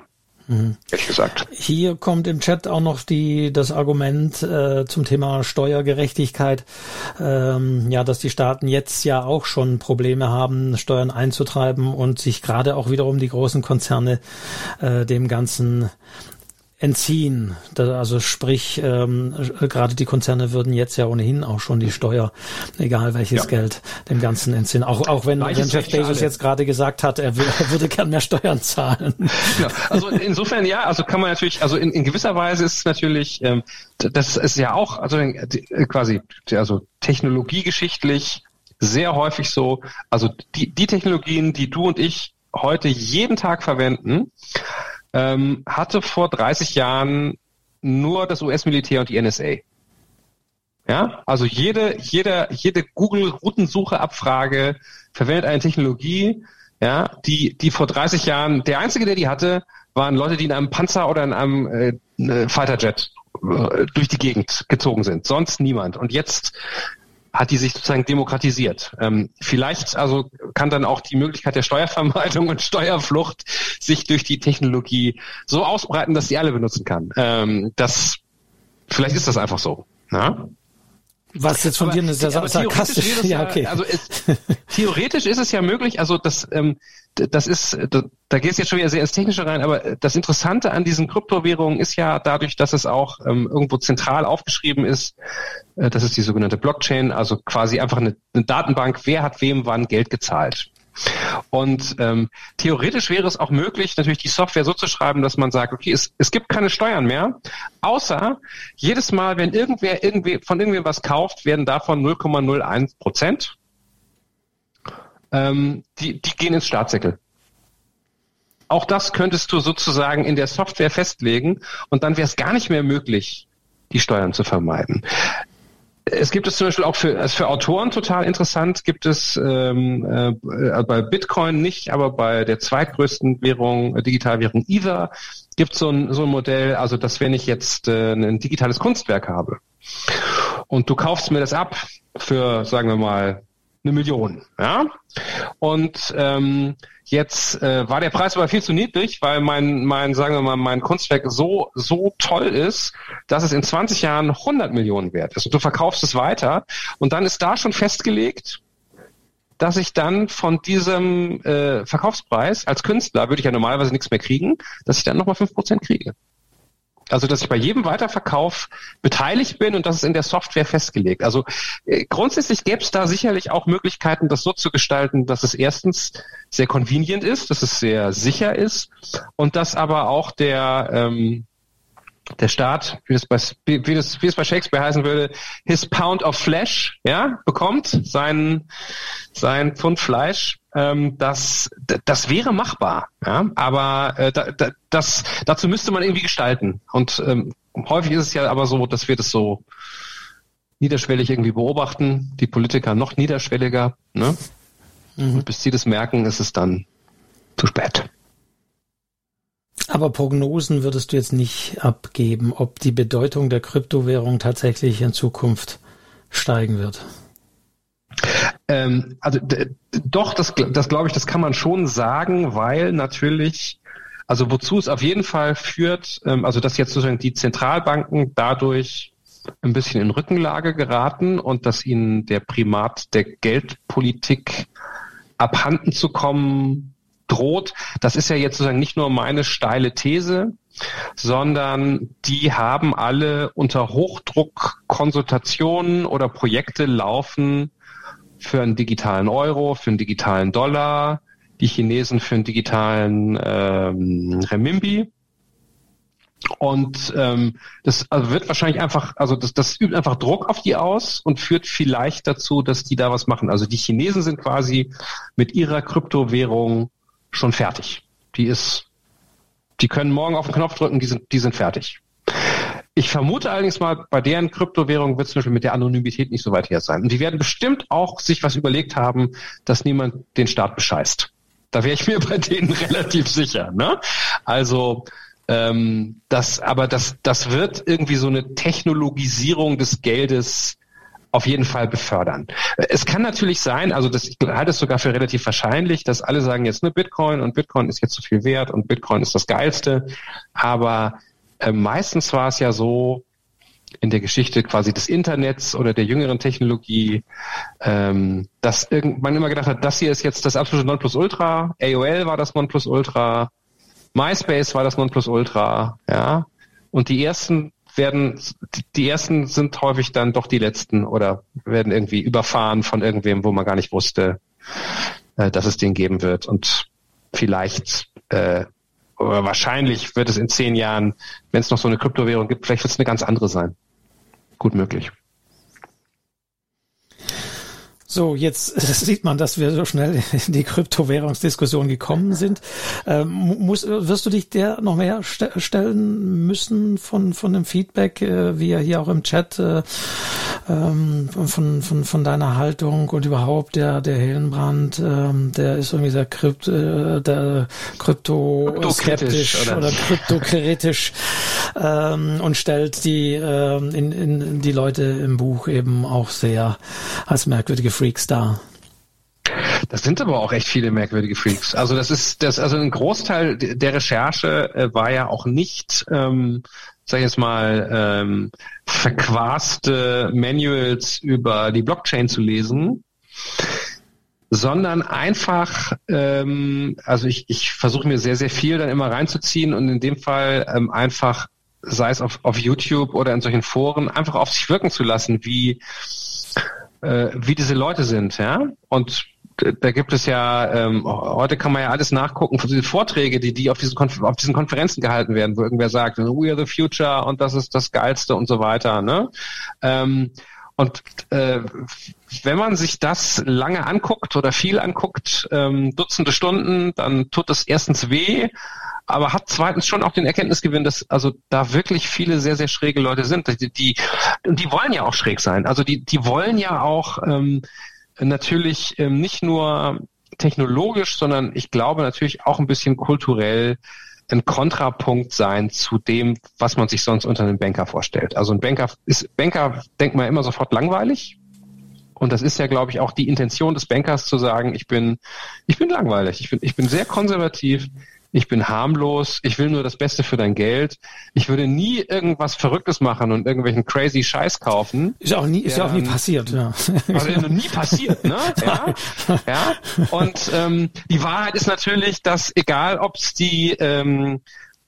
Mhm. Ehrlich gesagt. Hier kommt im Chat auch noch die, das Argument äh, zum Thema Steuergerechtigkeit, ähm, ja, dass die Staaten jetzt ja auch schon Probleme haben, Steuern einzutreiben und sich gerade auch wiederum die großen Konzerne äh, dem Ganzen entziehen. also sprich, ähm, gerade die Konzerne würden jetzt ja ohnehin auch schon die Steuer, egal welches ja. Geld, dem Ganzen entziehen. Auch, auch wenn, wenn Jeff Bezos schade. jetzt gerade gesagt hat, er, will, er würde gern mehr Steuern zahlen. Ja, also insofern ja, also kann man natürlich, also in, in gewisser Weise ist es natürlich, ähm, das ist ja auch, also quasi, also technologiegeschichtlich sehr häufig so, also die, die Technologien, die du und ich heute jeden Tag verwenden, ähm, hatte vor 30 Jahren nur das US-Militär und die NSA. Ja, also jede, jede, jede Google-Routensuche-Abfrage verwendet eine Technologie, ja, die, die vor 30 Jahren, der einzige, der die hatte, waren Leute, die in einem Panzer oder in einem äh, äh Fighterjet äh, durch die Gegend gezogen sind. Sonst niemand. Und jetzt hat die sich sozusagen demokratisiert. Ähm, vielleicht also kann dann auch die Möglichkeit der Steuervermeidung und Steuerflucht sich durch die Technologie so ausbreiten, dass sie alle benutzen kann. Ähm, das vielleicht ist das einfach so. Na? Was jetzt von aber, dir eine sehr sarkastisch. Ja, okay. Also es, theoretisch ist es ja möglich, also das, ähm, das ist, da, da geht es jetzt schon wieder sehr ins Technische rein, aber das Interessante an diesen Kryptowährungen ist ja dadurch, dass es auch ähm, irgendwo zentral aufgeschrieben ist, äh, das ist die sogenannte Blockchain, also quasi einfach eine, eine Datenbank, wer hat wem wann Geld gezahlt. Und ähm, theoretisch wäre es auch möglich, natürlich die Software so zu schreiben, dass man sagt, okay, es, es gibt keine Steuern mehr, außer jedes Mal, wenn irgendwer irgendwie von irgendwem was kauft, werden davon 0,01 Prozent, ähm, die, die gehen ins Staatssäckel. Auch das könntest du sozusagen in der Software festlegen und dann wäre es gar nicht mehr möglich, die Steuern zu vermeiden. Es gibt es zum Beispiel auch für, also für Autoren total interessant, gibt es ähm, äh, bei Bitcoin nicht, aber bei der zweitgrößten Währung, äh, Digitalwährung Ether, gibt so ein, so ein Modell, also dass wenn ich jetzt äh, ein digitales Kunstwerk habe und du kaufst mir das ab für, sagen wir mal, eine Million. Ja? Und ähm, jetzt äh, war der Preis aber viel zu niedrig, weil mein, mein, sagen wir mal, mein Kunstwerk so, so toll ist, dass es in 20 Jahren 100 Millionen wert ist. Und du verkaufst es weiter. Und dann ist da schon festgelegt, dass ich dann von diesem äh, Verkaufspreis als Künstler, würde ich ja normalerweise nichts mehr kriegen, dass ich dann nochmal 5% kriege. Also dass ich bei jedem Weiterverkauf beteiligt bin und das ist in der Software festgelegt. Also äh, grundsätzlich gäbe es da sicherlich auch Möglichkeiten, das so zu gestalten, dass es erstens sehr convenient ist, dass es sehr sicher ist und dass aber auch der ähm, der Staat, wie das, bei, wie, das, wie es bei Shakespeare heißen würde, his pound of flesh, ja, bekommt, sein, sein Pfund Fleisch, ähm, das, das wäre machbar, ja, aber äh, da, da, das, dazu müsste man irgendwie gestalten. Und ähm, häufig ist es ja aber so, dass wir das so niederschwellig irgendwie beobachten, die Politiker noch niederschwelliger, ne? Mhm. Und bis sie das merken, ist es dann zu spät. Aber Prognosen würdest du jetzt nicht abgeben, ob die Bedeutung der Kryptowährung tatsächlich in Zukunft steigen wird. Ähm, also doch, das, das glaube ich, das kann man schon sagen, weil natürlich, also wozu es auf jeden Fall führt, ähm, also dass jetzt sozusagen die Zentralbanken dadurch ein bisschen in Rückenlage geraten und dass ihnen der Primat der Geldpolitik abhanden zu kommen droht. Das ist ja jetzt sozusagen nicht nur meine steile These, sondern die haben alle unter Hochdruck Konsultationen oder Projekte laufen für einen digitalen Euro, für einen digitalen Dollar, die Chinesen für einen digitalen ähm, Renminbi. Und ähm, das also wird wahrscheinlich einfach, also das, das übt einfach Druck auf die aus und führt vielleicht dazu, dass die da was machen. Also die Chinesen sind quasi mit ihrer Kryptowährung schon fertig. Die ist Die können morgen auf den Knopf drücken, die sind, die sind fertig. Ich vermute allerdings mal, bei deren Kryptowährung wird zum Beispiel mit der Anonymität nicht so weit her sein. Und die werden bestimmt auch sich was überlegt haben, dass niemand den Staat bescheißt. Da wäre ich mir bei denen relativ sicher. Ne? Also ähm, das, aber das, das wird irgendwie so eine Technologisierung des Geldes auf jeden Fall befördern. Es kann natürlich sein, also das, ich halte es sogar für relativ wahrscheinlich, dass alle sagen jetzt ne Bitcoin und Bitcoin ist jetzt so viel wert und Bitcoin ist das geilste. Aber äh, meistens war es ja so in der Geschichte quasi des Internets oder der jüngeren Technologie, ähm, dass irgend, man immer gedacht hat, das hier ist jetzt das absolute Nonplusultra. AOL war das Nonplusultra. MySpace war das Nonplusultra. Ja. Und die ersten werden, die ersten sind häufig dann doch die letzten oder werden irgendwie überfahren von irgendwem, wo man gar nicht wusste, äh, dass es den geben wird. Und vielleicht äh, oder wahrscheinlich wird es in zehn Jahren, wenn es noch so eine Kryptowährung gibt, vielleicht wird es eine ganz andere sein. Gut möglich. So, jetzt sieht man, dass wir so schnell in die Kryptowährungsdiskussion gekommen sind. Ähm, muss, wirst du dich der noch mehr st stellen müssen von, von dem Feedback, äh, wie er hier auch im Chat äh, ähm, von, von, von deiner Haltung und überhaupt der, der Hillenbrand, ähm, der ist irgendwie sehr krypt, äh, der krypto-skeptisch oder, oder kryptokritisch ähm, und stellt die, ähm, in, in, die Leute im Buch eben auch sehr als merkwürdige Freaks da. Das sind aber auch echt viele merkwürdige Freaks. Also das ist das, also ein Großteil der Recherche äh, war ja auch nicht ähm, sag ich jetzt mal, ähm, verquaste Manuals über die Blockchain zu lesen, sondern einfach, ähm, also ich, ich versuche mir sehr, sehr viel dann immer reinzuziehen und in dem Fall ähm, einfach, sei es auf, auf YouTube oder in solchen Foren, einfach auf sich wirken zu lassen, wie, äh, wie diese Leute sind, ja. Und da gibt es ja, ähm, heute kann man ja alles nachgucken von diesen Vorträge, die, die auf diesen, auf diesen Konferenzen gehalten werden, wo irgendwer sagt, we are the future und das ist das Geilste und so weiter. Ne? Ähm, und äh, wenn man sich das lange anguckt oder viel anguckt, ähm, Dutzende Stunden, dann tut es erstens weh, aber hat zweitens schon auch den Erkenntnisgewinn, dass also da wirklich viele sehr, sehr schräge Leute sind. Die, die, die wollen ja auch schräg sein. Also die, die wollen ja auch ähm, natürlich ähm, nicht nur technologisch, sondern ich glaube natürlich auch ein bisschen kulturell ein Kontrapunkt sein zu dem, was man sich sonst unter einem Banker vorstellt. Also ein Banker ist, Banker denkt man immer sofort langweilig. Und das ist ja, glaube ich, auch die Intention des Bankers zu sagen, ich bin, ich bin langweilig, ich bin, ich bin sehr konservativ, ich bin harmlos, ich will nur das Beste für dein Geld. Ich würde nie irgendwas Verrücktes machen und irgendwelchen crazy Scheiß kaufen. Ist auch nie, ist ja auch nie passiert, ja. Also noch nie passiert, ne? Ja. ja. Und ähm, die Wahrheit ist natürlich, dass egal ob es die ähm,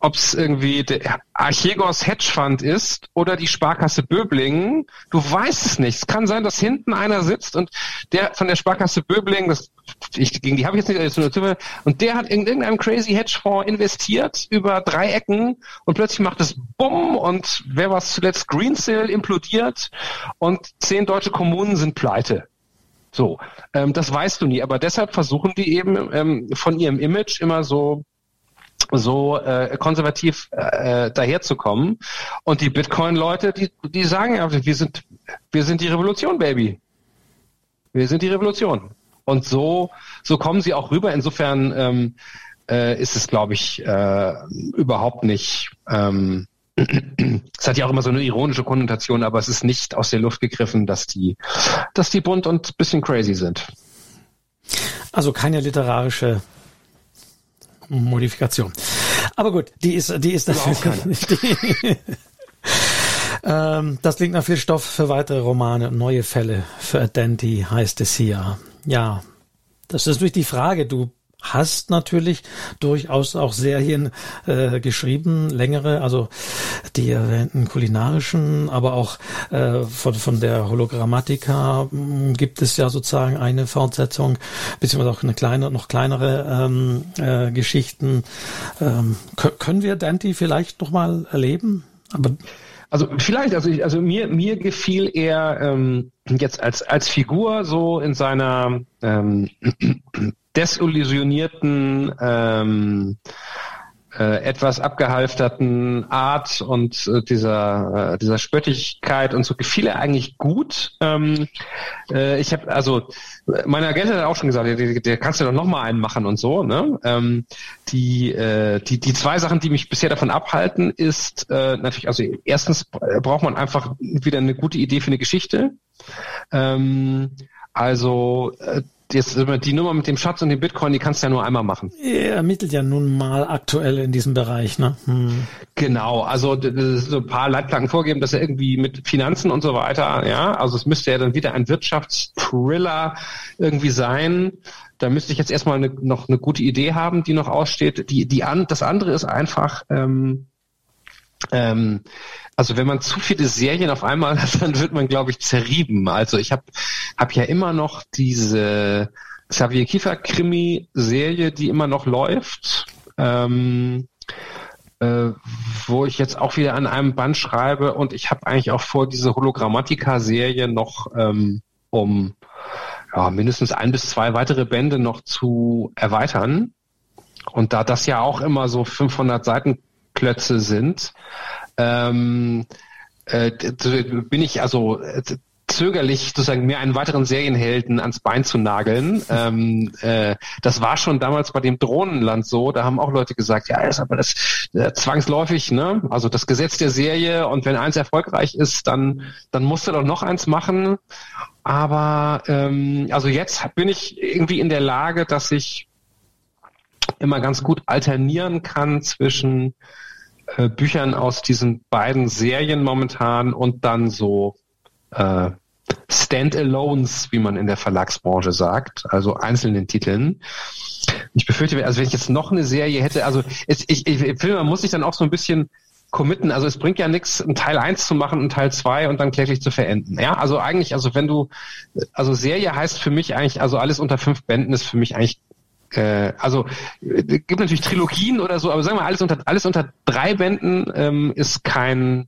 ob es irgendwie der Archegos Hedgefund ist oder die Sparkasse Böblingen, du weißt es nicht. Es kann sein, dass hinten einer sitzt und der von der Sparkasse Böblingen, das, ich, gegen die habe ich jetzt nicht, und der hat in irgendeinem crazy Hedgefonds investiert über drei Ecken und plötzlich macht es Bumm und wer war zuletzt Greensill implodiert und zehn deutsche Kommunen sind pleite. So, ähm, das weißt du nie, aber deshalb versuchen die eben ähm, von ihrem Image immer so so äh, konservativ äh, daherzukommen. Und die Bitcoin-Leute, die, die sagen ja, wir sind, wir sind die Revolution, Baby. Wir sind die Revolution. Und so, so kommen sie auch rüber. Insofern ähm, äh, ist es, glaube ich, äh, überhaupt nicht. Ähm, es hat ja auch immer so eine ironische Konnotation, aber es ist nicht aus der Luft gegriffen, dass die, dass die bunt und bisschen crazy sind. Also keine literarische Modifikation. Aber gut, die ist, die ist natürlich. Die, ähm, das klingt nach viel Stoff für weitere Romane und neue Fälle für Adenti, heißt es hier. Ja, das ist natürlich die Frage. Du hast natürlich durchaus auch Serien äh, geschrieben, längere, also die erwähnten kulinarischen, aber auch äh, von, von der Hologrammatika hm, gibt es ja sozusagen eine Fortsetzung, beziehungsweise auch eine kleine, noch kleinere ähm, äh, Geschichten. Ähm, können wir Dante vielleicht noch mal erleben? Aber also vielleicht, also ich, also mir mir gefiel er ähm, jetzt als als Figur so in seiner ähm, desillusionierten ähm, äh, etwas abgehalfterten Art und äh, dieser äh, dieser Spöttigkeit und so gefiel er eigentlich gut. Ähm, äh, ich habe also meine Agentin hat auch schon gesagt, der, der kannst du doch noch mal einen machen und so. Ne? Ähm, die äh, die die zwei Sachen, die mich bisher davon abhalten, ist äh, natürlich also erstens braucht man einfach wieder eine gute Idee für eine Geschichte. Ähm, also äh, jetzt die Nummer mit dem Schatz und dem Bitcoin, die kannst du ja nur einmal machen. Er ermittelt ja nun mal aktuell in diesem Bereich, ne? Hm. Genau, also so ein paar Leitplanken vorgeben, dass er irgendwie mit Finanzen und so weiter, ja, also es müsste ja dann wieder ein Wirtschaftsthriller irgendwie sein. Da müsste ich jetzt erstmal eine, noch eine gute Idee haben, die noch aussteht. Die, die an, das andere ist einfach, ähm, ähm, also wenn man zu viele Serien auf einmal hat, dann wird man, glaube ich, zerrieben. Also ich habe hab ja immer noch diese Xavier Kiefer Krimi-Serie, die immer noch läuft. Ähm, äh, wo ich jetzt auch wieder an einem Band schreibe und ich habe eigentlich auch vor, diese Hologrammatika-Serie noch ähm, um ja, mindestens ein bis zwei weitere Bände noch zu erweitern. Und da das ja auch immer so 500 Seitenklötze sind, ähm, äh, bin ich also äh, zögerlich, sozusagen mir einen weiteren Serienhelden ans Bein zu nageln. Ähm, äh, das war schon damals bei dem Drohnenland so. Da haben auch Leute gesagt, ja, ist aber das äh, zwangsläufig, ne? Also das Gesetz der Serie und wenn eins erfolgreich ist, dann dann musst du doch noch eins machen. Aber ähm, also jetzt bin ich irgendwie in der Lage, dass ich immer ganz gut alternieren kann zwischen äh, Büchern aus diesen beiden Serien momentan und dann so äh, Standalones, wie man in der Verlagsbranche sagt, also einzelnen Titeln. Ich befürchte, also wenn ich jetzt noch eine Serie hätte, also es, ich, ich finde, man muss sich dann auch so ein bisschen committen. Also es bringt ja nichts, einen Teil 1 zu machen, einen Teil 2 und dann kläglich zu verenden. Ja, also eigentlich, also wenn du, also Serie heißt für mich eigentlich, also alles unter fünf Bänden ist für mich eigentlich äh, also äh, gibt natürlich Trilogien oder so, aber sagen wir alles unter alles unter drei Bänden ähm, ist kein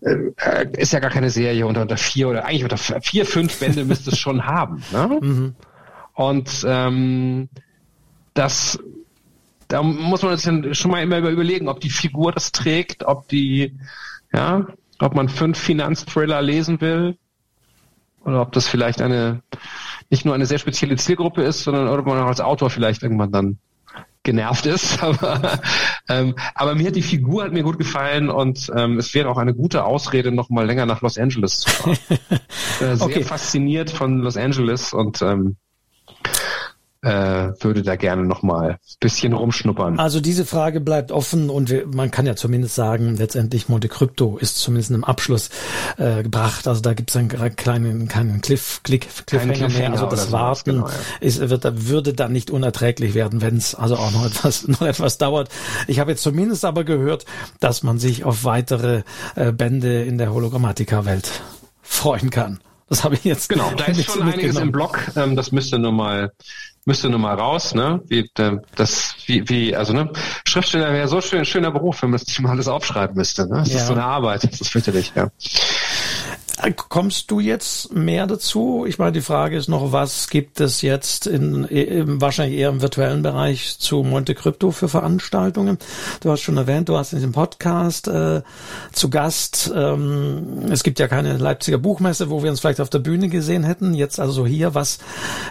äh, ist ja gar keine Serie unter unter vier oder eigentlich unter vier fünf Bände müsste es schon haben. Ne? Mhm. Und ähm, das da muss man sich schon mal immer überlegen, ob die Figur das trägt, ob die ja, ob man fünf Finanzthriller lesen will oder ob das vielleicht eine nicht nur eine sehr spezielle Zielgruppe ist, sondern ob man auch als Autor vielleicht irgendwann dann genervt ist. Aber, ähm, aber mir hat die Figur hat mir gut gefallen und ähm, es wäre auch eine gute Ausrede, noch mal länger nach Los Angeles zu fahren. äh, sehr okay. fasziniert von Los Angeles und ähm, äh, würde da gerne noch mal bisschen rumschnuppern. Also diese Frage bleibt offen und wir, man kann ja zumindest sagen, letztendlich Monte Crypto ist zumindest im Abschluss äh, gebracht. Also da gibt es einen kleinen, keinen Cliff, Click, Cliffhanger, Cliffhanger mehr. Also das Warten genau, ja. ist, wird, würde dann nicht unerträglich werden, wenn es also auch noch etwas, noch etwas dauert. Ich habe jetzt zumindest aber gehört, dass man sich auf weitere äh, Bände in der Hologrammatika-Welt freuen kann. Das habe ich jetzt. Genau, da ist schon einiges im Blog. Ähm, das müsste nur mal müsste nur mal raus, ne? Wie, das, wie, wie, also ne, Schriftsteller wäre so schön, schöner Beruf, wenn man das nicht mal alles aufschreiben müsste. Ne? Das ja. ist so eine Arbeit, das ist fürchterlich, ja. Kommst du jetzt mehr dazu? Ich meine, die Frage ist noch, was gibt es jetzt in, in wahrscheinlich eher im virtuellen Bereich zu Monte Crypto für Veranstaltungen? Du hast schon erwähnt, du hast in diesem Podcast äh, zu Gast. Ähm, es gibt ja keine Leipziger Buchmesse, wo wir uns vielleicht auf der Bühne gesehen hätten. Jetzt also hier, was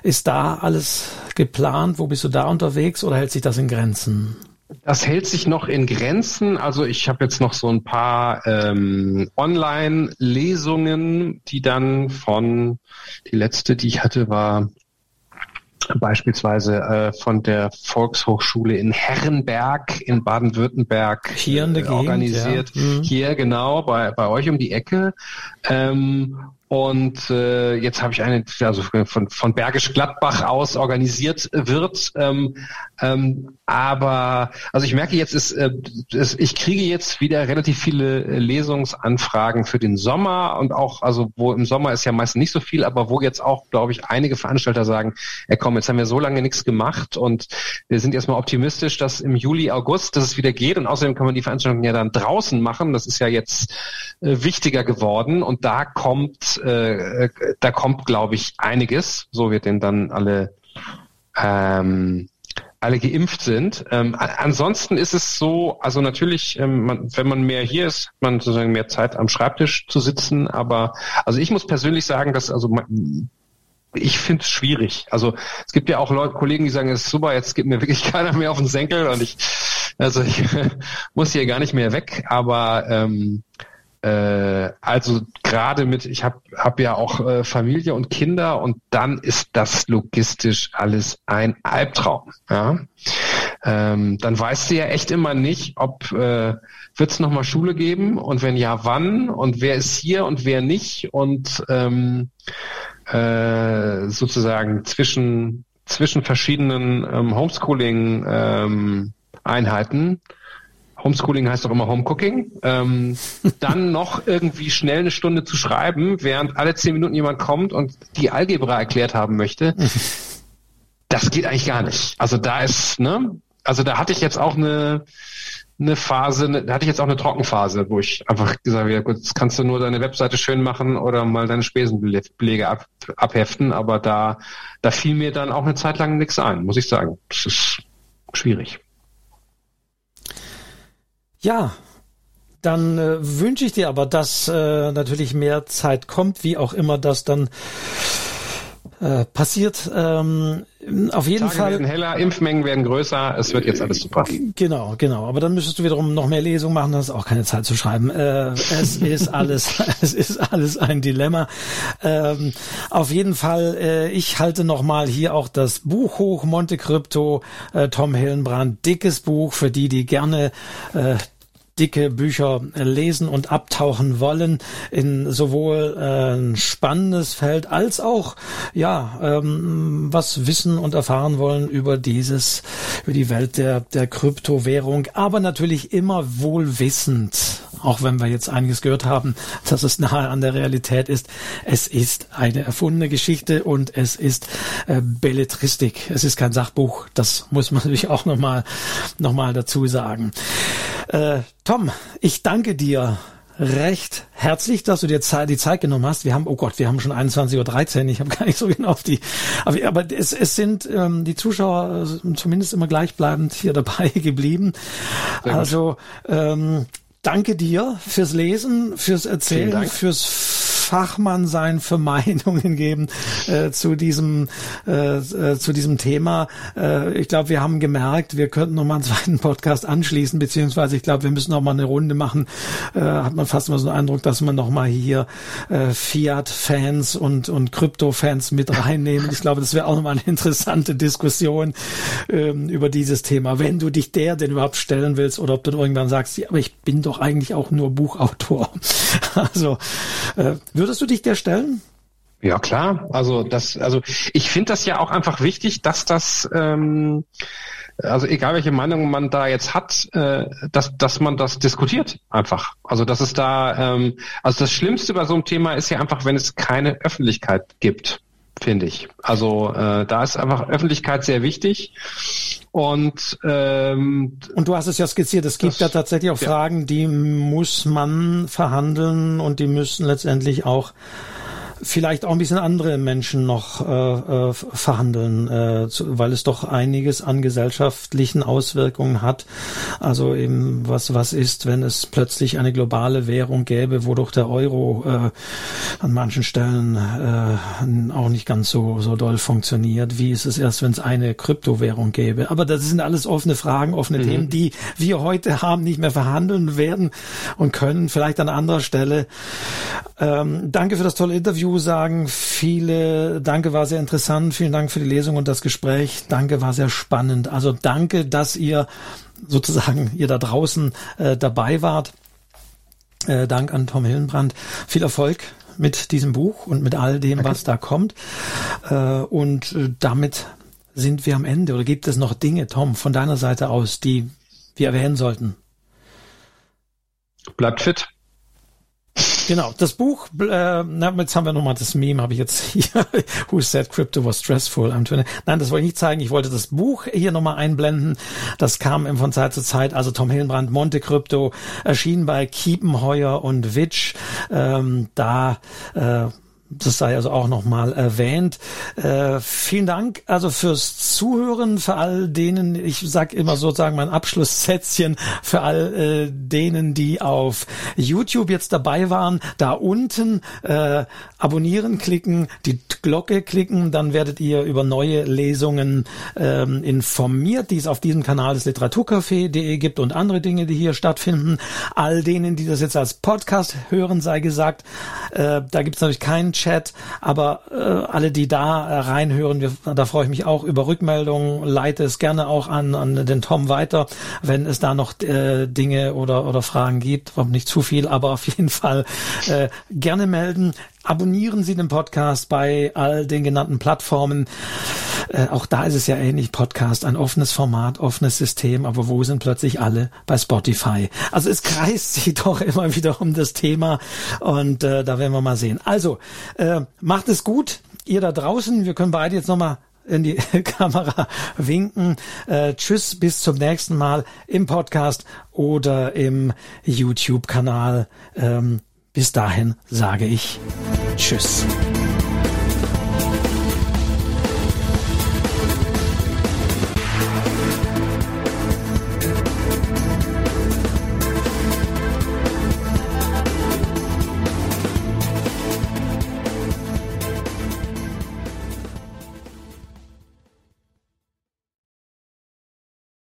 ist da alles geplant? Wo bist du da unterwegs oder hält sich das in Grenzen? Das hält sich noch in Grenzen. Also ich habe jetzt noch so ein paar ähm, Online-Lesungen, die dann von, die letzte, die ich hatte, war beispielsweise äh, von der Volkshochschule in Herrenberg in Baden-Württemberg hier in der äh, organisiert. Gegend, ja. Mhm. Hier genau bei, bei euch um die Ecke. Ähm, und äh, jetzt habe ich eine, also von, von Bergisch Gladbach aus organisiert wird. Ähm, ähm, aber also ich merke jetzt, ist, äh, ist, ich kriege jetzt wieder relativ viele Lesungsanfragen für den Sommer und auch, also wo im Sommer ist ja meistens nicht so viel, aber wo jetzt auch, glaube ich, einige Veranstalter sagen, ey komm, jetzt haben wir so lange nichts gemacht und wir sind erstmal optimistisch, dass im Juli, August, dass es wieder geht und außerdem kann man die Veranstaltung ja dann draußen machen. Das ist ja jetzt äh, wichtiger geworden und da kommt äh, da kommt, glaube ich, einiges. So wird denn dann alle ähm, alle geimpft sind. Ähm, ansonsten ist es so, also natürlich, ähm, man, wenn man mehr hier ist, hat man sozusagen mehr Zeit am Schreibtisch zu sitzen. Aber also ich muss persönlich sagen, dass also ich finde es schwierig. Also es gibt ja auch Leute, Kollegen, die sagen, es ist super, jetzt gibt mir wirklich keiner mehr auf den Senkel und ich, also ich muss hier gar nicht mehr weg. Aber ähm, äh, also gerade mit, ich habe hab ja auch äh, Familie und Kinder und dann ist das logistisch alles ein Albtraum. Ja? Ähm, dann weißt du ja echt immer nicht, ob äh, wird es nochmal Schule geben und wenn ja, wann und wer ist hier und wer nicht und ähm, äh, sozusagen zwischen zwischen verschiedenen ähm, Homeschooling ähm, Einheiten Homeschooling heißt doch immer Homecooking, ähm, dann noch irgendwie schnell eine Stunde zu schreiben, während alle zehn Minuten jemand kommt und die Algebra erklärt haben möchte, das geht eigentlich gar nicht. Also da ist, ne, also da hatte ich jetzt auch eine, eine Phase, da hatte ich jetzt auch eine Trockenphase, wo ich einfach gesagt habe, ja gut, jetzt kannst du nur deine Webseite schön machen oder mal deine Spesenbelege ab, abheften, aber da, da fiel mir dann auch eine Zeit lang nichts ein, muss ich sagen. Das ist schwierig. Ja, dann äh, wünsche ich dir aber, dass äh, natürlich mehr Zeit kommt, wie auch immer das dann äh, passiert. Ähm, auf jeden Tage Fall. werden heller, Impfmengen werden größer, es wird jetzt alles super. Genau, genau. Aber dann müsstest du wiederum noch mehr Lesungen machen, das ist auch keine Zeit zu schreiben. Äh, es ist alles, es ist alles ein Dilemma. Ähm, auf jeden Fall, äh, ich halte nochmal hier auch das Buch hoch, Monte Crypto, äh, Tom Hillenbrand, dickes Buch für die, die gerne äh, dicke Bücher lesen und abtauchen wollen in sowohl äh, ein spannendes Feld als auch ja ähm, was wissen und erfahren wollen über dieses über die Welt der der Kryptowährung, aber natürlich immer wohlwissend, auch wenn wir jetzt einiges gehört haben, dass es nahe an der Realität ist. Es ist eine erfundene Geschichte und es ist äh, Belletristik. Es ist kein Sachbuch. Das muss man natürlich auch nochmal noch mal dazu sagen. Äh, Tom, ich danke dir recht herzlich, dass du dir die Zeit genommen hast. Wir haben, oh Gott, wir haben schon 21.13 Uhr. Ich habe gar nicht so genau auf die, aber, aber es, es sind ähm, die Zuschauer äh, zumindest immer gleichbleibend hier dabei geblieben. Also ähm, danke dir fürs Lesen, fürs Erzählen, fürs Fachmann sein für Meinungen geben äh, zu diesem äh, äh, zu diesem Thema. Äh, ich glaube, wir haben gemerkt, wir könnten noch mal einen zweiten Podcast anschließen, beziehungsweise ich glaube, wir müssen noch mal eine Runde machen. Äh, hat man fast mal so den Eindruck, dass man noch mal hier äh, Fiat-Fans und und Krypto-Fans mit reinnehmen. Ich glaube, das wäre auch noch mal eine interessante Diskussion ähm, über dieses Thema. Wenn du dich der denn überhaupt stellen willst oder ob du irgendwann sagst, ja, aber ich bin doch eigentlich auch nur Buchautor. Also äh, Würdest du dich der stellen? Ja klar, also das, also ich finde das ja auch einfach wichtig, dass das, ähm, also egal welche Meinung man da jetzt hat, äh, dass dass man das diskutiert einfach. Also dass es da, ähm, also das Schlimmste bei so einem Thema ist ja einfach, wenn es keine Öffentlichkeit gibt, finde ich. Also äh, da ist einfach Öffentlichkeit sehr wichtig. Und ähm, und du hast es ja skizziert. Es gibt das, ja tatsächlich auch ja. Fragen, die muss man verhandeln und die müssen letztendlich auch vielleicht auch ein bisschen andere Menschen noch äh, äh, verhandeln, äh, zu, weil es doch einiges an gesellschaftlichen Auswirkungen hat. Also eben was was ist, wenn es plötzlich eine globale Währung gäbe, wodurch der Euro äh, an manchen Stellen äh, auch nicht ganz so so doll funktioniert. Wie ist es erst, wenn es eine Kryptowährung gäbe? Aber das sind alles offene Fragen, offene mhm. Themen, die wir heute haben, nicht mehr verhandeln werden und können. Vielleicht an anderer Stelle. Ähm, danke für das tolle Interview sagen. Viele, danke, war sehr interessant. Vielen Dank für die Lesung und das Gespräch. Danke, war sehr spannend. Also danke, dass ihr sozusagen, ihr da draußen äh, dabei wart. Äh, Dank an Tom Hillenbrand. Viel Erfolg mit diesem Buch und mit all dem, okay. was da kommt. Äh, und äh, damit sind wir am Ende. Oder gibt es noch Dinge, Tom, von deiner Seite aus, die wir erwähnen sollten? Bleibt fit. Genau, das Buch, äh, na, jetzt haben wir nochmal das Meme, habe ich jetzt hier, Who said crypto was stressful? Nein, das wollte ich nicht zeigen, ich wollte das Buch hier nochmal einblenden. Das kam von Zeit zu Zeit, also Tom Hillenbrand, Monte Crypto, erschien bei Kiepenheuer und Witch. Ähm, da äh, Das sei also auch nochmal erwähnt. Äh, vielen Dank also fürs Zuhören, für all denen, ich sag immer sozusagen mein Abschlusssätzchen, für all äh, denen, die auf YouTube jetzt dabei waren, da unten äh, abonnieren klicken, die Glocke klicken, dann werdet ihr über neue Lesungen ähm, informiert, die es auf diesem Kanal des Literaturcafé.de gibt und andere Dinge, die hier stattfinden. All denen, die das jetzt als Podcast hören, sei gesagt, äh, da gibt es natürlich keinen Chat, aber äh, alle, die da äh, reinhören, wir, da freue ich mich auch über Rückmeldungen, leite es gerne auch an, an den Tom weiter, wenn es da noch äh, Dinge oder, oder Fragen gibt, nicht zu viel, aber auf jeden Fall äh, gerne melden. Abonnieren Sie den Podcast bei all den genannten Plattformen. Äh, auch da ist es ja ähnlich. Podcast, ein offenes Format, offenes System. Aber wo sind plötzlich alle? Bei Spotify. Also es kreist sich doch immer wieder um das Thema. Und äh, da werden wir mal sehen. Also, äh, macht es gut. Ihr da draußen. Wir können beide jetzt nochmal in die Kamera winken. Äh, tschüss, bis zum nächsten Mal im Podcast oder im YouTube-Kanal. Ähm, bis dahin sage ich Tschüss.